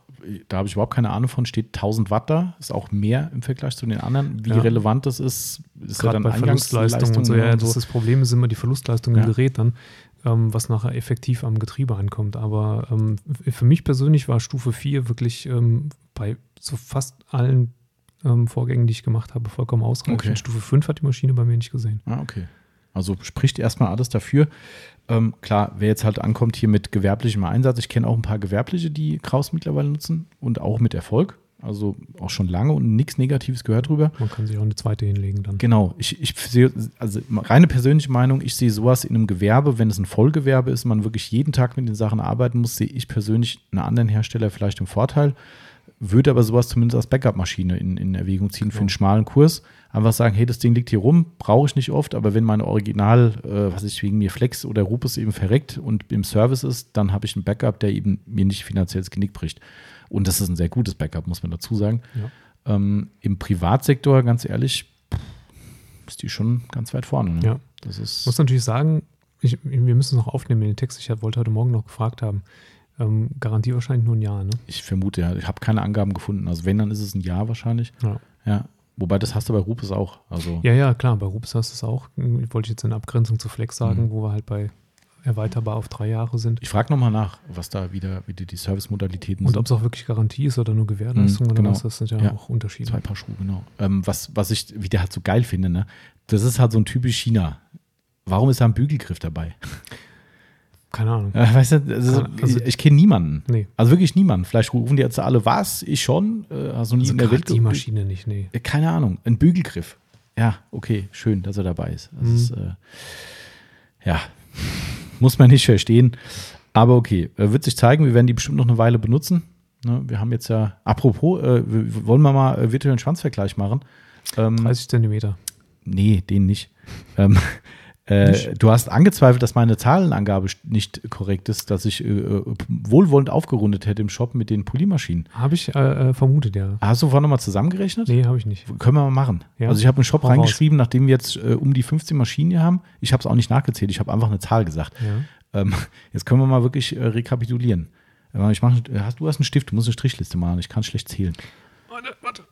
[SPEAKER 1] da habe ich überhaupt keine Ahnung von, steht 1000 Watt da, ist auch mehr im Vergleich zu den anderen. Wie
[SPEAKER 2] Ja.
[SPEAKER 1] relevant das ist, ist ja
[SPEAKER 2] Gerade
[SPEAKER 1] dann
[SPEAKER 2] bei Verlustleistung und so. Ja, das, ist das Problem ist immer die Verlustleistung im
[SPEAKER 1] Ja.
[SPEAKER 2] Gerät dann, ähm, was nachher effektiv am Getriebe ankommt. Aber ähm, für mich persönlich war Stufe 4 wirklich ähm, bei so fast allen ähm, Vorgängen, die ich gemacht habe, vollkommen ausreichend.
[SPEAKER 1] Okay.
[SPEAKER 2] Stufe 5 hat die Maschine bei mir nicht gesehen.
[SPEAKER 1] Ah, okay. Also spricht erstmal alles dafür. Ähm, klar, wer jetzt halt ankommt hier mit gewerblichem Einsatz, ich kenne auch ein paar Gewerbliche, die Kraus mittlerweile nutzen und auch mit Erfolg. Also auch schon lange und nichts Negatives gehört drüber.
[SPEAKER 2] Man kann sich auch eine zweite hinlegen dann.
[SPEAKER 1] Genau, ich, ich sehe, also reine persönliche Meinung, ich sehe sowas in einem Gewerbe, wenn es ein Vollgewerbe ist, man wirklich jeden Tag mit den Sachen arbeiten muss, sehe ich persönlich einen anderen Hersteller vielleicht im Vorteil, würde aber sowas zumindest als Backup-Maschine in, in Erwägung ziehen für einen schmalen Kurs. Einfach sagen, hey, das Ding liegt hier rum, brauche ich nicht oft, aber wenn meine Original, äh, was ich wegen mir Flex oder Rupus eben verreckt und im Service ist, dann habe ich ein Backup, der eben mir nicht finanziell das Genick bricht. Und das ist ein sehr gutes Backup, muss man dazu sagen.
[SPEAKER 2] Ja.
[SPEAKER 1] Ähm, Im Privatsektor, ganz ehrlich, ist die schon ganz weit vorne. Ne?
[SPEAKER 2] Ja.
[SPEAKER 1] Das ist.
[SPEAKER 2] Ich muss natürlich sagen, ich, wir müssen es noch aufnehmen in den Text. Ich wollte heute Morgen noch gefragt haben. Ähm, Garantie wahrscheinlich nur ein Jahr, ne?
[SPEAKER 1] Ich vermute ja, ich habe keine Angaben gefunden. Also wenn, dann ist es ein Jahr wahrscheinlich.
[SPEAKER 2] Ja.
[SPEAKER 1] Ja. Wobei das hast du bei Rupes auch. Also
[SPEAKER 2] Ja, ja, klar, bei Rupes hast du es auch. Hm, Wollte ich jetzt in Abgrenzung zu Flex sagen,
[SPEAKER 1] Mhm.
[SPEAKER 2] wo wir halt bei erweiterbar auf drei Jahre sind.
[SPEAKER 1] ich frage nochmal nach, was da wieder, wieder die Service-Modalitäten
[SPEAKER 2] Und ob es auch wirklich Garantie ist oder nur Gewährleistung
[SPEAKER 1] Mhm,
[SPEAKER 2] oder
[SPEAKER 1] genau.
[SPEAKER 2] was, das sind ja,
[SPEAKER 1] Ja.
[SPEAKER 2] auch Unterschiede.
[SPEAKER 1] Zwei Paar Schuhe, genau. Ähm, was, was ich wieder halt so geil finde, ne? Das ist halt so ein typisch China. Warum ist da ein Bügelgriff dabei?
[SPEAKER 2] Keine Ahnung.
[SPEAKER 1] Äh, weißt du, also,
[SPEAKER 2] Kann- also-
[SPEAKER 1] ich, ich kenne niemanden.
[SPEAKER 2] Nee.
[SPEAKER 1] Also wirklich niemanden. Vielleicht rufen die jetzt alle, was? Ich schon? Äh, du nie
[SPEAKER 2] Also
[SPEAKER 1] in der Welt
[SPEAKER 2] die Maschine nicht, nee.
[SPEAKER 1] Äh, Keine Ahnung. Ein Bügelgriff. Ja, okay, schön, dass er dabei ist.
[SPEAKER 2] Mhm.
[SPEAKER 1] ist äh, ja, [LAUGHS] muss man nicht verstehen. Aber okay, äh, wird sich zeigen. Wir werden die bestimmt noch eine Weile benutzen. Ne, wir haben jetzt ja, apropos, äh, wollen wir mal äh, virtuellen Schwanzvergleich machen? Ähm,
[SPEAKER 2] 30 Zentimeter.
[SPEAKER 1] Nee, den nicht. ähm, [LAUGHS] äh, du hast angezweifelt, dass meine Zahlenangabe nicht korrekt ist, dass ich äh, äh, wohlwollend aufgerundet hätte im Shop mit den Polymaschinen.
[SPEAKER 2] Habe ich äh, äh, vermutet, ja.
[SPEAKER 1] Hast du vorhin nochmal zusammengerechnet?
[SPEAKER 2] Nee, habe ich nicht.
[SPEAKER 1] Können wir mal machen.
[SPEAKER 2] Ja.
[SPEAKER 1] Also ich habe einen Shop
[SPEAKER 2] Hau
[SPEAKER 1] reingeschrieben, nachdem wir jetzt äh, um die 15 Maschinen hier haben. Ich habe es auch nicht nachgezählt, ich habe einfach eine Zahl gesagt.
[SPEAKER 2] Ja.
[SPEAKER 1] Ähm, [LAUGHS] jetzt können wir mal wirklich äh, rekapitulieren. Ich mach, hast, du hast einen Stift, du musst eine Strichliste machen. Ich kann schlecht zählen.
[SPEAKER 2] Warte, warte.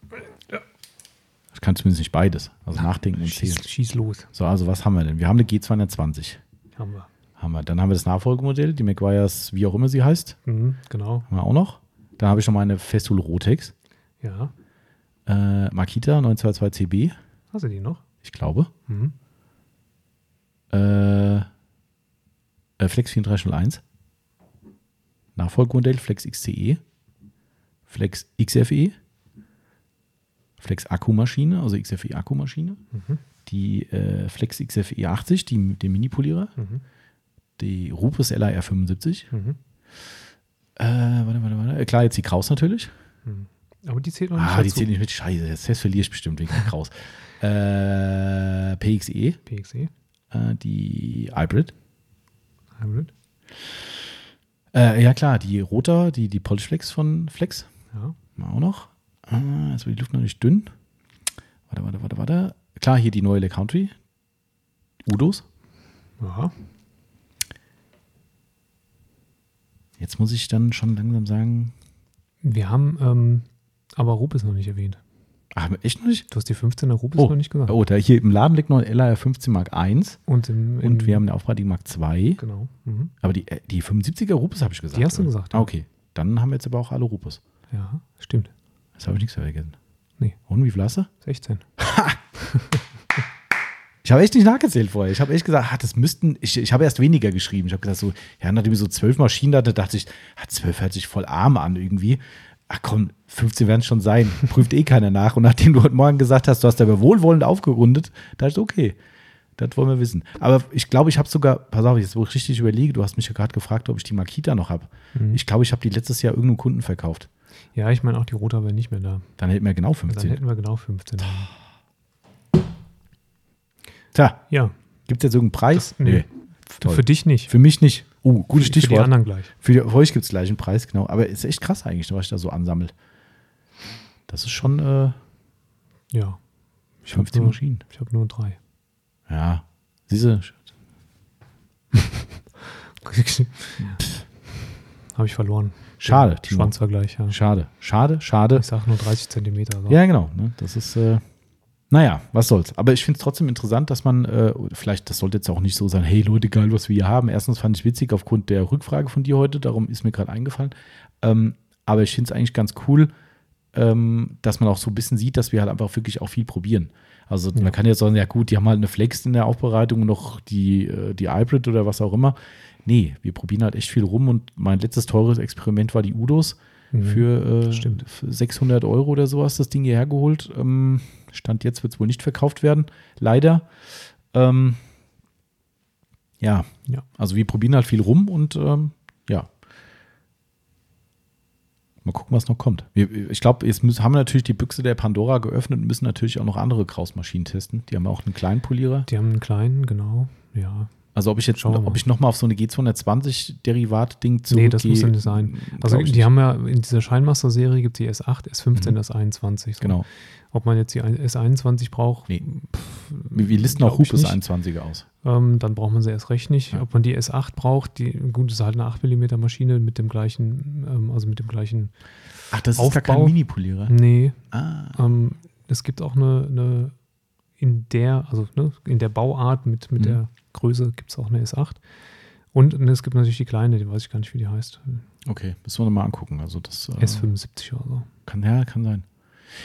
[SPEAKER 2] Ja.
[SPEAKER 1] Kann zumindest nicht beides. Also nachdenken und zählen.
[SPEAKER 2] Schieß, schieß los.
[SPEAKER 1] So, also was haben wir denn? Wir haben eine G220.
[SPEAKER 2] Haben wir.
[SPEAKER 1] Haben wir. Dann haben wir das Nachfolgemodell, die McGuire's, wie auch immer sie heißt,
[SPEAKER 2] Mhm, genau.
[SPEAKER 1] haben wir auch noch. Dann habe ich noch meine Festool Rotex,
[SPEAKER 2] Ja.
[SPEAKER 1] äh, Makita 922CB,
[SPEAKER 2] Hast du die noch?
[SPEAKER 1] ich glaube.
[SPEAKER 2] Mhm.
[SPEAKER 1] Äh, äh, Flex 3401, Nachfolgemodell Flex XCE, Flex XFE, Flex Akkumaschine, also XFE Akkumaschine, mhm. die äh, Flex XFE 80, die, den Mini-Polierer, mhm. die Rupes LAR 75. Mhm. Äh, warte, warte, warte. Klar, jetzt die Kraus natürlich.
[SPEAKER 2] Mhm. Aber die zählt noch nicht.
[SPEAKER 1] Ah, dazu. die zählt nicht mit. Scheiße, jetzt, jetzt verliere ich bestimmt wegen der Kraus. [LAUGHS] äh, PXE.
[SPEAKER 2] PXE.
[SPEAKER 1] Äh, die Hybrid.
[SPEAKER 2] Hybrid.
[SPEAKER 1] Äh, ja, klar, die Rotor, die, die Polish Flex von Flex.
[SPEAKER 2] Ja.
[SPEAKER 1] Auch noch. Ah, jetzt wird die Luft noch nicht dünn. Warte, warte, warte, warte. Klar, hier die neue Le Country. Udos.
[SPEAKER 2] Ja.
[SPEAKER 1] Jetzt muss ich dann schon langsam sagen.
[SPEAKER 2] Wir haben ähm, aber Rupes noch nicht erwähnt.
[SPEAKER 1] Ach, echt noch nicht?
[SPEAKER 2] Du hast die 15er Rupes
[SPEAKER 1] oh.
[SPEAKER 2] noch nicht gesagt.
[SPEAKER 1] Oh, da hier im Laden liegt noch ein LR 15 Mark I.
[SPEAKER 2] Und, im, im,
[SPEAKER 1] und wir haben eine Aufpreisung Mark II.
[SPEAKER 2] Genau. Mhm.
[SPEAKER 1] Aber die, äh, die 75er Rupes habe ich gesagt.
[SPEAKER 2] Die hast du gesagt.
[SPEAKER 1] Ja. Ah, okay. Dann haben wir jetzt aber auch alle Rupes.
[SPEAKER 2] Ja, stimmt.
[SPEAKER 1] Das habe ich nichts vergessen.
[SPEAKER 2] Nee.
[SPEAKER 1] Und wie viel hast du?
[SPEAKER 2] 16. [LAUGHS]
[SPEAKER 1] ich habe echt nicht nachgezählt vorher. Ich habe echt gesagt, ah, das müssten, ich, ich habe erst weniger geschrieben. Ich habe gesagt, so, ja, nachdem ich so zwölf Maschinen hatte, dachte ich, ah, zwölf hört sich voll arm an irgendwie ach komm, 15 werden es schon sein, prüft eh keiner nach. Und nachdem du heute Morgen gesagt hast, du hast aber wohlwollend aufgerundet, da ist okay. Das wollen wir wissen. Aber ich glaube, ich habe sogar, pass auf, jetzt wo ich richtig überlege, du hast mich ja gerade gefragt, ob ich die Makita noch habe. Mhm. Ich glaube, ich habe die letztes Jahr irgendeinem Kunden verkauft.
[SPEAKER 2] Ja, ich meine auch die Rote wäre nicht mehr da.
[SPEAKER 1] Dann hätten wir genau 15.
[SPEAKER 2] Dann hätten wir genau 15.
[SPEAKER 1] Tja.
[SPEAKER 2] Ja.
[SPEAKER 1] Gibt es jetzt irgendeinen Preis?
[SPEAKER 2] Das, nee. nee. Für dich nicht.
[SPEAKER 1] Für mich nicht. Oh, gutes Stichwort. Für
[SPEAKER 2] die anderen gleich.
[SPEAKER 1] Für, die, für euch gibt es gleich einen Preis, genau. Aber ist echt krass eigentlich, was ich da so ansammle. Das ist schon. Äh,
[SPEAKER 2] ja.
[SPEAKER 1] Ich 15 nur, Maschinen.
[SPEAKER 2] Ich habe nur drei.
[SPEAKER 1] Ja. Siehste. [LAUGHS] [LAUGHS]
[SPEAKER 2] habe ich verloren.
[SPEAKER 1] Schade.
[SPEAKER 2] Schwanzvergleich, ja.
[SPEAKER 1] Schade. Schade, schade.
[SPEAKER 2] Ich sage nur 30 Zentimeter.
[SPEAKER 1] So. Ja, genau. Ne? Das ist. Äh, naja, was soll's. Aber ich finde es trotzdem interessant, dass man, äh, vielleicht, das sollte jetzt auch nicht so sein, hey Leute, geil, was wir hier haben. Erstens fand ich witzig aufgrund der Rückfrage von dir heute, darum ist mir gerade eingefallen. Ähm, aber ich finde es eigentlich ganz cool, ähm, dass man auch so ein bisschen sieht, dass wir halt einfach wirklich auch viel probieren. Also ja. man kann jetzt sagen, ja gut, die haben halt eine Flex in der Aufbereitung und noch die, äh, die Hybrid oder was auch immer. Nee, wir probieren halt echt viel rum und mein letztes teures Experiment war die Udos. Mhm, für, äh, für 600 Euro oder so hast das Ding hierher geholt. Ähm, Stand jetzt wird es wohl nicht verkauft werden, leider. Ähm, ja. ja, also wir probieren halt viel rum und ähm, ja. Mal gucken, was noch kommt. Wir, ich glaube, jetzt müssen, haben wir natürlich die Büchse der Pandora geöffnet und müssen natürlich auch noch andere Krausmaschinen testen. Die haben auch einen kleinen Polierer.
[SPEAKER 2] Die haben einen kleinen, genau. Ja.
[SPEAKER 1] Also ob ich jetzt, ob ich nochmal auf so eine G220-Derivat-Ding zurückgehe.
[SPEAKER 2] Nee, das muss ja nicht sein. Also die nicht. haben ja in dieser Scheinmaster-Serie gibt es die S8, S15, mhm. S21. So.
[SPEAKER 1] Genau.
[SPEAKER 2] Ob man jetzt die S21 braucht.
[SPEAKER 1] Nee. Pff, wir listen auch Hupes 21er aus.
[SPEAKER 2] Ähm, dann braucht man sie erst recht nicht. Ja. Ob man die S8 braucht, die, gut, das ist halt eine 8 mm Maschine mit dem gleichen, ähm, also mit dem gleichen
[SPEAKER 1] Ach, das Aufbau. ist gar kein Mini-Polierer?
[SPEAKER 2] Nee.
[SPEAKER 1] Ah.
[SPEAKER 2] Ähm, es gibt auch eine, eine in der, also ne, in der Bauart mit, mit mhm. der Größe gibt es auch eine S8. Und es gibt natürlich die kleine, die weiß ich gar nicht, wie die heißt.
[SPEAKER 1] Okay, müssen wir nochmal angucken. Also das, äh,
[SPEAKER 2] S75 oder so.
[SPEAKER 1] Kann, ja, kann sein.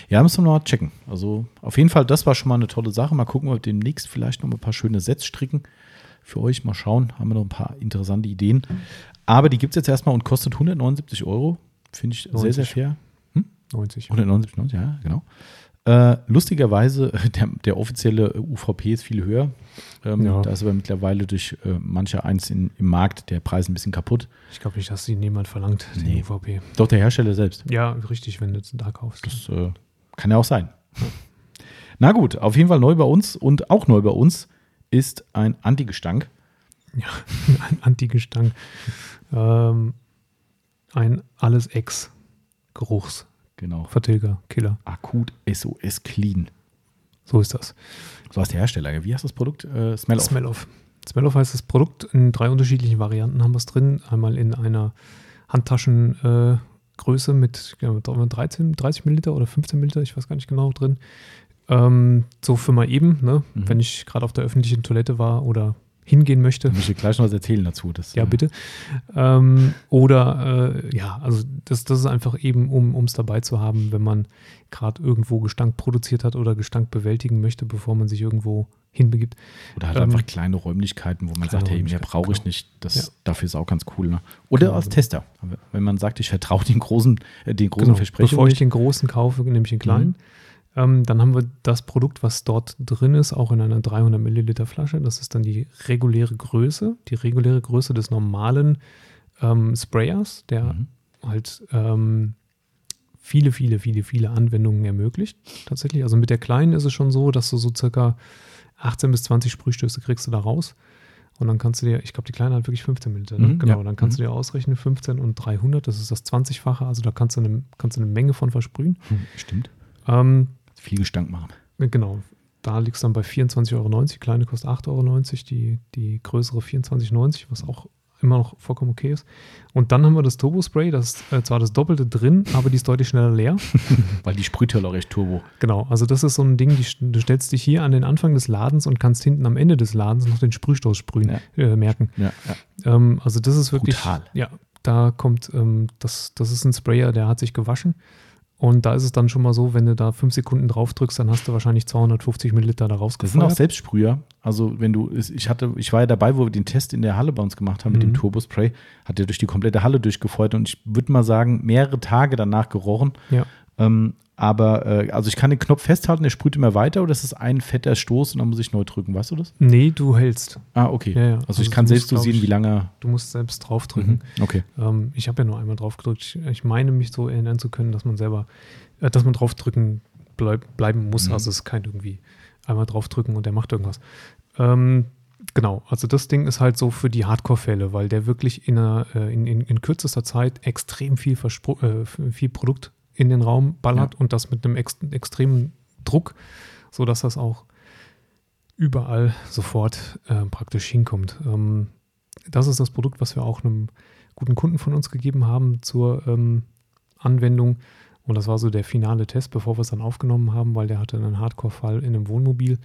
[SPEAKER 1] Ja, müssen wir noch mal checken. Also auf jeden Fall, das war schon mal eine tolle Sache. Mal gucken, ob wir demnächst vielleicht noch ein paar schöne Sets stricken. Für euch mal schauen, haben wir noch ein paar interessante Ideen. Aber die gibt es jetzt erstmal und kostet 179 Euro. Finde ich 90. sehr, sehr fair.
[SPEAKER 2] Hm? 90.
[SPEAKER 1] 179, 90, ja, genau. Äh, lustigerweise, [LAUGHS] der, der, offizielle UVP ist viel höher. Ähm, ja. Da ist aber mittlerweile durch äh, mancher eins in, im Markt der Preis ein bisschen kaputt.
[SPEAKER 2] Ich glaube nicht, dass sie niemand verlangt, den nee. UVP.
[SPEAKER 1] Doch, der Hersteller selbst.
[SPEAKER 2] Ja, richtig, wenn du es da kaufst.
[SPEAKER 1] Das äh, kann ja auch sein. Na gut, auf jeden Fall neu bei uns und auch neu bei uns ist ein Antigestank.
[SPEAKER 2] Ja, [LAUGHS] ein Antigestank. ähm, ein Alles-Ex-Geruchs.
[SPEAKER 1] Genau.
[SPEAKER 2] Vertilger, Killer.
[SPEAKER 1] Akut SOS Clean.
[SPEAKER 2] So ist das.
[SPEAKER 1] So heißt der Hersteller. Wie heißt das Produkt? Äh, Smell-Off.
[SPEAKER 2] Smell-Off. Smell-Off heißt das Produkt. In drei unterschiedlichen Varianten haben wir es drin. Einmal in einer Handtaschengröße äh, mit ja, 13, 30 Milliliter oder 15 Milliliter, ich weiß gar nicht genau, drin. Ähm, so für mal eben, ne? Mhm. wenn ich gerade auf der öffentlichen Toilette war oder hingehen möchte.
[SPEAKER 1] Ich möchte gleich noch was erzählen dazu. Das,
[SPEAKER 2] ja, bitte. Ähm, oder äh, ja, also das, das ist einfach eben, um es dabei zu haben, wenn man gerade irgendwo Gestank produziert hat oder Gestank bewältigen möchte, bevor man sich irgendwo hinbegibt.
[SPEAKER 1] Oder halt ähm, einfach kleine Räumlichkeiten, wo man sagt, hey, mehr brauche ich genau. nicht. Das, ja. Dafür ist auch ganz cool. Ne? Oder genau. als Tester. Wenn man sagt, ich vertraue den großen, äh, den großen genau. Versprechungen.
[SPEAKER 2] Bevor ich den großen kaufe, nehme ich den kleinen. Mhm. Ähm, dann haben wir das Produkt, was dort drin ist, auch in einer 300 Milliliter Flasche. Das ist dann die reguläre Größe, die reguläre Größe des normalen ähm, Sprayers, der mhm. halt ähm, viele, viele, viele, viele Anwendungen ermöglicht. Tatsächlich. Also mit der kleinen ist es schon so, dass du so circa 18 bis 20 Sprühstöße kriegst du da raus. Und dann kannst du dir, ich glaube, die kleine hat wirklich 15 Milliliter. Ne? Mhm, genau, ja. dann kannst mhm. du dir ausrechnen, 15 und 300, das ist das 20-fache. Also da kannst du eine, kannst du eine Menge von versprühen.
[SPEAKER 1] Mhm, stimmt.
[SPEAKER 2] Ähm,
[SPEAKER 1] viel Gestank machen.
[SPEAKER 2] Genau. Da liegt es dann bei 24,90 Euro. Die kleine kostet 8,90 Euro, die, die größere 24,90 Euro, was auch immer noch vollkommen okay ist. Und dann haben wir das Turbo Spray, das ist äh, zwar das Doppelte drin, aber die ist deutlich schneller leer. [LAUGHS]
[SPEAKER 1] Weil die sprüht ja auch recht turbo.
[SPEAKER 2] Genau, also das ist so ein Ding, die, du stellst dich hier an den Anfang des Ladens und kannst hinten am Ende des Ladens noch den Sprühstoß sprühen, ja. äh, merken. Ja, ja. Ähm, also das ist wirklich.
[SPEAKER 1] Brutal.
[SPEAKER 2] Ja, da kommt, ähm, das, das ist ein Sprayer, der hat sich gewaschen. Und da ist es dann schon mal so, wenn du da fünf Sekunden drauf drückst, dann hast du wahrscheinlich 250 Milliliter da rausgefeuert.
[SPEAKER 1] Das sind auch Selbstsprüher. Also wenn du, ich hatte, ich war ja dabei, wo wir den Test in der Halle bei uns gemacht haben mit mhm. dem Turbospray, hat der durch die komplette Halle durchgefeuert und ich würde mal sagen, mehrere Tage danach gerochen.
[SPEAKER 2] Ja.
[SPEAKER 1] Ähm, aber, äh, also ich kann den Knopf festhalten, der sprüht immer weiter oder ist es ein fetter Stoß und dann muss ich neu drücken, weißt du das?
[SPEAKER 2] Nee, du hältst.
[SPEAKER 1] Ah, okay. Ja, ja. Also, also, ich kann selbst so sehen, wie lange.
[SPEAKER 2] Du musst selbst draufdrücken.
[SPEAKER 1] Mhm. Okay.
[SPEAKER 2] Ähm, ich habe ja nur einmal drauf gedrückt. Ich meine mich so erinnern zu können, dass man selber, äh, dass man draufdrücken bleib, bleiben muss. Mhm. Also es ist kein irgendwie einmal draufdrücken und der macht irgendwas. Ähm, Genau, also das Ding ist halt so für die Hardcore-Fälle, weil der wirklich in, einer, äh, in, in, in, kürzester Zeit extrem viel, Verspro äh, viel Produkt in den Raum ballert ja. und das mit einem ex extremen Druck, sodass das auch überall sofort äh, praktisch hinkommt. Ähm, das ist das Produkt, was wir auch einem guten Kunden von uns gegeben haben zur ähm, Anwendung. Und das war so der finale Test, bevor wir es dann aufgenommen haben, weil der hatte einen Hardcore-Fall in einem Wohnmobil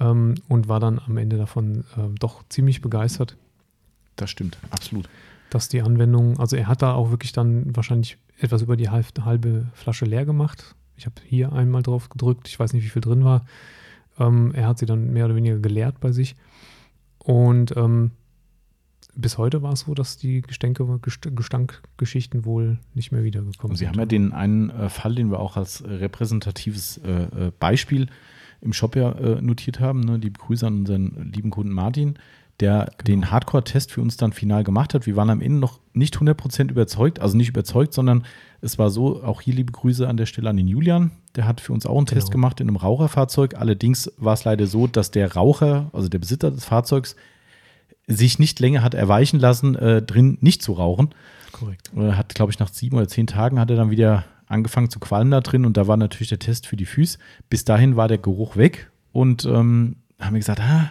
[SPEAKER 2] ähm, und war dann am Ende davon äh, doch ziemlich begeistert.
[SPEAKER 1] Das stimmt, absolut.
[SPEAKER 2] Dass die Anwendung, also er hat da auch wirklich dann wahrscheinlich etwas über die halbe Flasche leer gemacht. Ich habe hier einmal drauf gedrückt, ich weiß nicht, wie viel drin war. Ähm, er hat sie dann mehr oder weniger geleert bei sich. Und ähm, bis heute war es so, dass die Gestänke, Gestankgeschichten wohl nicht mehr wiedergekommen
[SPEAKER 1] sind.
[SPEAKER 2] Sie
[SPEAKER 1] haben ja den einen äh, Fall, den wir auch als repräsentatives äh, äh, Beispiel im Shop ja äh, notiert haben. Ne? Liebe Grüße an unseren lieben Kunden Martin der genau. den Hardcore-Test für uns dann final gemacht hat. Wir waren am Ende noch nicht 100% überzeugt, also nicht überzeugt, sondern es war so, auch hier liebe Grüße an der Stelle an den Julian, der hat für uns auch einen genau. Test gemacht in einem Raucherfahrzeug. Allerdings war es leider so, dass der Raucher, also der Besitzer des Fahrzeugs, sich nicht länger hat erweichen lassen, äh, drin nicht zu rauchen.
[SPEAKER 2] Korrekt.
[SPEAKER 1] Er hat, glaube ich, nach sieben oder zehn Tagen hat er dann wieder angefangen zu qualmen da drin und da war natürlich der Test für die Füße. Bis dahin war der Geruch weg und ähm, haben wir gesagt, ah,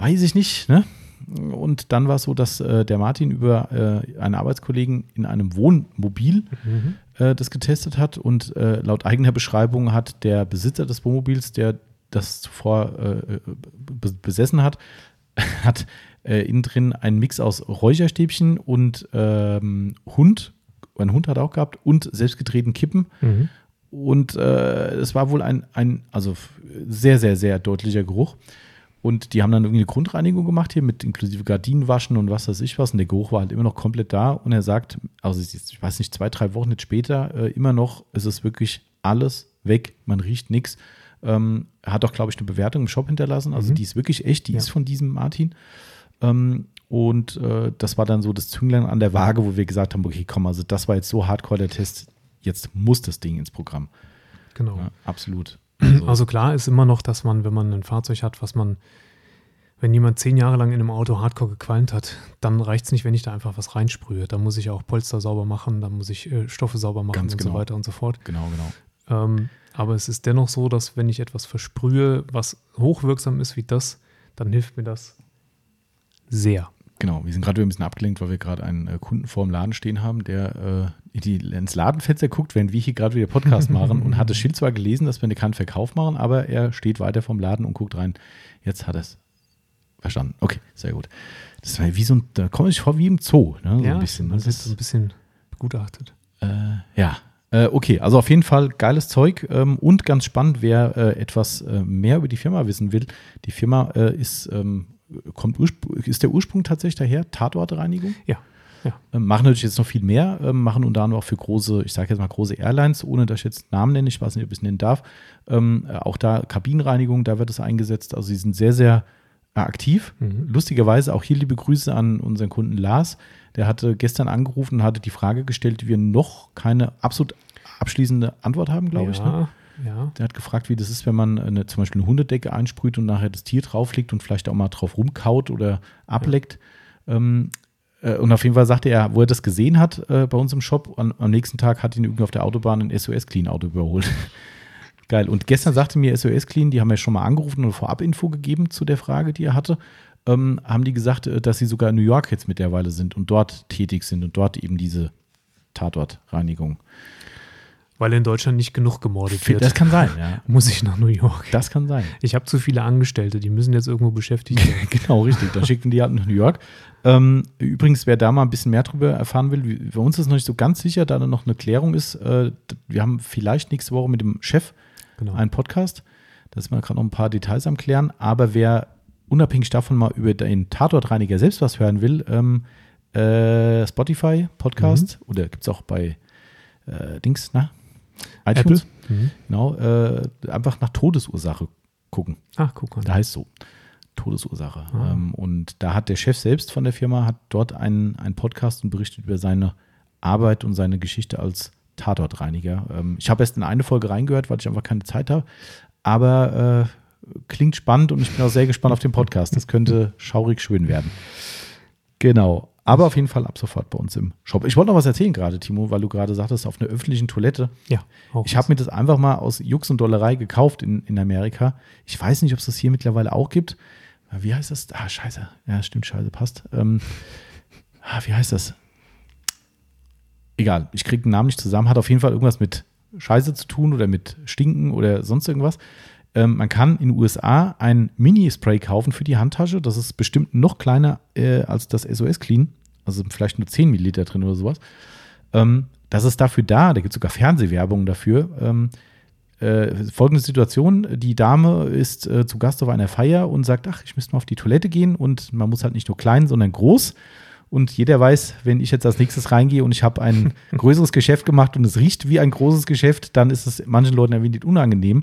[SPEAKER 1] weiß ich nicht. Ne? Und dann war es so, dass äh, der Martin über äh, einen Arbeitskollegen in einem Wohnmobil mhm. äh, das getestet hat und äh, laut eigener Beschreibung hat der Besitzer des Wohnmobils, der das zuvor äh, besessen hat, [LAUGHS] hat äh, innen drin einen Mix aus Räucherstäbchen und ähm, Hund, ein Hund hat er auch gehabt, und selbstgedrehten Kippen. Mhm. Und es war wohl ein, ein, also sehr, sehr, sehr deutlicher Geruch. Und die haben dann irgendwie eine Grundreinigung gemacht hier mit inklusive Gardinenwaschen und was weiß ich was. Und der Geruch war halt immer noch komplett da. Und er sagt, also ich weiß nicht, zwei, drei Wochen jetzt später, äh, immer noch ist es wirklich alles weg. Man riecht nichts. Ähm, er hat auch, glaube ich, eine Bewertung im Shop hinterlassen. Also mhm. die ist wirklich echt, die ja. ist von diesem Martin. Ähm, und äh, das war dann so das Zünglein an der Waage, wo wir gesagt haben, okay, komm, also das war jetzt so hardcore der Test, jetzt muss das Ding ins Programm.
[SPEAKER 2] Genau.
[SPEAKER 1] Ja, absolut.
[SPEAKER 2] Also, also klar ist immer noch, dass man, wenn man ein Fahrzeug hat, was man, wenn jemand zehn Jahre lang in einem Auto hardcore gequalmt hat, dann reicht es nicht, wenn ich da einfach was reinsprühe. Da muss ich auch Polster sauber machen, da muss ich äh, Stoffe sauber machen
[SPEAKER 1] Ganz
[SPEAKER 2] und
[SPEAKER 1] genau.
[SPEAKER 2] so weiter und so fort.
[SPEAKER 1] Genau, genau.
[SPEAKER 2] Ähm, aber es ist dennoch so, dass wenn ich etwas versprühe, was hochwirksam ist wie das, dann hilft mir das sehr.
[SPEAKER 1] Genau, wir sind gerade ein bisschen abgelenkt, weil wir gerade einen äh, Kunden vor dem Laden stehen haben, der äh, die, ins Ladenfenster guckt, während wir hier gerade wieder Podcast [LAUGHS] machen und hat das Schild zwar gelesen, dass wir keinen Verkauf machen, aber er steht weiter vom Laden und guckt rein. Jetzt hat er es verstanden. Okay, sehr gut. Das war wie so ein, da komme ich vor wie im Zoo, ne? So
[SPEAKER 2] ja,
[SPEAKER 1] ein bisschen. Das ist,
[SPEAKER 2] so ein bisschen begutachtet.
[SPEAKER 1] äh, ja. Äh, okay, also auf jeden Fall geiles Zeug ähm, und ganz spannend, wer äh, etwas äh, mehr über die Firma wissen will. Die Firma äh, ist, ähm, kommt ist der Ursprung tatsächlich daher, Tatortreinigung.
[SPEAKER 2] Ja, ja.
[SPEAKER 1] Ähm, machen natürlich jetzt noch viel mehr, ähm, machen unter anderem auch für große, ich sage jetzt mal große Airlines, ohne dass ich jetzt Namen nenne, ich weiß nicht, ob ich es nennen darf. Ähm, äh, auch da Kabinenreinigung, da wird es eingesetzt. Also sie sind sehr, sehr äh, aktiv.
[SPEAKER 2] Mhm.
[SPEAKER 1] Lustigerweise auch hier liebe Grüße an unseren Kunden Lars. Der hatte gestern angerufen und hatte die Frage gestellt, die wir noch keine absolut abschließende Antwort haben, glaube ich. Ne?
[SPEAKER 2] ja, ja.
[SPEAKER 1] Der hat gefragt, wie das ist, wenn man eine, zum Beispiel eine Hundedecke einsprüht und nachher das Tier drauflegt und vielleicht auch mal drauf rumkaut oder ableckt. Ähm, äh, und auf jeden Fall sagte er, wo er das gesehen hat äh, bei uns im Shop, an, am nächsten Tag hat ihn irgendwie auf der Autobahn ein SOS-Clean-Auto überholt. [LAUGHS] Geil. Und gestern sagte mir SOS Clean, die haben ja schon mal angerufen und Vorab-Info gegeben zu der Frage, die er hatte. Ähm, haben die gesagt, äh, dass sie sogar in New York jetzt mittlerweile sind und dort tätig sind und dort eben diese Tatortreinigung.
[SPEAKER 2] Weil in Deutschland nicht genug gemordet wird.
[SPEAKER 1] Das kann sein, ja. [LAUGHS]
[SPEAKER 2] Muss ich nach New York.
[SPEAKER 1] Das kann sein.
[SPEAKER 2] Ich habe zu viele Angestellte, die müssen jetzt irgendwo beschäftigt werden. [LAUGHS]
[SPEAKER 1] genau, richtig. Dann schicken die halt nach New York. Ähm, übrigens, wer da mal ein bisschen mehr drüber erfahren will, bei uns ist noch nicht so ganz sicher, da dann noch eine Klärung ist. Äh, wir haben vielleicht nächste Woche mit dem Chef
[SPEAKER 2] Genau.
[SPEAKER 1] einen Podcast. Da sind wir gerade noch ein paar Details am Klären. Aber wer unabhängig davon mal über den Tatortreiniger selbst was hören will, ähm, äh, Spotify Podcast oder gibt es auch bei äh, Dings, na? iTunes.
[SPEAKER 2] Mhm.
[SPEAKER 1] Genau, äh, einfach nach Todesursache gucken.
[SPEAKER 2] Ach, guck mal.
[SPEAKER 1] Da heißt so. Todesursache.
[SPEAKER 2] Ah.
[SPEAKER 1] Ähm, und da hat der Chef selbst von der Firma hat dort einen, einen Podcast und berichtet über seine Arbeit und seine Geschichte als Tatortreiniger. Ähm, ich habe erst in eine Folge reingehört, weil ich einfach keine Zeit habe. Aber äh, klingt spannend und ich bin auch sehr gespannt auf den Podcast. Das könnte schaurig schön werden. Genau. Aber auf jeden Fall ab sofort bei uns im Shop. Ich wollte noch was erzählen gerade, Timo, weil du gerade sagtest, auf einer öffentlichen Toilette.
[SPEAKER 2] Ja,
[SPEAKER 1] Ich habe mir das einfach mal aus Jux und Dollerei gekauft in, in Amerika. Ich weiß nicht, ob es das hier mittlerweile auch gibt. Wie heißt das? Ah, scheiße. Ja, stimmt, scheiße, passt. Ähm, ah, wie heißt das? Egal, ich kriege den Namen nicht zusammen. Hat auf jeden Fall irgendwas mit Scheiße zu tun oder mit Stinken oder sonst irgendwas. Ähm, man kann in den USA ein Mini-Spray kaufen für die Handtasche. Das ist bestimmt noch kleiner äh, als das SOS Clean. Also vielleicht nur 10 Milliliter drin oder sowas. Ähm, das ist dafür da, da gibt es sogar Fernsehwerbung dafür. Ähm, äh, folgende Situation: Die Dame ist äh, zu Gast auf einer Feier und sagt: Ach, ich müsste mal auf die Toilette gehen. Und man muss halt nicht nur klein, sondern groß. Und jeder weiß, wenn ich jetzt als nächstes reingehe und ich habe ein [LAUGHS] größeres Geschäft gemacht und es riecht wie ein großes Geschäft, dann ist es manchen Leuten ein wenig unangenehm.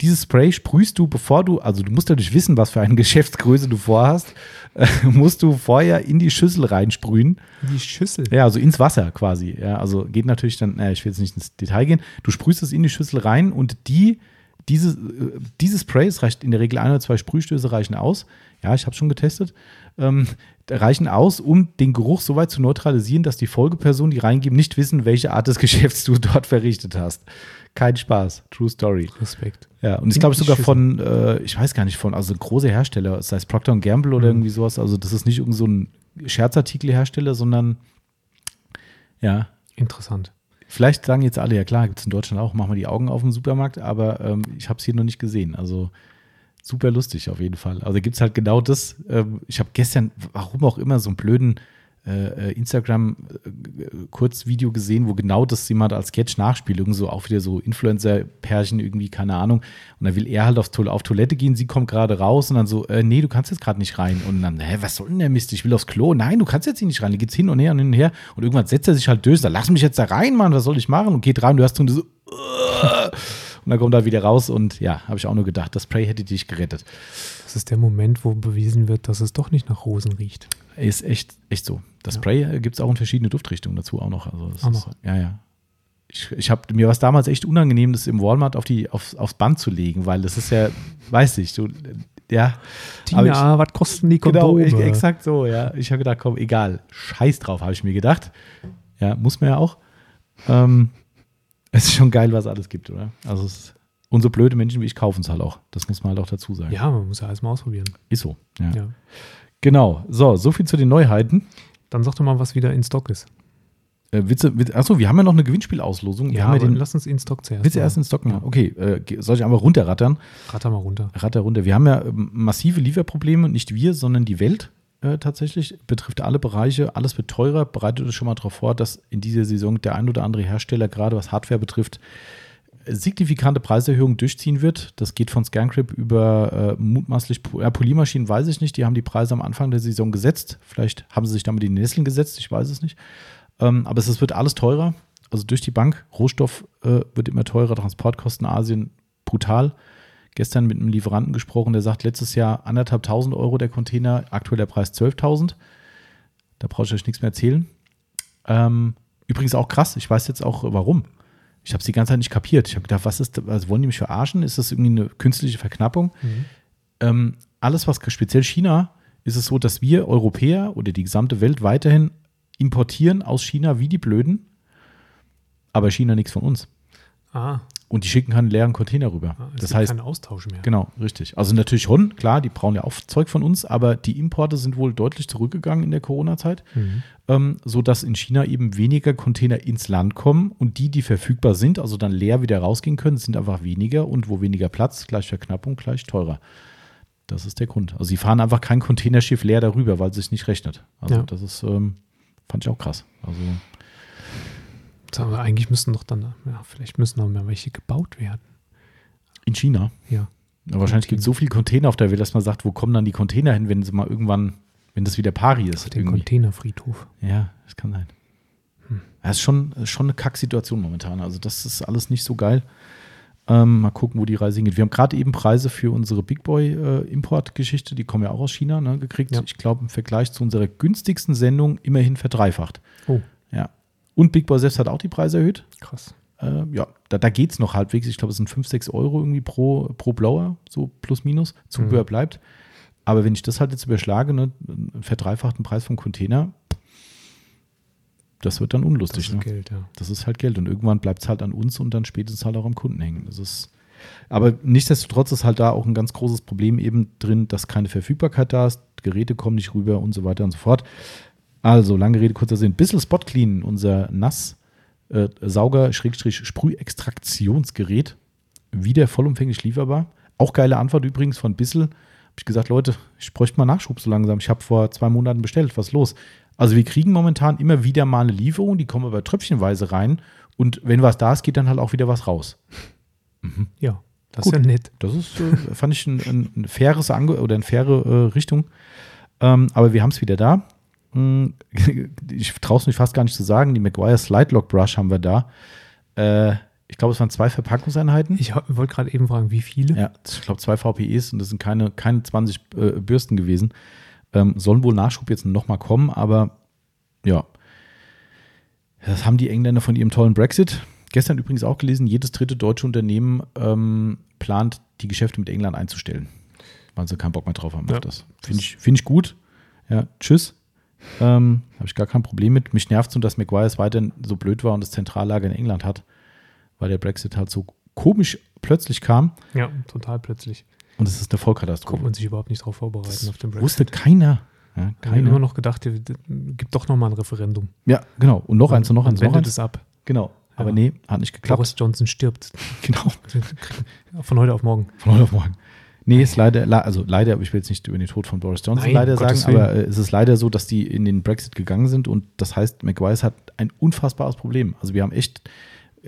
[SPEAKER 1] Dieses Spray sprühst du, bevor du, also du musst natürlich wissen, was für eine [LAUGHS] Geschäftsgröße du vorhast, äh, musst du vorher in die Schüssel reinsprühen.
[SPEAKER 2] Die Schüssel.
[SPEAKER 1] Ja, also ins Wasser quasi. Ja, also geht natürlich dann, naja, ich will jetzt nicht ins Detail gehen. Du sprühst es in die Schüssel rein und die, diese, äh, dieses Spray, es reicht in der Regel ein oder zwei Sprühstöße reichen aus. Ja, ich habe schon getestet. Ähm, reichen aus, um den Geruch so weit zu neutralisieren, dass die Folgepersonen, die reingeben, nicht wissen, welche Art des [LAUGHS] Geschäfts du dort verrichtet hast. Kein Spaß. True Story.
[SPEAKER 2] Respekt.
[SPEAKER 1] Ja, und ich glaube sogar von, äh, ich weiß gar nicht, von, also große Hersteller, sei es Procter Gamble oder
[SPEAKER 2] Mhm.
[SPEAKER 1] irgendwie sowas. Also das ist nicht irgend so ein Scherzartikelhersteller, sondern ja,
[SPEAKER 2] Interessant.
[SPEAKER 1] vielleicht sagen jetzt alle, ja klar, gibt es in Deutschland auch, machen wir die Augen auf im Supermarkt, aber ähm, ich habe es hier noch nicht gesehen. Also super lustig auf jeden Fall. Also gibt es halt genau das. Ähm, ich habe gestern, warum auch immer, so einen blöden äh, Instagram-Kurzvideo gesehen, wo genau das jemand als Sketch nachspielt. Irgend so auch wieder so Influencer-Pärchen irgendwie, keine Ahnung. Und dann will er halt auf, auf Toilette gehen, sie kommt gerade raus und dann so, äh, nee, du kannst jetzt gerade nicht rein. Und dann, hä, was soll denn der Mist? Ich will aufs Klo. Nein, du kannst jetzt hier nicht rein. Dann geht's hin und her und hin und her. Und irgendwann setzt er sich halt durch, sagt, lass mich jetzt da rein, Mann, was soll ich machen? Und geht rein, du hast so, so "Ugh." [LAUGHS] und dann kommt er wieder raus und ja, habe ich auch nur gedacht, das Spray hätte dich gerettet.
[SPEAKER 2] Das ist der Moment, wo bewiesen wird, dass es doch nicht nach Rosen riecht.
[SPEAKER 1] Ist echt, echt so. Das
[SPEAKER 2] Ja.
[SPEAKER 1] Spray gibt es auch in verschiedene Duftrichtungen dazu auch noch. Also
[SPEAKER 2] Auch
[SPEAKER 1] ist,
[SPEAKER 2] noch.
[SPEAKER 1] Ja, ja. Ich, ich habe mir was damals echt unangenehm, das im Walmart auf die, auf, aufs Band zu legen, weil das ist ja, weiß ich, du, ja. aber ich-
[SPEAKER 2] Tina, was kosten die
[SPEAKER 1] Genau,
[SPEAKER 2] Kondome?
[SPEAKER 1] ich, exakt so, ja. Ich habe gedacht, komm, egal, scheiß drauf, habe ich mir gedacht. Ja, muss man ja auch. Ähm, es ist schon geil, was alles gibt, oder? Also es und so blöde Menschen wie ich kaufen es halt auch. Das muss man halt auch dazu sagen.
[SPEAKER 2] Ja, man muss ja alles mal ausprobieren.
[SPEAKER 1] Ist so. Ja.
[SPEAKER 2] Ja.
[SPEAKER 1] Genau. So, so viel zu den Neuheiten.
[SPEAKER 2] Dann sag doch mal, was wieder in Stock ist.
[SPEAKER 1] Äh, Witze, Witze, achso, wir haben ja noch eine Gewinnspielauslosung. Wir
[SPEAKER 2] Ja,
[SPEAKER 1] haben
[SPEAKER 2] aber
[SPEAKER 1] den,
[SPEAKER 2] lass uns in Stock zuerst.
[SPEAKER 1] Willst du erst in Stock machen? Okay, äh, soll ich einfach runterrattern?
[SPEAKER 2] Ratter mal runter.
[SPEAKER 1] Ratter runter. Wir haben ja ähm, massive Lieferprobleme, nicht wir, sondern die Welt äh, tatsächlich. Betrifft alle Bereiche, alles wird teurer. Bereitet euch schon mal darauf vor, dass in dieser Saison der ein oder andere Hersteller, gerade was Hardware betrifft, äh, signifikante Preiserhöhungen durchziehen wird. Das geht von ScanCrip über äh, mutmaßlich Po- ja, Poliermaschinen, weiß ich nicht. Die haben die Preise am Anfang der Saison gesetzt. Vielleicht haben sie sich damit in die Nesseln gesetzt, ich weiß es nicht. Ähm, aber es, es wird alles teurer. Also durch die Bank. Rohstoff äh, wird immer teurer. Transportkosten Asien brutal. Gestern mit einem Lieferanten gesprochen, der sagt, letztes Jahr anderthalb tausend Euro der Container, aktueller Preis 12.000. Da brauche ich euch nichts mehr erzählen. Ähm, übrigens auch krass, ich weiß jetzt auch warum. Ich habe es die ganze Zeit nicht kapiert. Ich habe gedacht, was ist, also wollen die mich verarschen? Ist das irgendwie eine künstliche Verknappung? Ähm, alles, was speziell China, ist es so, dass wir Europäer oder die gesamte Welt weiterhin importieren aus China wie die Blöden, aber China nichts von uns.
[SPEAKER 2] Ah,
[SPEAKER 1] Und die schicken keinen leeren Container rüber.
[SPEAKER 2] ah,
[SPEAKER 1] das heißt,
[SPEAKER 2] keinen Austausch mehr.
[SPEAKER 1] Genau, richtig. Also natürlich schon, klar, die brauchen ja auch Zeug von uns, aber die Importe sind wohl deutlich zurückgegangen in der Corona-Zeit,
[SPEAKER 2] Mhm.
[SPEAKER 1] ähm, sodass in China eben weniger Container ins Land kommen und die, die verfügbar sind, also dann leer wieder rausgehen können, sind einfach weniger und wo weniger Platz, gleich Verknappung, gleich teurer. Das ist der Grund. Also sie fahren einfach kein Containerschiff leer darüber, weil es sich nicht rechnet. Also
[SPEAKER 2] Ja.
[SPEAKER 1] das ist, ähm, fand ich auch krass. Also
[SPEAKER 2] Sagen wir, eigentlich müssen doch dann, ja, vielleicht müssen noch mehr welche gebaut werden.
[SPEAKER 1] in China.
[SPEAKER 2] Ja.
[SPEAKER 1] Ja, wahrscheinlich gibt es so viele Container auf der Welt, dass man sagt, wo kommen dann die Container hin, wenn sie mal irgendwann, wenn das wieder pari ist.
[SPEAKER 2] Auf den
[SPEAKER 1] irgendwie.
[SPEAKER 2] Containerfriedhof.
[SPEAKER 1] Ja, das kann sein.
[SPEAKER 2] Hm.
[SPEAKER 1] Das ist schon, schon eine Kacksituation momentan. Also, das ist alles nicht so geil. Ähm, mal gucken, wo die Reise hingeht. Wir haben gerade eben Preise für unsere Big Boy-Import-Geschichte, die kommen ja auch aus China, ne, gekriegt.
[SPEAKER 2] Ja.
[SPEAKER 1] Ich glaube, im Vergleich zu unserer günstigsten Sendung immerhin verdreifacht.
[SPEAKER 2] Oh.
[SPEAKER 1] Und Big Boy selbst hat auch die Preise erhöht.
[SPEAKER 2] krass.
[SPEAKER 1] Äh, ja, da, da geht es noch halbwegs. Ich glaube, es sind 5, 6 Euro irgendwie pro, pro Blower, so plus minus. Zubehör
[SPEAKER 2] Mhm.
[SPEAKER 1] bleibt. Aber wenn ich das halt jetzt überschlage, ne, einen verdreifachten Preis vom Container, das wird dann
[SPEAKER 2] Das
[SPEAKER 1] unlustig.
[SPEAKER 2] ist
[SPEAKER 1] ne?
[SPEAKER 2] Geld, ja.
[SPEAKER 1] Das ist halt Geld. Und irgendwann bleibt es halt an uns und dann spätestens halt auch am Kunden hängen. Das ist. Aber nichtsdestotrotz ist halt da auch ein ganz großes Problem eben drin, dass keine Verfügbarkeit da ist, Geräte kommen nicht rüber und so weiter und so fort. Also, lange Rede, kurzer Sinn. Bissel Spot Clean, unser Nass äh, wieder vollumfänglich lieferbar. Auch geile Antwort übrigens von Bissel. Habe ich gesagt, Leute, ich bräuchte mal Nachschub so langsam. Ich habe vor zwei Monaten bestellt. Was ist los? Also wir kriegen momentan immer wieder mal eine Lieferung, die kommen aber tröpfchenweise rein. Und wenn was da ist, geht dann halt auch wieder was raus.
[SPEAKER 2] Ja, das
[SPEAKER 1] Gut.
[SPEAKER 2] ist ja nett.
[SPEAKER 1] Das ist, äh, fand ich ein, ein, ein faires Ange oder eine faire äh, Richtung. Ähm, aber wir haben es wieder da. Hm, [LAUGHS] Ich traue es mich fast gar nicht zu sagen. Die Maguire Slide Lock Brush haben wir da. Äh, ich glaube, es waren zwei Verpackungseinheiten.
[SPEAKER 2] Ich wollte gerade eben fragen, wie viele?
[SPEAKER 1] Ja, ich glaube zwei VPEs und das sind keine, keine 20 äh, Bürsten gewesen. Ähm, sollen wohl Nachschub jetzt nochmal kommen, aber ja. Das haben die Engländer von ihrem tollen Brexit. Gestern übrigens auch gelesen, jedes dritte deutsche Unternehmen ähm, plant, die Geschäfte mit England einzustellen. Weil sie keinen Bock mehr drauf haben
[SPEAKER 2] Ja.
[SPEAKER 1] auf das. Finde ich, find ich gut. Ja, tschüss. Ähm, Habe ich gar kein Problem mit. Mich nervt so, dass McGuire's weiterhin so blöd war und das Zentrallager in England hat, weil der Brexit halt so komisch plötzlich kam.
[SPEAKER 2] Ja, total plötzlich.
[SPEAKER 1] Und es ist eine Vollkatastrophe.
[SPEAKER 2] Konnte man sich überhaupt nicht darauf vorbereiten
[SPEAKER 1] Das
[SPEAKER 2] auf den Brexit.
[SPEAKER 1] wusste keiner. Ja, keiner.
[SPEAKER 2] immer noch gedacht, es gibt doch noch mal ein Referendum.
[SPEAKER 1] ja, genau. Und noch eins und noch eins und noch
[SPEAKER 2] wendet
[SPEAKER 1] eins.
[SPEAKER 2] es ab.
[SPEAKER 1] Genau. Aber
[SPEAKER 2] Ja.
[SPEAKER 1] nee, hat nicht geklappt.
[SPEAKER 2] Boris Johnson stirbt. [LAUGHS]
[SPEAKER 1] Genau.
[SPEAKER 2] Von heute auf morgen.
[SPEAKER 1] Von heute auf morgen. Nee, ist leider, le- also leider, ich will jetzt nicht über den Tod von Boris Johnson
[SPEAKER 2] Nein,
[SPEAKER 1] leider
[SPEAKER 2] um
[SPEAKER 1] sagen,
[SPEAKER 2] Gottes Willen.
[SPEAKER 1] aber äh, es ist leider so, dass die in den Brexit gegangen sind und das heißt, McWise hat ein unfassbares Problem. Also wir haben echt,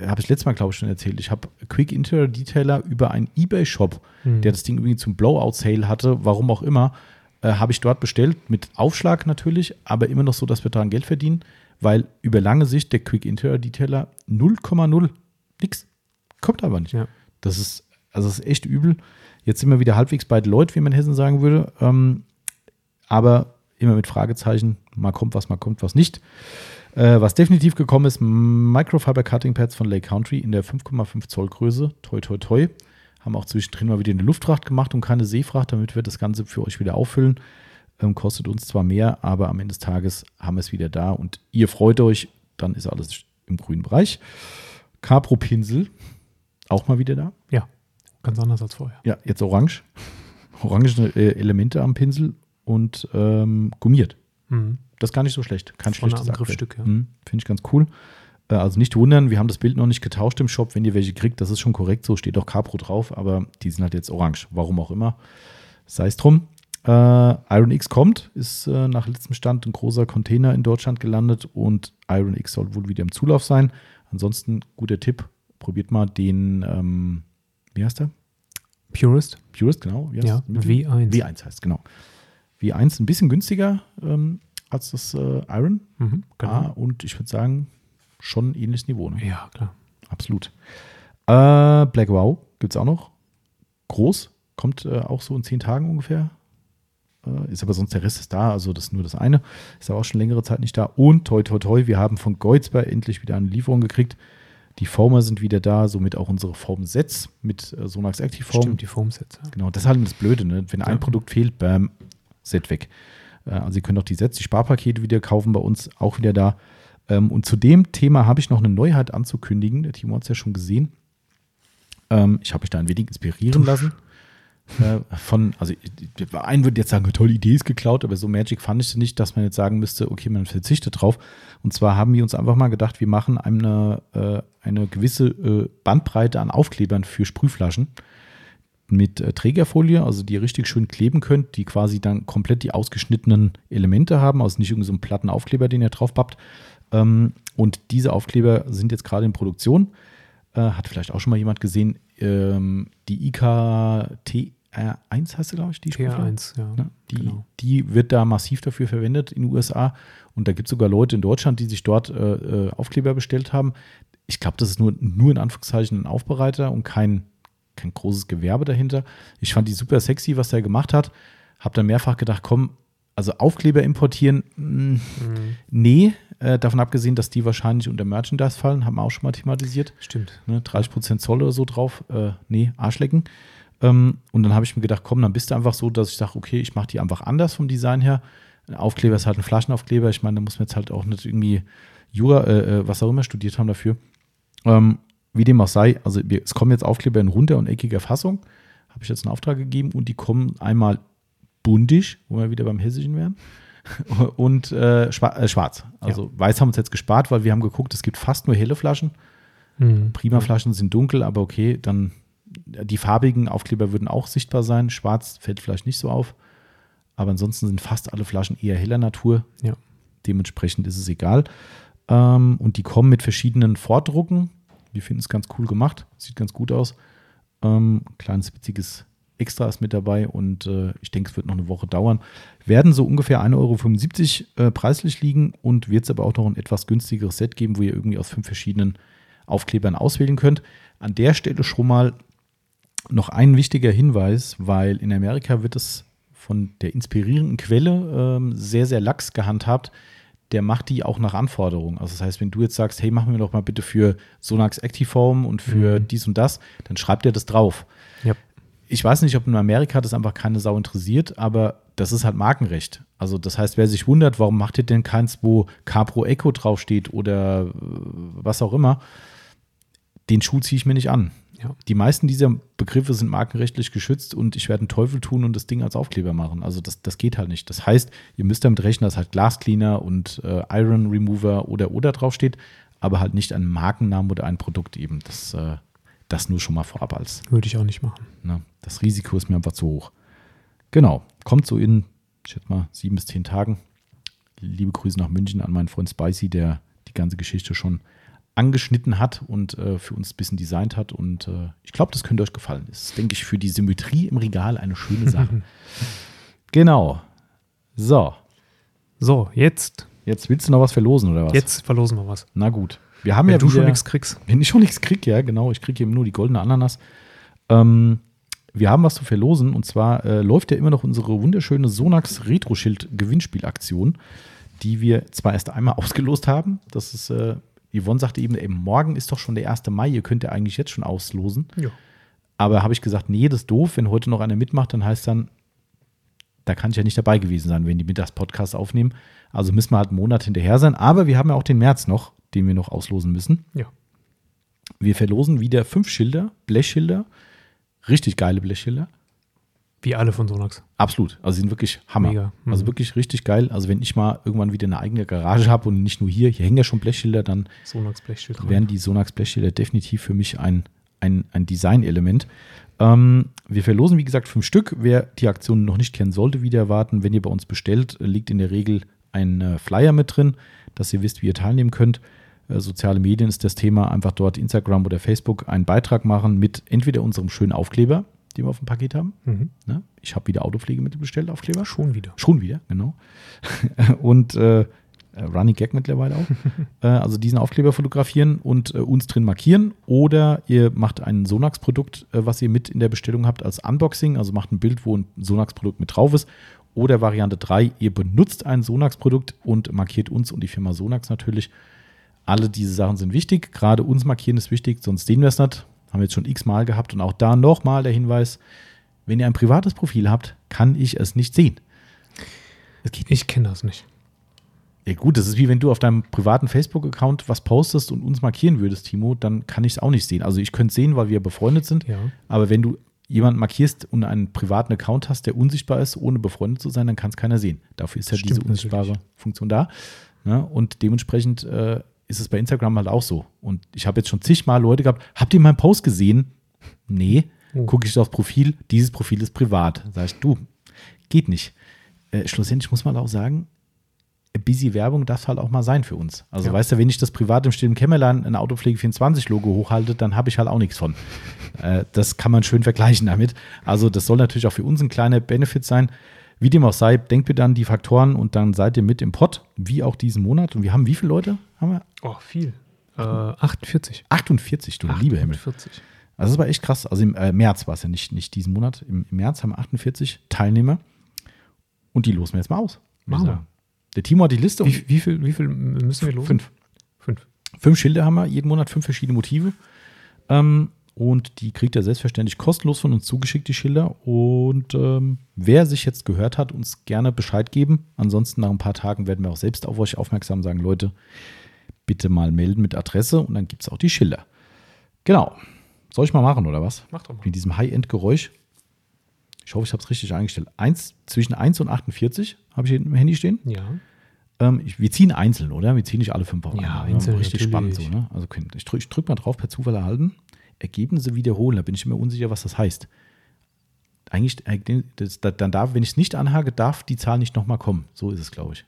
[SPEAKER 1] habe ich letztes Mal, glaube ich, schon erzählt, ich habe Quick Interior Detailer über einen Ebay-Shop,
[SPEAKER 2] Hm.
[SPEAKER 1] der das Ding irgendwie zum Blowout-Sale hatte, warum auch immer, äh, habe ich dort bestellt, mit Aufschlag natürlich, aber immer noch so, dass wir daran Geld verdienen, weil über lange Sicht der Quick Interior Detailer 0,0 nix. Kommt aber nicht.
[SPEAKER 2] Ja.
[SPEAKER 1] Das ist, also das ist echt übel. Jetzt sind wir wieder halbwegs bei Leute, wie man in Hessen sagen würde. Ähm, aber immer mit Fragezeichen. Mal kommt was, mal kommt was nicht. Äh, was definitiv gekommen ist, Microfiber Cutting Pads von Lake Country in der 5,5 Zoll Größe. Toi, toi, toi. Haben auch zwischendrin mal wieder eine Luftfracht gemacht und keine Seefracht, damit wir das Ganze für euch wieder auffüllen. Ähm, kostet uns zwar mehr, aber am Ende des Tages haben wir es wieder da und ihr freut euch, dann ist alles im grünen Bereich. Capro Pinsel, auch mal wieder da.
[SPEAKER 2] Ja, ganz anders als vorher.
[SPEAKER 1] Ja, jetzt orange. [LAUGHS] Orange äh, Elemente am Pinsel und ähm, gummiert.
[SPEAKER 2] Mhm.
[SPEAKER 1] das ist gar nicht so schlecht. Kein
[SPEAKER 2] Vorne
[SPEAKER 1] schlechtes.
[SPEAKER 2] Griffstück, ja.
[SPEAKER 1] Mhm, Finde ich ganz cool. Äh, also nicht wundern, wir haben das Bild noch nicht getauscht im Shop. Wenn ihr welche kriegt, das ist schon korrekt so, steht auch Capro drauf, aber die sind halt jetzt orange. Warum auch immer. Sei es drum. Äh, Iron X kommt, ist äh, nach letztem Stand ein großer Container in Deutschland gelandet und Iron X soll wohl wieder im Zulauf sein. Ansonsten guter Tipp, probiert mal den, ähm, wie heißt der?
[SPEAKER 2] Purist?
[SPEAKER 1] Purist, genau.
[SPEAKER 2] Ja,
[SPEAKER 1] das?
[SPEAKER 2] W1.
[SPEAKER 1] W1 heißt, genau. W1 ein bisschen günstiger ähm, als das äh, Iron.
[SPEAKER 2] Mhm,
[SPEAKER 1] Ah, und ich würde sagen, schon ein ähnliches Niveau. Ne?
[SPEAKER 2] Ja, klar.
[SPEAKER 1] Absolut. Äh, Black Wow gibt es auch noch. Groß, kommt äh, auch so in zehn Tagen ungefähr. Äh, ist aber sonst der Rest ist da, also das ist nur das eine. Ist aber auch schon längere Zeit nicht da. Und toi toi toi, wir haben von Geuzberg endlich wieder eine Lieferung gekriegt. Die Former sind wieder da, somit auch unsere Form-Sets mit äh, Sonax Active Form.
[SPEAKER 2] Stimmt, die Foamsets. Ja.
[SPEAKER 1] Genau, das ist halt das Blöde, ne? Wenn ein
[SPEAKER 2] Ja.
[SPEAKER 1] Produkt fehlt, bam, Set weg. Äh, Also ihr könnt auch die Sets, die Sparpakete wieder kaufen bei uns, auch wieder da. Ähm, Und zu dem Thema habe ich noch eine Neuheit anzukündigen. Der Timo hat es ja schon gesehen. Ähm, Ich habe mich da ein wenig inspirieren lassen. Äh, Von, also ein würde jetzt sagen, tolle Idee ist geklaut, aber so Magic fand ich es nicht, dass man jetzt sagen müsste, okay, man verzichtet drauf. Und zwar haben wir uns einfach mal gedacht, wir machen eine, äh, eine gewisse äh, Bandbreite an Aufklebern für Sprühflaschen mit Trägerfolie, also die ihr richtig schön kleben könnt, die quasi dann komplett die ausgeschnittenen Elemente haben, also nicht irgendein so platten Aufkleber, den ihr drauf pappt. Ähm, und diese Aufkleber sind jetzt gerade in Produktion. Hat vielleicht auch schon mal jemand gesehen. Ähm, die IKTR1 heißt sie, glaube ich, die Sprühflasche?
[SPEAKER 2] TR1, ja.
[SPEAKER 1] Ne? Die,
[SPEAKER 2] genau.
[SPEAKER 1] die wird da massiv dafür verwendet in den USA. Und da gibt es sogar Leute in Deutschland, die sich dort äh, äh, Aufkleber bestellt haben. Ich glaube, das ist nur, nur in Anführungszeichen ein Aufbereiter und kein, kein großes Gewerbe dahinter. Ich fand die super sexy, was der gemacht hat. Hab dann mehrfach gedacht, komm, also Aufkleber importieren, mh,
[SPEAKER 2] Mhm.
[SPEAKER 1] nee. Äh, davon abgesehen, dass die wahrscheinlich unter Merchandise fallen, haben wir auch schon mal thematisiert
[SPEAKER 2] Stimmt.
[SPEAKER 1] ne, 30% Zoll oder so drauf. Äh, nee, Arschlecken. Ähm, und dann habe ich mir gedacht, komm, dann bist du einfach so, dass ich sage, okay, ich mache die einfach anders vom Design her. Ein Aufkleber ist halt ein Flaschenaufkleber. Ich meine, da muss man jetzt halt auch nicht irgendwie Jura, äh, äh, was auch immer studiert haben dafür. Ähm, wie dem auch sei, also wir, es kommen jetzt Aufkleber in runder und eckiger Fassung. Habe ich jetzt einen Auftrag gegeben und die kommen einmal buntig, wo wir wieder beim Hessischen wären, [LAUGHS] und äh, äh, schwarz. Also weiß haben wir uns jetzt gespart, weil wir haben geguckt, es gibt fast nur helle Flaschen.
[SPEAKER 2] Mhm.
[SPEAKER 1] Prima-Flaschen sind dunkel, aber okay, dann die farbigen Aufkleber würden auch sichtbar sein. Schwarz fällt vielleicht nicht so auf. Aber ansonsten sind fast alle Flaschen eher heller Natur.
[SPEAKER 2] Ja.
[SPEAKER 1] Dementsprechend ist es egal. Ähm, und die kommen mit verschiedenen Vordrucken. Wir finden es ganz cool gemacht. Sieht ganz gut aus. Ähm, kleines witziges Extra ist mit dabei und äh, ich denke, es wird noch eine Woche dauern. Werden so ungefähr 1,75 Euro äh, preislich liegen und wird es aber auch noch ein etwas günstigeres Set geben, wo ihr irgendwie aus fünf verschiedenen Aufklebern auswählen könnt. An der Stelle schon mal noch ein wichtiger Hinweis, weil in Amerika wird es von der inspirierenden Quelle ähm, sehr, sehr lax gehandhabt. Der macht die auch nach Anforderungen. Also das heißt, wenn du jetzt sagst, hey, mach mir doch mal bitte für Sonax Activeform und für
[SPEAKER 2] Mhm.
[SPEAKER 1] dies und das, dann schreibt er das drauf.
[SPEAKER 2] Ja.
[SPEAKER 1] Ich weiß nicht, ob in Amerika das einfach keine Sau interessiert, aber das ist halt Markenrecht. Also das heißt, wer sich wundert, warum macht ihr denn keins, wo Capro Echo draufsteht oder äh, was auch immer, den Schuh ziehe ich mir nicht an.
[SPEAKER 2] Ja.
[SPEAKER 1] Die meisten dieser Begriffe sind markenrechtlich geschützt und ich werde einen Teufel tun und das Ding als Aufkleber machen. Also das, das geht halt nicht. Das heißt, ihr müsst damit rechnen, dass halt Glass Cleaner und äh, Iron Remover oder oder draufsteht, aber halt nicht ein Markennamen oder ein Produkt eben. Das, äh, das nur schon mal vorab als.
[SPEAKER 2] Würde ich auch nicht machen.
[SPEAKER 1] Ne? Das Risiko ist mir einfach zu hoch. Genau. Kommt so in, ich schätze mal, sieben bis zehn Tagen. Liebe Grüße nach München an meinen Freund Spicy, der die ganze Geschichte schon angeschnitten hat und äh, für uns ein bisschen designt hat. Und äh, ich glaube, das könnte euch gefallen. Ist, denke ich, für die Symmetrie im Regal eine schöne Sache. [LAUGHS] genau. So,
[SPEAKER 2] So, jetzt,
[SPEAKER 1] jetzt willst du noch was verlosen oder was?
[SPEAKER 2] jetzt verlosen wir was.
[SPEAKER 1] Na gut. Wir haben
[SPEAKER 2] Wenn
[SPEAKER 1] ja
[SPEAKER 2] du schon
[SPEAKER 1] wieder-
[SPEAKER 2] nichts kriegst.
[SPEAKER 1] Wenn ich schon nichts kriege, ja, genau. Ich kriege eben nur die goldene Ananas. Ähm, wir haben was zu verlosen und zwar äh, läuft ja immer noch unsere wunderschöne Sonax Retro-Schild Gewinnspielaktion, die wir zwar erst einmal [LAUGHS] ausgelost haben. Das ist, äh, Yvonne sagte eben, ey, morgen ist doch schon der 1. Mai, ihr könnt ja eigentlich jetzt schon auslosen.
[SPEAKER 2] Ja.
[SPEAKER 1] Aber habe ich gesagt, nee, das ist doof. Wenn heute noch einer mitmacht, dann heißt dann, da kann ich ja nicht dabei gewesen sein, wenn die Mittags-Podcast aufnehmen. Also müssen wir halt einen Monat hinterher sein. Aber wir haben ja auch den März noch, den wir noch auslosen müssen.
[SPEAKER 2] Ja.
[SPEAKER 1] Wir verlosen wieder fünf Schilder, Blechschilder, richtig geile Blechschilder.
[SPEAKER 2] Wie alle von Sonax.
[SPEAKER 1] Absolut. Also sie sind wirklich Hammer. Mega. Mhm. Also wirklich richtig geil. Also wenn ich mal irgendwann wieder eine eigene Garage habe und nicht nur hier, hier hängen ja schon Blechschilder, dann
[SPEAKER 2] Sonax Blechschilder
[SPEAKER 1] wären die Sonax Blechschilder definitiv für mich ein, ein, ein Design-Element. Ähm, wir verlosen, wie gesagt, fünf Stück. Wer die Aktion noch nicht kennen sollte, wieder erwarten. Wenn ihr bei uns bestellt, liegt in der Regel ein äh, Flyer mit drin, dass ihr wisst, wie ihr teilnehmen könnt. Äh, soziale Medien ist das Thema. Einfach dort Instagram oder Facebook einen Beitrag machen mit entweder unserem schönen Aufkleber, die wir auf dem Paket haben. Mhm. Ne? Ich habe wieder Autopflegemittel bestellt, Aufkleber.
[SPEAKER 2] Schon wieder.
[SPEAKER 1] Schon wieder, genau. [LAUGHS] und äh, Running Gag mittlerweile auch. [LAUGHS] äh, also diesen Aufkleber fotografieren und äh, uns drin markieren. Oder ihr macht ein Sonax-Produkt, äh, was ihr mit in der Bestellung habt, als Unboxing. Also macht ein Bild, wo ein Sonax-Produkt mit drauf ist. Oder Variante 3, ihr benutzt ein Sonax-Produkt und markiert uns und die Firma Sonax natürlich. Alle diese Sachen sind wichtig. Gerade uns markieren ist wichtig, sonst sehen wir es nicht. Haben wir jetzt schon x-mal gehabt. Und auch da nochmal der Hinweis, wenn ihr ein privates Profil habt, kann ich es nicht sehen.
[SPEAKER 2] Ich kenne das nicht.
[SPEAKER 1] Ja gut, das ist wie wenn du auf deinem privaten Facebook-Account was postest und uns markieren würdest, Timo, dann kann ich es auch nicht sehen. Also ich könnte es sehen, weil wir befreundet sind,
[SPEAKER 2] ja.
[SPEAKER 1] aber wenn du jemanden markierst und einen privaten Account hast, der unsichtbar ist, ohne befreundet zu sein, dann kann es keiner sehen. Dafür ist ja Stimmt, diese unsichtbare natürlich. Funktion da. Ne? Und dementsprechend äh, ist es bei Instagram halt auch so. Und ich habe jetzt schon zigmal Leute gehabt, habt ihr meinen Post gesehen? Nee. Oh. Gucke ich aufs Profil, dieses Profil ist privat. Sag ich, du, geht nicht. Äh, schlussendlich muss man auch sagen, busy Werbung darf halt auch mal sein für uns. Also ja. weißt du, wenn ich das privat im stillen Kämmerlein ein Autopflege 24 Logo hochhalte, dann habe ich halt auch nichts von. äh, das kann man schön vergleichen damit. Also das soll natürlich auch für uns ein kleiner Benefit sein. Wie dem auch sei, denkt bitte an die Faktoren und dann seid ihr mit im Pott, wie auch diesen Monat. Und wir haben wie viele Leute? Haben wir?
[SPEAKER 2] Oh, viel. Äh, 48.
[SPEAKER 1] 48, du 48. liebe Himmel. 40. Also das war echt krass. Also im äh, März war es ja nicht, nicht diesen Monat. Im, Im, März haben wir 48 Teilnehmer. Und die losen wir jetzt mal aus.
[SPEAKER 2] Machen wir.
[SPEAKER 1] Der Timo hat die Liste.
[SPEAKER 2] Wie, wie, viel, wie viel müssen wir losen?
[SPEAKER 1] Fünf. Fünf. Fünf Schilder haben wir, jeden Monat fünf verschiedene Motive. Ähm, und die kriegt er selbstverständlich kostenlos von uns zugeschickt, die Schilder. Und ähm, wer sich jetzt gehört hat, uns gerne Bescheid geben. Ansonsten nach ein paar Tagen werden wir auch selbst auf euch aufmerksam sagen, Leute, bitte mal melden mit Adresse und dann gibt es auch die Schilder. Genau. Soll ich mal machen, oder was?
[SPEAKER 2] Mach doch mal.
[SPEAKER 1] Mit diesem High-End-Geräusch. Ich hoffe, ich habe es richtig eingestellt. Eins, zwischen 1 und 48 habe ich im Handy stehen.
[SPEAKER 2] Ja.
[SPEAKER 1] Ähm, wir ziehen einzeln, oder? Wir ziehen nicht alle fünf auf
[SPEAKER 2] Ja, einzeln.
[SPEAKER 1] Richtig natürlich. spannend so, ne? Also ich drücke drück mal drauf, per Zufall erhalten. Ergebnisse wiederholen, da bin ich immer unsicher, was das heißt. Eigentlich, äh, das, dann darf, wenn ich es nicht anhake, darf die Zahl nicht nochmal kommen. So ist es, glaube ich.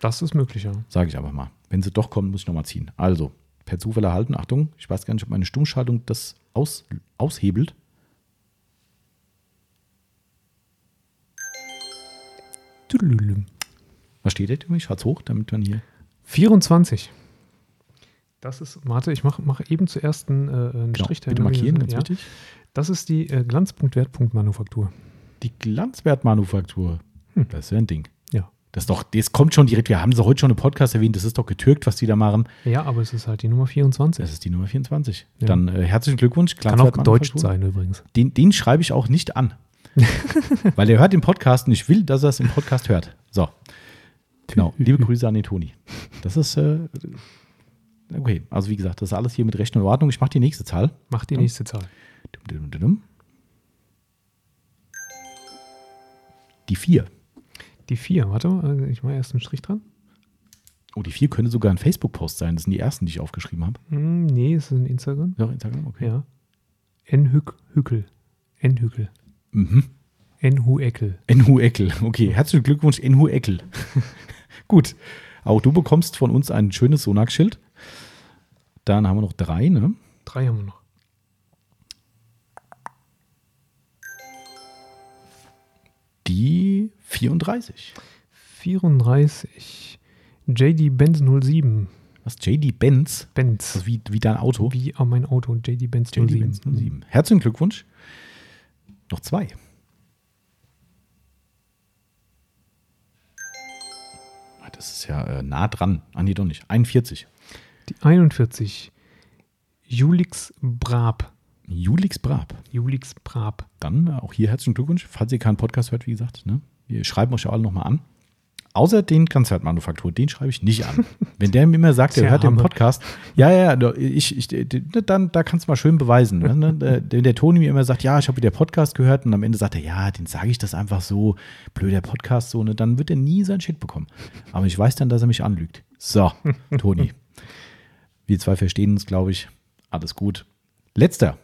[SPEAKER 2] Das ist möglich, ja.
[SPEAKER 1] Sage ich aber mal. Wenn sie doch kommen, muss ich nochmal ziehen. Also, per Zufall erhalten. Achtung, ich weiß gar nicht, ob meine Stummschaltung das aus, aushebelt. Was steht da? Ich halte hoch, damit man hier.
[SPEAKER 2] 24. Das ist, warte, ich mache mach eben zuerst einen, äh, einen
[SPEAKER 1] genau, Strich Bitte markieren, ganz ja. wichtig.
[SPEAKER 2] Das ist die äh, Glanzpunkt-Wertpunkt-Manufaktur.
[SPEAKER 1] Die Glanzwertmanufaktur. Hm. Das ist ja ein Ding.
[SPEAKER 2] Ja.
[SPEAKER 1] Das ist doch, das kommt schon direkt. Wir haben sie heute schon im Podcast erwähnt. Das ist doch getürkt, was die da machen.
[SPEAKER 2] Ja, aber es ist halt die Nummer 24.
[SPEAKER 1] Das ist die Nummer 24. Ja. Dann äh, herzlichen Glückwunsch.
[SPEAKER 2] Kann auch deutsch sein übrigens.
[SPEAKER 1] Den, den schreibe ich auch nicht an. [LAUGHS] Weil er hört den Podcast und ich will, dass er es im Podcast hört. So. Genau. [LAUGHS] Liebe Grüße an den Toni. Das ist, äh, Okay, also wie gesagt, das ist alles hier mit Recht und Ordnung. Ich mache die nächste Zahl.
[SPEAKER 2] Mach die nächste Zahl.
[SPEAKER 1] Die 4.
[SPEAKER 2] Die 4, warte mal, ich mache erst einen Strich dran.
[SPEAKER 1] Oh, die 4 könnte sogar ein Facebook-Post sein. Das sind die ersten, die ich aufgeschrieben habe.
[SPEAKER 2] Hm, nee, es ist ein Instagram.
[SPEAKER 1] Ja, Instagram, okay.
[SPEAKER 2] Ja. N-Hückel. N-Hückel.
[SPEAKER 1] Mhm.
[SPEAKER 2] N-Hu-Eckel.
[SPEAKER 1] N-Hu-Eckel. Okay, herzlichen Glückwunsch, N-Hu-Eckel. [LAUGHS] Gut. Auch du bekommst von uns ein schönes Sonax-Schild. Dann haben wir noch drei, ne?
[SPEAKER 2] Drei haben wir noch.
[SPEAKER 1] Die 34.
[SPEAKER 2] 34. JD Benz 07.
[SPEAKER 1] Was? JD Benz?
[SPEAKER 2] Benz.
[SPEAKER 1] Also wie, wie dein Auto?
[SPEAKER 2] Wie auch mein Auto, JD Benz 07. JD Benz 07.
[SPEAKER 1] Herzlichen Glückwunsch. Noch zwei. Das ist ja äh, nah dran. Ah, nee, doch nicht. 41.
[SPEAKER 2] Die 41. Julix Brab.
[SPEAKER 1] Julix Brab.
[SPEAKER 2] Julix Brab.
[SPEAKER 1] Dann äh, auch hier herzlichen Glückwunsch. Falls ihr keinen Podcast hört, wie gesagt, ne? wir schreiben euch ja alle nochmal an. Außer den Konzertmanufaktur, den schreibe ich nicht an. [LAUGHS] Wenn der mir immer sagt, er hört den Podcast, ja, ja, ich, ich, dann, da kannst du mal schön beweisen. Ne? ne wenn der Toni mir immer sagt, ja, ich habe wieder Podcast gehört und am Ende sagt er, ja, den sage ich das einfach so, blöder Podcast, so, ne, dann wird er nie seinen Shit bekommen. Aber ich weiß dann, dass er mich anlügt. So, Toni. [LAUGHS] Wir zwei verstehen uns, glaube ich. Alles gut. Letzter.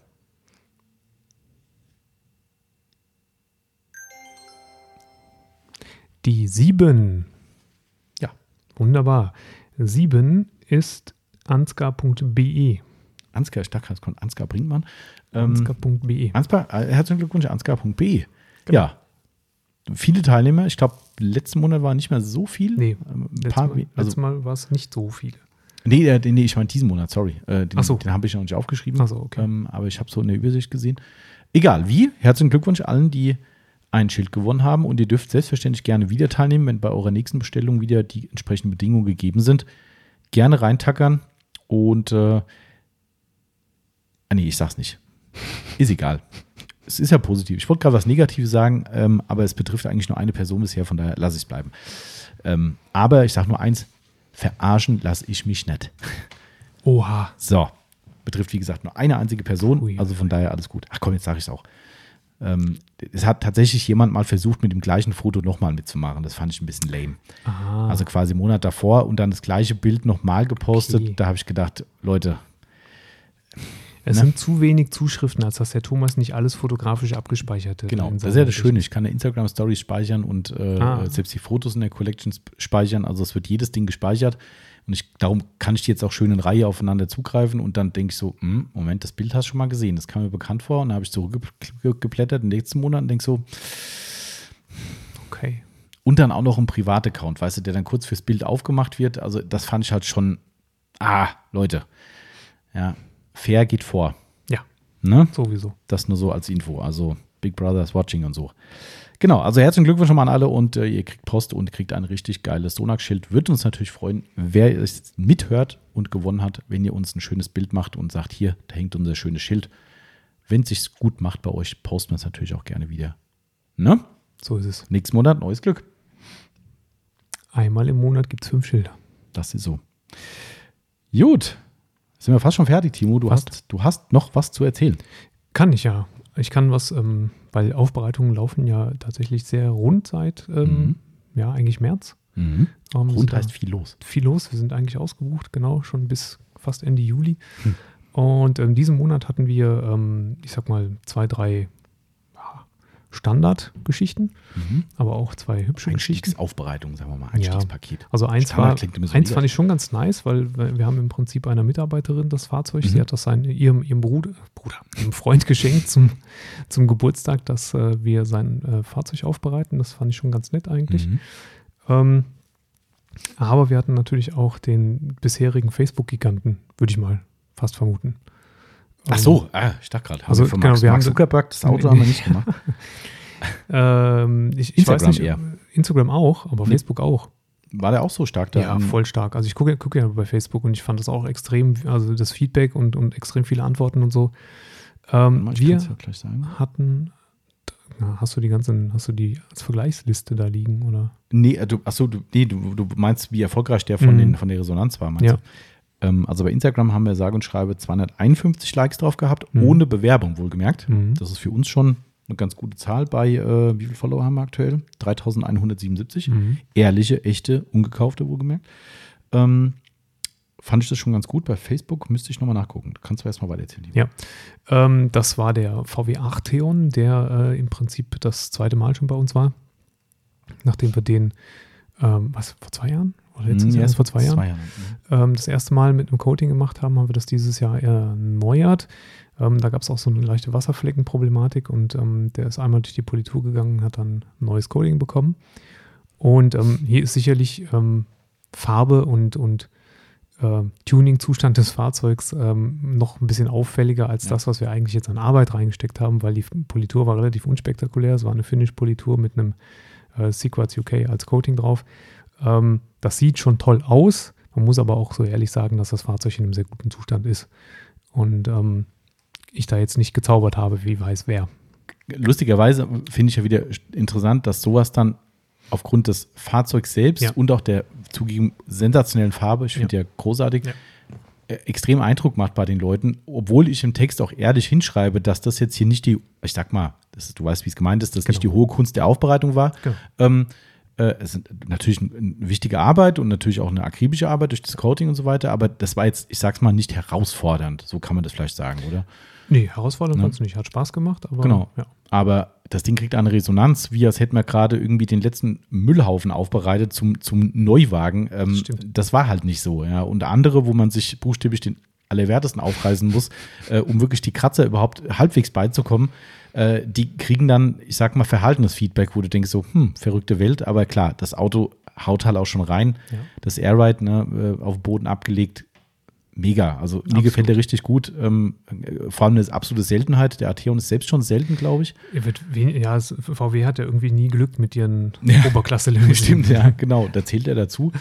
[SPEAKER 2] Die sieben. Ja, wunderbar. Sieben ist ansgar.be.
[SPEAKER 1] Ansgar, ich dachte, es kommt Ansgar Brinkmann.
[SPEAKER 2] Ähm, Ansgar.be.
[SPEAKER 1] Ansgar, äh, herzlichen Glückwunsch, Ansgar.be. Genau. Ja, viele Teilnehmer. Ich glaube, letzten Monat war nicht mehr so viel.
[SPEAKER 2] Nee, ähm, letztes, paar, Mal, also, Mal war es nicht so viele.
[SPEAKER 1] Nee, äh, nee, ich meine diesen Monat, sorry. Äh, den,
[SPEAKER 2] Ach so.
[SPEAKER 1] den habe ich noch nicht aufgeschrieben.
[SPEAKER 2] Ach so, okay.
[SPEAKER 1] Ähm, aber ich habe so eine Übersicht gesehen. Egal wie, herzlichen Glückwunsch allen, die ein Schild gewonnen haben und ihr dürft selbstverständlich gerne wieder teilnehmen, wenn bei eurer nächsten Bestellung wieder die entsprechenden Bedingungen gegeben sind. Gerne reintackern und äh, ah nee, ich sag's nicht. Ist egal. Es ist ja positiv. Ich wollte gerade was Negatives sagen, ähm, aber es betrifft eigentlich nur eine Person bisher, von daher lasse ich es bleiben. Ähm, aber ich sage nur eins: Verarschen lasse ich mich nicht.
[SPEAKER 2] Oha.
[SPEAKER 1] So. Betrifft, wie gesagt, nur eine einzige Person. Ui. Also von daher alles gut. Ach komm, jetzt sage ich es auch. Ähm, es hat tatsächlich jemand mal versucht, mit dem gleichen Foto nochmal mitzumachen. Das fand ich ein bisschen lame.
[SPEAKER 2] Aha.
[SPEAKER 1] Also quasi einen Monat davor und dann das gleiche Bild nochmal gepostet. Okay. Da habe ich gedacht, Leute.
[SPEAKER 2] Es ne? sind zu wenig Zuschriften, als dass der Thomas nicht alles fotografisch abgespeichert hat.
[SPEAKER 1] Genau, das ist ja das Schöne. Ich kann eine Instagram-Story speichern und äh, ah. selbst die Fotos in der Collection speichern. Also es wird jedes Ding gespeichert. Und ich, darum kann ich die jetzt auch schön in Reihe aufeinander zugreifen und dann denke ich so, hm, Moment, das Bild hast du schon mal gesehen, das kam mir bekannt vor und dann habe ich zurückgeblättert in den nächsten Monat und denke so,
[SPEAKER 2] okay.
[SPEAKER 1] Und dann auch noch ein Privataccount, weißt du, der dann kurz fürs Bild aufgemacht wird. Also das fand ich halt schon, ah, Leute, ja, fair geht vor.
[SPEAKER 2] Ja,
[SPEAKER 1] ne?
[SPEAKER 2] sowieso.
[SPEAKER 1] Das nur so als Info, also Big Brother is watching und so. Genau, also herzlichen Glückwunsch schon mal an alle und äh, ihr kriegt Post und kriegt ein richtig geiles Sonax-Schild. Würde uns natürlich freuen, wer es mithört und gewonnen hat, wenn ihr uns ein schönes Bild macht und sagt, hier, da hängt unser schönes Schild. Wenn es sich gut macht bei euch, posten wir es natürlich auch gerne wieder. Ne?
[SPEAKER 2] So ist es.
[SPEAKER 1] Nächsten Monat neues Glück.
[SPEAKER 2] Einmal im Monat gibt es fünf Schilder.
[SPEAKER 1] Das ist so. Gut. Sind wir fast schon fertig, Timo. Du, hast, du hast noch was zu erzählen.
[SPEAKER 2] Kann ich ja. Ich kann was ähm, weil Aufbereitungen laufen ja tatsächlich sehr rund seit, ähm, mhm. ja, eigentlich März.
[SPEAKER 1] Mhm. Ähm, rund heißt viel los.
[SPEAKER 2] Viel los. Wir sind eigentlich ausgebucht, genau, schon bis fast Ende Juli. Mhm. Und in ähm, diesem Monat hatten wir, ähm, ich sag mal, zwei, drei Standardgeschichten, mhm. aber auch zwei hübsche Geschichten.
[SPEAKER 1] Aufbereitung, sagen wir mal, Einstiegspaket.
[SPEAKER 2] Ja. Also eins, war, so eins fand ich schon ganz nice, weil wir haben im Prinzip einer Mitarbeiterin das Fahrzeug, mhm. sie hat das seinen, ihrem, ihrem Bruder, Bruder, ihrem Freund [LAUGHS] geschenkt zum, zum Geburtstag, dass äh, wir sein äh, Fahrzeug aufbereiten. Das fand ich schon ganz nett eigentlich. Mhm. Ähm, aber wir hatten natürlich auch den bisherigen Facebook-Giganten, würde ich mal fast vermuten.
[SPEAKER 1] Ach so, ah, ich dachte gerade.
[SPEAKER 2] Also, genau, Max, wir Mark
[SPEAKER 1] Zuckerberg, das Auto haben wir nicht gemacht. [LAUGHS]
[SPEAKER 2] ähm, ich, ich weiß nicht, eher. Instagram auch, aber nee. Facebook auch.
[SPEAKER 1] War der auch so stark da?
[SPEAKER 2] Ja, voll stark. Also ich gucke guck ja bei Facebook und ich fand das auch extrem, also das Feedback und, und extrem viele Antworten und so. Ähm, wir ja hatten, na, hast du die ganzen, hast du die als Vergleichsliste da liegen oder?
[SPEAKER 1] Nee, äh, du, achso, du, nee, du, du meinst, wie erfolgreich der von, mhm. den, von der Resonanz war, meinst
[SPEAKER 2] ja.
[SPEAKER 1] du? Ähm, also bei Instagram haben wir sage und schreibe 251 Likes drauf gehabt, mhm. ohne Bewerbung wohlgemerkt. Mhm. Das ist für uns schon eine ganz gute Zahl bei, äh, wie viele Follower haben wir aktuell? 3177. Mhm. Ehrliche, echte, ungekaufte wohlgemerkt. Ähm, fand ich das schon ganz gut. Bei Facebook müsste ich nochmal nachgucken. Kannst du erstmal weiter erzählen.
[SPEAKER 2] Ja, ähm, das war der VW8 Theon, der äh, im Prinzip das zweite Mal schon bei uns war. Nachdem wir den, ähm, was, vor zwei Jahren? Oder letztes hm, Jahr, vor zwei Jahren, zwei Jahren ähm, das erste Mal mit einem Coating gemacht haben, haben wir das dieses Jahr erneuert. Ähm, da gab es auch so eine leichte Wasserfleckenproblematik und ähm, der ist einmal durch die Politur gegangen hat dann ein neues Coating bekommen. Und ähm, hier ist sicherlich ähm, Farbe und, und äh, Tuning-Zustand des Fahrzeugs ähm, noch ein bisschen auffälliger als ja. das, was wir eigentlich jetzt an Arbeit reingesteckt haben, weil die Politur war relativ unspektakulär. Es war eine Finish-Politur mit einem äh, Sequats UK als Coating drauf. Ähm, das sieht schon toll aus. Man muss aber auch so ehrlich sagen, dass das Fahrzeug in einem sehr guten Zustand ist. Und ähm, ich da jetzt nicht gezaubert habe, wie weiß wer.
[SPEAKER 1] Lustigerweise finde ich ja wieder interessant, dass sowas dann aufgrund des Fahrzeugs selbst
[SPEAKER 2] Ja.
[SPEAKER 1] und auch der zugegeben sensationellen Farbe, ich finde ja. großartig,
[SPEAKER 2] Ja.
[SPEAKER 1] äh, extrem Eindruck macht bei den Leuten, obwohl ich im Text auch ehrlich hinschreibe, dass das jetzt hier nicht die, ich sag mal, das du weißt, wie es gemeint ist, dass nicht die
[SPEAKER 2] Genau.
[SPEAKER 1] hohe Kunst der Aufbereitung war.
[SPEAKER 2] Genau.
[SPEAKER 1] Ähm, äh, es ist natürlich eine, wichtige Arbeit und natürlich auch eine akribische Arbeit durch das Coating und so weiter, aber das war jetzt, ich sag's mal, nicht herausfordernd. So kann man das vielleicht sagen, oder?
[SPEAKER 2] Nee, herausfordernd
[SPEAKER 1] Ne?
[SPEAKER 2] fand's nicht. Hat Spaß gemacht, aber
[SPEAKER 1] Genau.
[SPEAKER 2] ja.
[SPEAKER 1] Aber das Ding kriegt eine Resonanz, wie als hätten wir gerade irgendwie den letzten Müllhaufen aufbereitet zum, zum Neuwagen. Ähm,
[SPEAKER 2] Stimmt.
[SPEAKER 1] das war halt nicht so. Ja. Und andere, wo man sich buchstäblich den Allerwertesten aufreißen muss, [LAUGHS] äh, um wirklich die Kratzer überhaupt halbwegs beizukommen, äh, die kriegen dann, ich sag mal, verhaltenes Feedback, wo du denkst so, hm, verrückte Welt. Aber klar, das Auto haut halt auch schon rein.
[SPEAKER 2] Ja.
[SPEAKER 1] Das Airride ne, äh, auf den Boden abgelegt, mega. Also mir
[SPEAKER 2] Absolut.
[SPEAKER 1] gefällt der richtig gut. Ähm, äh, vor allem eine absolute Seltenheit. Der Arteon ist selbst schon selten, glaube ich.
[SPEAKER 2] Wird ja, VW hat ja irgendwie nie Glück mit ihren
[SPEAKER 1] Ja. [LAUGHS]
[SPEAKER 2] oberklasse
[SPEAKER 1] Stimmt, ja, genau. Da zählt er dazu.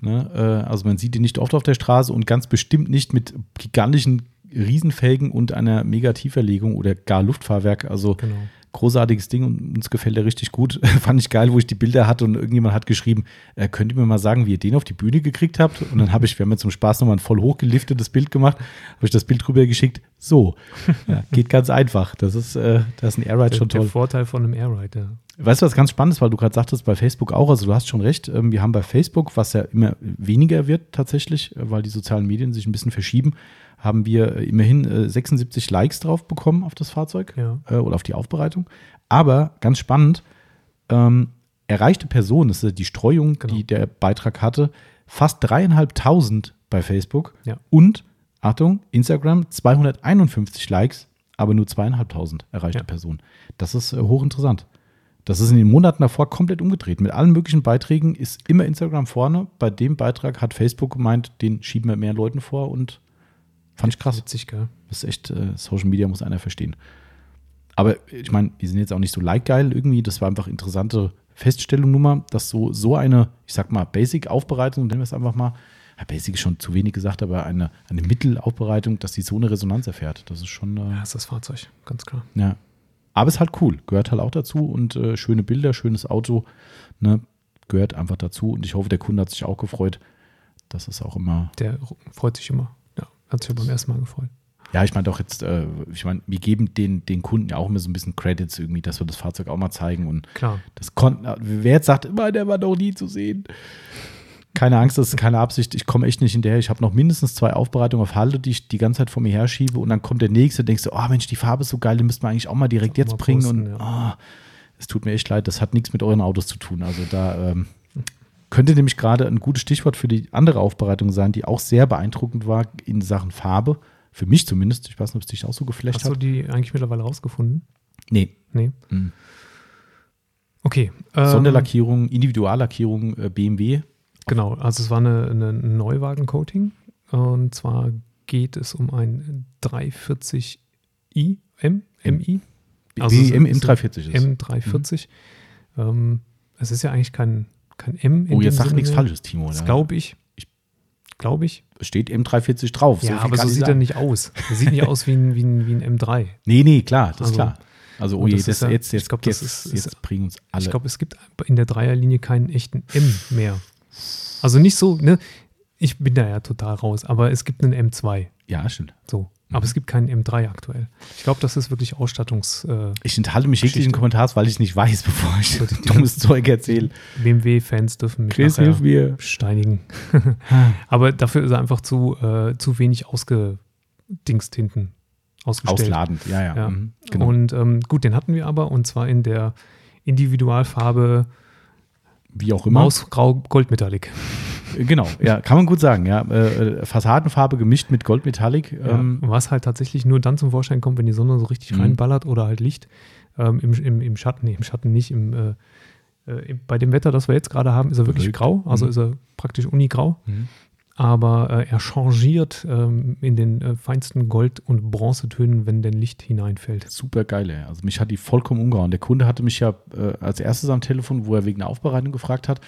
[SPEAKER 1] Ne? Äh, also man sieht ihn nicht oft auf der Straße und ganz bestimmt nicht mit gigantischen Riesenfelgen und einer Megatieferlegung oder gar Luftfahrwerk. Also
[SPEAKER 2] Genau.
[SPEAKER 1] großartiges Ding und uns gefällt er richtig gut. [LAUGHS] Fand ich geil, wo ich die Bilder hatte und irgendjemand hat geschrieben, äh, könnt ihr mir mal sagen, wie ihr den auf die Bühne gekriegt habt? Und dann habe ich, wir haben jetzt zum Spaß nochmal ein voll hochgeliftetes Bild gemacht, habe ich das Bild drüber geschickt. So, [LAUGHS] ja, geht ganz einfach. Das ist, äh, das ist ein Airride
[SPEAKER 2] Der,
[SPEAKER 1] schon toll.
[SPEAKER 2] der Vorteil von einem Airride, ja.
[SPEAKER 1] Weißt du, was ganz spannend ist, weil du gerade sagtest, bei Facebook auch, also du hast schon recht, ähm, wir haben bei Facebook, was ja immer weniger wird tatsächlich, äh, weil die sozialen Medien sich ein bisschen verschieben, haben wir äh, immerhin äh, 76 Likes drauf bekommen auf das Fahrzeug
[SPEAKER 2] Ja.
[SPEAKER 1] äh, oder auf die Aufbereitung. Aber ganz spannend, ähm, erreichte Personen, das ist die Streuung,
[SPEAKER 2] Genau.
[SPEAKER 1] die der Beitrag hatte, fast dreieinhalbtausend bei Facebook
[SPEAKER 2] Ja.
[SPEAKER 1] und, Achtung, Instagram 251 Likes, aber nur zweieinhalbtausend erreichte
[SPEAKER 2] Ja.
[SPEAKER 1] Personen. Das ist äh, hochinteressant. Das ist in den Monaten davor komplett umgedreht. Mit allen möglichen Beiträgen ist immer Instagram vorne. Bei dem Beitrag hat Facebook gemeint, den schieben wir mehr Leuten vor und fand ich krass.
[SPEAKER 2] Witzig, gell?
[SPEAKER 1] Das ist echt, äh, Social Media muss einer verstehen. Aber ich meine, wir sind jetzt auch nicht so like-geil irgendwie. Das war einfach interessante Feststellung nun mal, dass so, so eine, ich sag mal, Basic-Aufbereitung, nennen wir es einfach mal, ja, Basic ist schon zu wenig gesagt, aber eine, eine Mittelaufbereitung, dass die so eine Resonanz erfährt. Das ist schon, äh,
[SPEAKER 2] Ja, ist das Fahrzeug, ganz klar.
[SPEAKER 1] ja. Aber ist halt cool, gehört halt auch dazu und äh, schöne Bilder, schönes Auto, ne, gehört einfach dazu. Und ich hoffe, der Kunde hat sich auch gefreut. Das ist auch immer,
[SPEAKER 2] Der freut sich immer. Ja, hat sich beim ersten Mal gefreut.
[SPEAKER 1] ja, ich meine doch jetzt, äh, ich meine, wir geben den, den Kunden ja auch immer so ein bisschen Credits irgendwie, dass wir das Fahrzeug auch mal zeigen und
[SPEAKER 2] Klar.
[SPEAKER 1] das konnten, wer jetzt sagt, immer, der war noch nie zu sehen. Keine Angst, das ist keine Absicht. Ich komme echt nicht hinterher. Ich habe noch mindestens zwei Aufbereitungen auf Halde, die ich die ganze Zeit vor mir herschiebe. Und dann kommt der nächste, denkst du, oh Mensch, die Farbe ist so geil, die müssten wir eigentlich auch mal direkt jetzt
[SPEAKER 2] mal
[SPEAKER 1] bringen.
[SPEAKER 2] posten,
[SPEAKER 1] und oh, es tut mir echt leid, das hat nichts mit euren Autos zu tun. Also da ähm, könnte nämlich gerade ein gutes Stichwort für die andere Aufbereitung sein, die auch sehr beeindruckend war in Sachen Farbe. Für mich zumindest. Ich weiß nicht, ob es dich auch so geflasht
[SPEAKER 2] Hast du
[SPEAKER 1] hat.
[SPEAKER 2] die eigentlich mittlerweile rausgefunden?
[SPEAKER 1] Nee.
[SPEAKER 2] Nee.
[SPEAKER 1] Mhm.
[SPEAKER 2] Okay. ähm,
[SPEAKER 1] Sonderlackierung, Individuallackierung äh, BMW.
[SPEAKER 2] Genau, also es war eine, eine ein Neuwagen-Coating. Und zwar geht es um ein 340i, M, MI. Also es
[SPEAKER 1] M,
[SPEAKER 2] ist-
[SPEAKER 1] M340 ist.
[SPEAKER 2] M340. Ähm, es ist ja eigentlich kein, kein M.
[SPEAKER 1] oh, jetzt
[SPEAKER 2] dem
[SPEAKER 1] sag
[SPEAKER 2] Sinne
[SPEAKER 1] nichts. Falsches, Timo.
[SPEAKER 2] Das
[SPEAKER 1] oder?
[SPEAKER 2] glaube ich. Glaube ich.
[SPEAKER 1] Es steht M340 drauf.
[SPEAKER 2] ja,
[SPEAKER 1] viel
[SPEAKER 2] aber so sieht er
[SPEAKER 1] sagen.
[SPEAKER 2] nicht aus. Er sieht nicht aus wie ein, wie ein, wie ein M3.
[SPEAKER 1] Nee, nee, klar, das ist
[SPEAKER 2] Also,
[SPEAKER 1] klar. Also, oh je,
[SPEAKER 2] das
[SPEAKER 1] das,
[SPEAKER 2] ist ja-
[SPEAKER 1] jetzt,
[SPEAKER 2] ich
[SPEAKER 1] jetzt,
[SPEAKER 2] glaub, das
[SPEAKER 1] jetzt,
[SPEAKER 2] ist-
[SPEAKER 1] jetzt
[SPEAKER 2] ist-
[SPEAKER 1] bringen uns alle.
[SPEAKER 2] Ich glaube, es gibt in der Dreierlinie keinen echten M mehr. Also nicht so, ne? Ich bin da ja total raus, aber es gibt einen M2.
[SPEAKER 1] ja, stimmt.
[SPEAKER 2] So.
[SPEAKER 1] Mhm.
[SPEAKER 2] Aber es gibt keinen M3 aktuell. Ich glaube, das ist wirklich Ausstattungs. Äh,
[SPEAKER 1] Ich enthalte mich jeglichen. Kommentars, weil ich es nicht weiß, [LAUGHS] bevor ich
[SPEAKER 2] die
[SPEAKER 1] dummes Zeug erzähle.
[SPEAKER 2] BMW-Fans dürfen mich
[SPEAKER 1] Chris, hilf mir.
[SPEAKER 2] steinigen. [LAUGHS] aber dafür ist er einfach zu, äh, zu wenig ausgedingst hinten. Ausgestellt.
[SPEAKER 1] Ausladend, ja, ja.
[SPEAKER 2] Ja.
[SPEAKER 1] Mhm, genau.
[SPEAKER 2] Und ähm, gut, den hatten wir aber und zwar in der Individualfarbe
[SPEAKER 1] Wie auch immer.
[SPEAKER 2] Mausgrau Goldmetallic.
[SPEAKER 1] Genau, ja, kann man gut sagen. Ja, äh, äh, Fassadenfarbe gemischt mit Goldmetallic.
[SPEAKER 2] Ja,
[SPEAKER 1] Ähm,
[SPEAKER 2] was halt tatsächlich nur dann zum Vorschein kommt, wenn die Sonne so richtig
[SPEAKER 1] Mhm.
[SPEAKER 2] reinballert oder halt Licht ähm, im, im, im Schatten, nee, im Schatten nicht, im, äh, äh, bei dem Wetter, das wir jetzt gerade haben, ist er wirklich
[SPEAKER 1] Bewölkt.
[SPEAKER 2] grau, also
[SPEAKER 1] Mhm.
[SPEAKER 2] ist er praktisch unigrau,
[SPEAKER 1] Mhm.
[SPEAKER 2] Aber äh, er changiert ähm, in den äh, feinsten Gold- und Bronzetönen, wenn denn Licht hineinfällt.
[SPEAKER 1] Super geil, ey. Also mich hat die vollkommen umgehauen. Der Kunde hatte mich ja äh, als erstes am Telefon, wo er wegen der Aufbereitung gefragt hat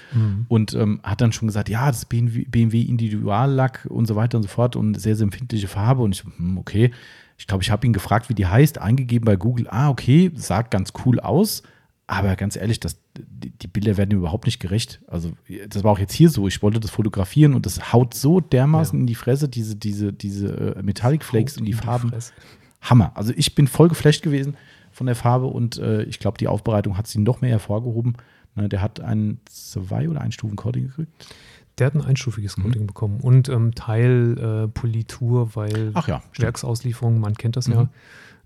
[SPEAKER 1] und ähm, hat dann schon gesagt, ja, das ist BMW, BMW Individuallack und so weiter und so fort und sehr, sehr empfindliche Farbe. Und ich, hm, okay, ich glaube, ich habe ihn gefragt, wie die heißt, eingegeben bei Google, ah, okay, sah ganz cool aus, aber ganz ehrlich, das, die, die Bilder werden überhaupt nicht gerecht. Also, das war auch jetzt hier so. Ich wollte das fotografieren und das haut so dermaßen ja. in die Fresse, diese, diese, diese äh, Metallic Flakes und die, die Farben. Fresse. Hammer. Also, ich bin voll geflasht gewesen von der Farbe und äh, ich glaube, die Aufbereitung hat sie noch mehr hervorgehoben. Ne, der hat ein zwei- oder ein Stufen-Coating gekriegt.
[SPEAKER 2] Der hat ein einstufiges Coating mhm. bekommen und ähm, Teilpolitur, äh, weil
[SPEAKER 1] Ach ja,
[SPEAKER 2] Werksauslieferung, man kennt das mhm. ja.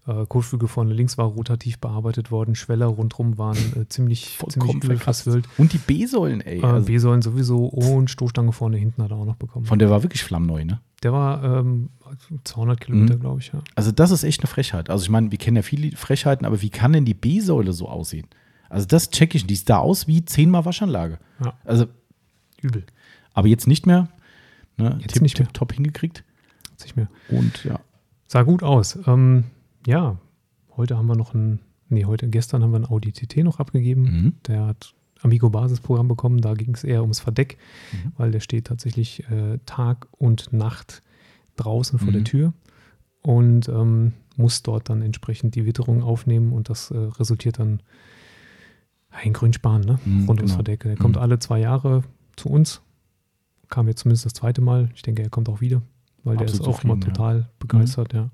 [SPEAKER 2] Äh, Kotflügel vorne links war rotativ bearbeitet worden, Schweller rundherum waren äh, ziemlich, ziemlich übel.
[SPEAKER 1] Und die B-Säulen, ey.
[SPEAKER 2] Äh, also B-Säulen sowieso und Stoßstange vorne hinten hat er auch noch bekommen.
[SPEAKER 1] Von der war wirklich flammneu, ne?
[SPEAKER 2] Der war ähm, 200 Kilometer, mhm. glaube ich, ja.
[SPEAKER 1] Also das ist echt eine Frechheit. Also ich meine, wir kennen ja viele Frechheiten, aber wie kann denn die B-Säule so aussehen? Also das check ich. Die sieht da aus wie zehnmal Waschanlage.
[SPEAKER 2] Ja.
[SPEAKER 1] Also
[SPEAKER 2] übel.
[SPEAKER 1] Aber jetzt nicht mehr.
[SPEAKER 2] Ne? Jetzt Tipp, nicht mehr.
[SPEAKER 1] top hingekriegt.
[SPEAKER 2] Jetzt nicht mehr.
[SPEAKER 1] Und ja.
[SPEAKER 2] Sah gut aus. Ähm, ja, heute haben wir noch ein, nee, heute, gestern haben wir ein Audi TT noch abgegeben. Mhm. Der hat Amigo Basisprogramm bekommen. Da ging es eher ums Verdeck, mhm. weil der steht tatsächlich äh, Tag und Nacht draußen vor mhm. der Tür und ähm, muss dort dann entsprechend die Witterung aufnehmen und das äh, resultiert dann ein Grünsparen, ne? Mhm, Rund ums genau. Verdeck. Der kommt mhm. alle zwei Jahre zu uns. Kam jetzt zumindest das zweite Mal. Ich denke, er kommt auch wieder, weil Absolut der ist auch immer total ja. begeistert, ja.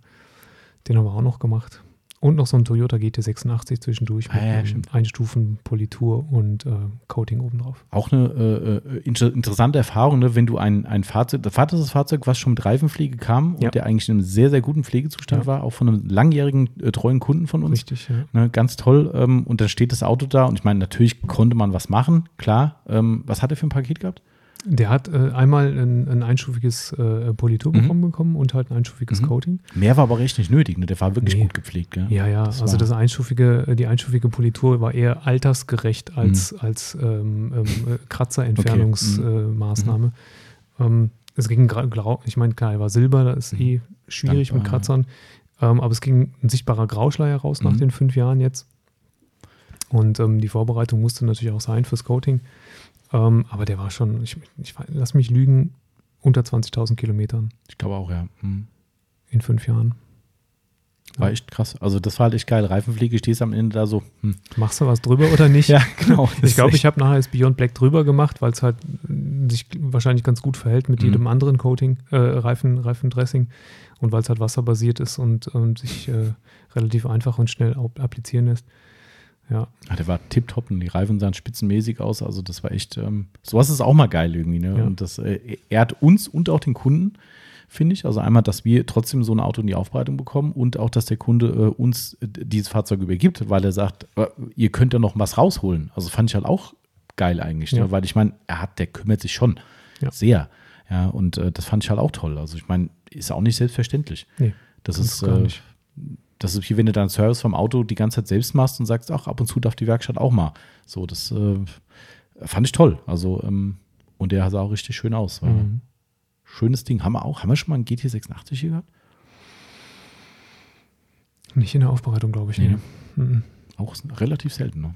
[SPEAKER 2] Den haben wir auch noch gemacht. Und noch so ein Toyota GT86 zwischendurch
[SPEAKER 1] mit ah, ja,
[SPEAKER 2] Einstufen, Politur und äh, Coating obendrauf.
[SPEAKER 1] Auch eine äh, äh inter interessante Erfahrung, ne? wenn du ein, ein Fahrzeug, das war das Fahrzeug, was schon mit Reifenpflege kam ja. und der eigentlich in einem sehr, sehr guten Pflegezustand ja. war, auch von einem langjährigen, äh, treuen Kunden von uns.
[SPEAKER 2] Richtig, ja.
[SPEAKER 1] Ne? Ganz toll. Ähm, und dann steht das Auto da und ich meine, natürlich konnte man was machen, klar. Ähm, was hat er für ein Paket gehabt?
[SPEAKER 2] Der hat äh, einmal ein, ein einstufiges äh, Politur mhm. bekommen und halt ein einstufiges mhm. Coating.
[SPEAKER 1] Mehr war aber echt nicht nötig, ne? Der war wirklich nee. gut gepflegt, gell?
[SPEAKER 2] Ja, ja. Das also das einstufige, äh, die einstufige Politur war eher altersgerecht als, mhm. als ähm, ähm, äh, Kratzerentfernungsmaßnahme. Okay. Mhm. Äh, ähm, es ging, ich meine, klar, er war Silber, da ist mhm. eh schwierig Dankbar, mit Kratzern. Ähm, aber es ging ein sichtbarer Grauschleier raus nach mhm. den fünf Jahren jetzt. Und ähm, die Vorbereitung musste natürlich auch sein fürs Coating. Ähm, aber der war schon, ich, ich lass mich lügen, unter 20.000 Kilometern.
[SPEAKER 1] Ich glaube auch, ja. Hm.
[SPEAKER 2] In fünf Jahren.
[SPEAKER 1] War echt krass. Also das war halt echt geil. Reifenpflege, stehst am Ende da so. Hm.
[SPEAKER 2] Machst du was drüber oder nicht? [LAUGHS]
[SPEAKER 1] ja, genau. [LAUGHS]
[SPEAKER 2] Ich glaube, ich habe nachher das Beyond Black drüber gemacht, weil es halt sich wahrscheinlich ganz gut verhält mit mhm. jedem anderen Coating, äh, Reifen, Reifendressing und weil es halt wasserbasiert ist und, und sich äh, relativ einfach und schnell applizieren lässt. Ja.
[SPEAKER 1] ja. Der war tipptopp und die Reifen sahen spitzenmäßig aus. Also das war echt, ähm, sowas ist auch mal geil irgendwie. Ne? Ja. Und das äh, ehrt uns und auch den Kunden, finde ich. Also einmal, dass wir trotzdem so ein Auto in die Aufbereitung bekommen und auch, dass der Kunde äh, uns äh, dieses Fahrzeug übergibt, weil er sagt, äh, ihr könnt ja noch was rausholen. Also fand ich halt auch geil eigentlich. Ne? Ja. Ne? Weil ich meine, er hat, der kümmert sich schon sehr. Ja, und äh, das fand ich halt auch toll. Also ich meine, ist auch nicht selbstverständlich.
[SPEAKER 2] Nee,
[SPEAKER 1] das ist gar nicht das ist hier, wenn du deinen Service vom Auto die ganze Zeit selbst machst und sagst, ach, ab und zu darf die Werkstatt auch mal. So, das äh, fand ich toll. Also, ähm, und der sah auch richtig schön aus. Mhm. Schönes Ding. Haben wir auch, haben wir schon mal einen GT86 hier gehabt?
[SPEAKER 2] Nicht in der Aufbereitung, glaube ich. Nee.
[SPEAKER 1] Mhm. Auch relativ selten, ne?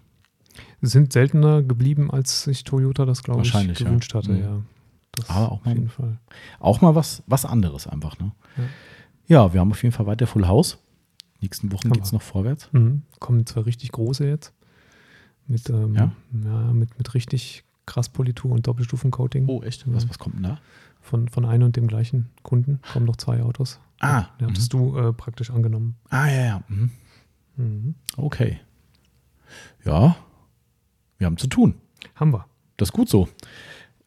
[SPEAKER 2] Sind seltener geblieben, als sich Toyota das, glaube ich, gewünscht ja. hatte, mhm. ja.
[SPEAKER 1] Das Aber auch mal, jeden Fall. Auch mal was, was anderes einfach, ne? Ja. ja, wir haben auf jeden Fall weiter Full House nächsten Wochen geht es noch vorwärts.
[SPEAKER 2] Mhm. Kommen zwei richtig große jetzt. Mit, ähm, ja? ja? mit, mit richtig krass Politur und Doppelstufencoating.
[SPEAKER 1] Oh, echt? Was, was kommt denn da?
[SPEAKER 2] Von, von einem und dem gleichen Kunden kommen noch zwei Autos.
[SPEAKER 1] Ah.
[SPEAKER 2] Ja, hattest mhm. du äh, praktisch angenommen.
[SPEAKER 1] Ah, ja, ja. Mhm. Mhm. Okay. Ja, wir haben zu tun.
[SPEAKER 2] Haben wir.
[SPEAKER 1] Das ist gut so.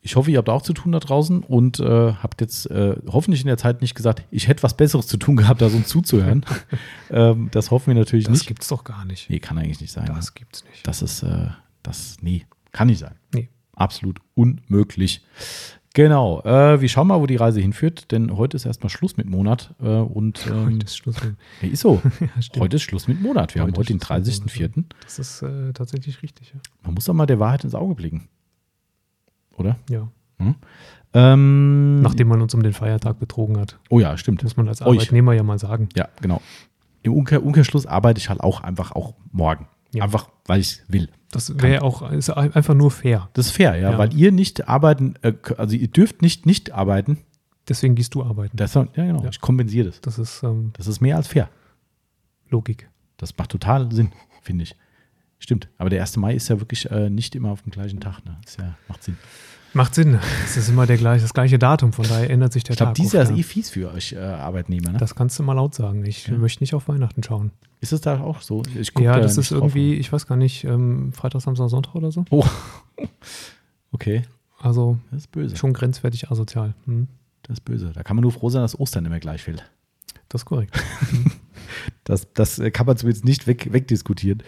[SPEAKER 1] Ich hoffe, ihr habt auch zu tun da draußen und äh, habt jetzt äh, hoffentlich in der Zeit nicht gesagt, ich hätte was Besseres zu tun gehabt, als uns zuzuhören. [LAUGHS] ähm, das hoffen wir natürlich
[SPEAKER 2] das
[SPEAKER 1] nicht.
[SPEAKER 2] Das gibt's doch gar nicht.
[SPEAKER 1] Nee, kann eigentlich nicht sein.
[SPEAKER 2] Das ne? gibt's nicht.
[SPEAKER 1] Das ist, äh, das, nee, kann nicht sein.
[SPEAKER 2] Nee.
[SPEAKER 1] Absolut unmöglich. Genau. Äh, wir schauen mal, wo die Reise hinführt, denn heute ist erstmal Schluss mit Monat. Äh, und, [LAUGHS] ähm,
[SPEAKER 2] heute ist Schluss mit
[SPEAKER 1] ja, Ist so. [LAUGHS] ja, heute ist Schluss mit Monat. Wir heute haben heute den 30.04.
[SPEAKER 2] Das ist äh, tatsächlich richtig, ja.
[SPEAKER 1] Man muss doch mal der Wahrheit ins Auge blicken oder?
[SPEAKER 2] Ja. Hm? Ähm, Nachdem man uns um den Feiertag betrogen hat.
[SPEAKER 1] Oh ja, stimmt.
[SPEAKER 2] Muss man als Arbeitnehmer Euch. ja mal sagen.
[SPEAKER 1] Ja, genau. Im Umkehr, Umkehrschluss arbeite ich halt auch einfach auch morgen. Ja. Einfach, weil ich will.
[SPEAKER 2] Das wäre auch ist einfach nur fair.
[SPEAKER 1] Das ist fair, ja, ja. weil ihr nicht arbeiten, äh, also ihr dürft nicht nicht arbeiten.
[SPEAKER 2] Deswegen gehst du arbeiten.
[SPEAKER 1] Das, ja, genau. Ja. Ich kompensiere das.
[SPEAKER 2] Das ist, ähm,
[SPEAKER 1] das ist mehr als fair.
[SPEAKER 2] Logik.
[SPEAKER 1] Das macht total Sinn, finde ich. Stimmt, aber der 1. Mai ist ja wirklich äh, nicht immer auf dem gleichen Tag. Ne? Das ja, macht Sinn.
[SPEAKER 2] Macht Sinn. Es ist immer der gleich, das gleiche Datum, von daher ändert sich der
[SPEAKER 1] ich glaub,
[SPEAKER 2] Tag.
[SPEAKER 1] Ich glaube, dieses Jahr
[SPEAKER 2] ja.
[SPEAKER 1] ist eh fies für euch äh, Arbeitnehmer. Ne?
[SPEAKER 2] Das kannst du mal laut sagen. Ich
[SPEAKER 1] Ja.
[SPEAKER 2] möchte nicht auf Weihnachten schauen.
[SPEAKER 1] ist es da auch so?
[SPEAKER 2] Ja,
[SPEAKER 1] da
[SPEAKER 2] das ist
[SPEAKER 1] drauf.
[SPEAKER 2] irgendwie, ich weiß gar nicht, ähm, Freitag, Samstag, Sonntag oder so. [LAUGHS]
[SPEAKER 1] Okay,
[SPEAKER 2] Also
[SPEAKER 1] das ist böse.
[SPEAKER 2] schon grenzwertig asozial. Hm.
[SPEAKER 1] Das ist böse. Da kann man nur froh sein, dass Ostern immer gleich fällt.
[SPEAKER 2] Das ist korrekt. [LAUGHS]
[SPEAKER 1] Das, das kann man zumindest nicht weg, wegdiskutieren.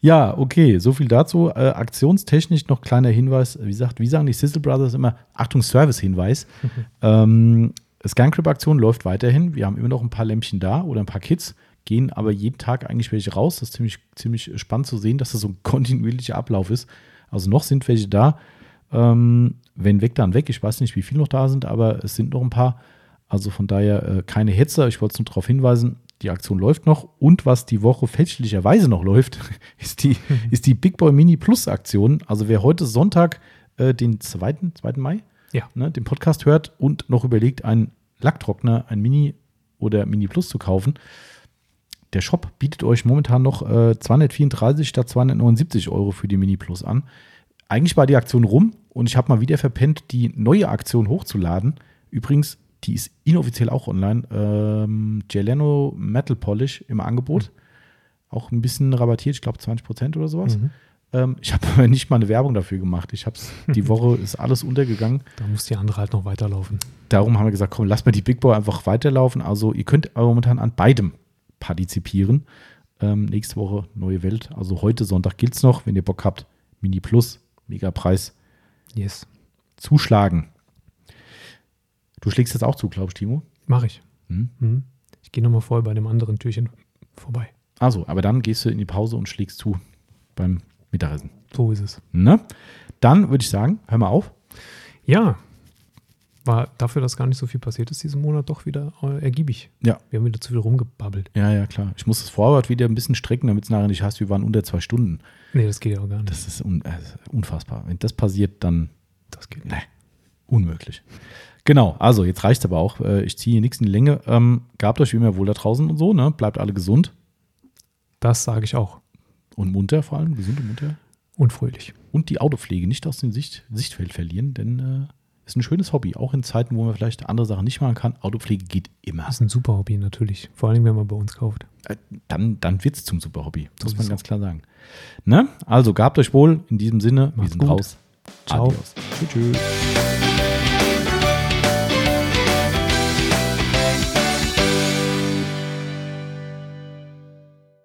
[SPEAKER 1] Ja, okay, so viel dazu. Äh, aktionstechnisch noch kleiner Hinweis. Wie gesagt, wie sagen die Sizzle Brothers immer? Achtung, Service-Hinweis. [LAUGHS] ähm, Scancrip-Aktion läuft weiterhin. Wir haben immer noch ein paar Lämpchen da oder ein paar Kits, gehen aber jeden Tag eigentlich welche raus. Das ist ziemlich, ziemlich spannend zu sehen, dass das so ein [LAUGHS] kontinuierlicher Ablauf ist. Also noch sind welche da. Ähm, wenn weg, dann weg. Ich weiß nicht, wie viele noch da sind, aber es sind noch ein paar. Also von daher äh, keine Hetze. Ich wollte es nur darauf hinweisen, die Aktion läuft noch. Und was die Woche fälschlicherweise noch läuft, [LAUGHS] ist die, [LAUGHS] ist die Big Boy Mini Plus Aktion. Also wer heute Sonntag äh, den 2. 2. Mai
[SPEAKER 2] Ja.
[SPEAKER 1] ne, den Podcast hört und noch überlegt, einen Lacktrockner, ein Mini oder Mini Plus zu kaufen, der Shop bietet euch momentan noch äh, 234 statt 279 Euro für die Mini Plus an. Eigentlich war die Aktion rum und ich habe mal wieder verpennt, die neue Aktion hochzuladen. Übrigens, die ist inoffiziell auch online. Ähm, Geleno Metal Polish im Angebot. Auch ein bisschen rabattiert, ich glaube 20% oder sowas.
[SPEAKER 2] Mhm.
[SPEAKER 1] Ähm, ich habe [LAUGHS] aber nicht mal eine Werbung dafür gemacht. Ich habe die Woche [LAUGHS] ist alles untergegangen.
[SPEAKER 2] Da muss die andere halt noch weiterlaufen.
[SPEAKER 1] Darum haben wir gesagt, komm, lass mal die Big Boy einfach weiterlaufen. Also ihr könnt aber momentan an beidem partizipieren. Ähm, nächste Woche neue Welt. Also heute Sonntag gilt es noch. Wenn ihr Bock habt, Mini Plus, Megapreis,
[SPEAKER 2] Yes.
[SPEAKER 1] zuschlagen. Du schlägst jetzt auch zu, glaube ich, Timo.
[SPEAKER 2] Mache ich.
[SPEAKER 1] Hm?
[SPEAKER 2] Mhm. Ich gehe nochmal vorher bei dem anderen Türchen vorbei.
[SPEAKER 1] Also, aber dann gehst du in die Pause und schlägst zu beim Mittagessen.
[SPEAKER 2] So ist es.
[SPEAKER 1] Ne? Dann würde ich sagen, hör mal auf.
[SPEAKER 2] Ja. War dafür, dass gar nicht so viel passiert ist diesen Monat, doch wieder äh, ergiebig.
[SPEAKER 1] Ja.
[SPEAKER 2] Wir haben wieder zu viel rumgebabbelt.
[SPEAKER 1] Ja, ja, klar. Ich muss das Vorwort wieder ein bisschen strecken, damit es nachher nicht heißt, wir waren unter zwei Stunden.
[SPEAKER 2] Nee, das geht ja auch gar nicht.
[SPEAKER 1] Das ist un äh, unfassbar. Wenn das passiert, dann
[SPEAKER 2] Das geht
[SPEAKER 1] nee, unmöglich. Genau, also jetzt reicht aber auch. Äh, Ich ziehe hier nichts in die Länge. Ähm, gabt euch wie immer wohl da draußen und so, ne? Bleibt alle gesund
[SPEAKER 2] Das sage ich auch.
[SPEAKER 1] und munter vor allem, gesund und munter.
[SPEAKER 2] Und fröhlich.
[SPEAKER 1] Und die Autopflege nicht aus dem Sicht Sichtfeld verlieren, denn äh, ist ein schönes Hobby. Auch in Zeiten, wo man vielleicht andere Sachen nicht machen kann. Autopflege geht immer.
[SPEAKER 2] Das ist ein super Hobby natürlich. Vor allem, wenn man bei uns kauft.
[SPEAKER 1] Äh, Dann, dann wird es zum super Hobby. Muss man ganz klar sagen. Ne? Also gabt euch wohl. In diesem Sinne, wir
[SPEAKER 2] Macht's
[SPEAKER 1] sind
[SPEAKER 2] gut.
[SPEAKER 1] raus.
[SPEAKER 2] Ciao.
[SPEAKER 1] Adios. Tschüss. tschüss.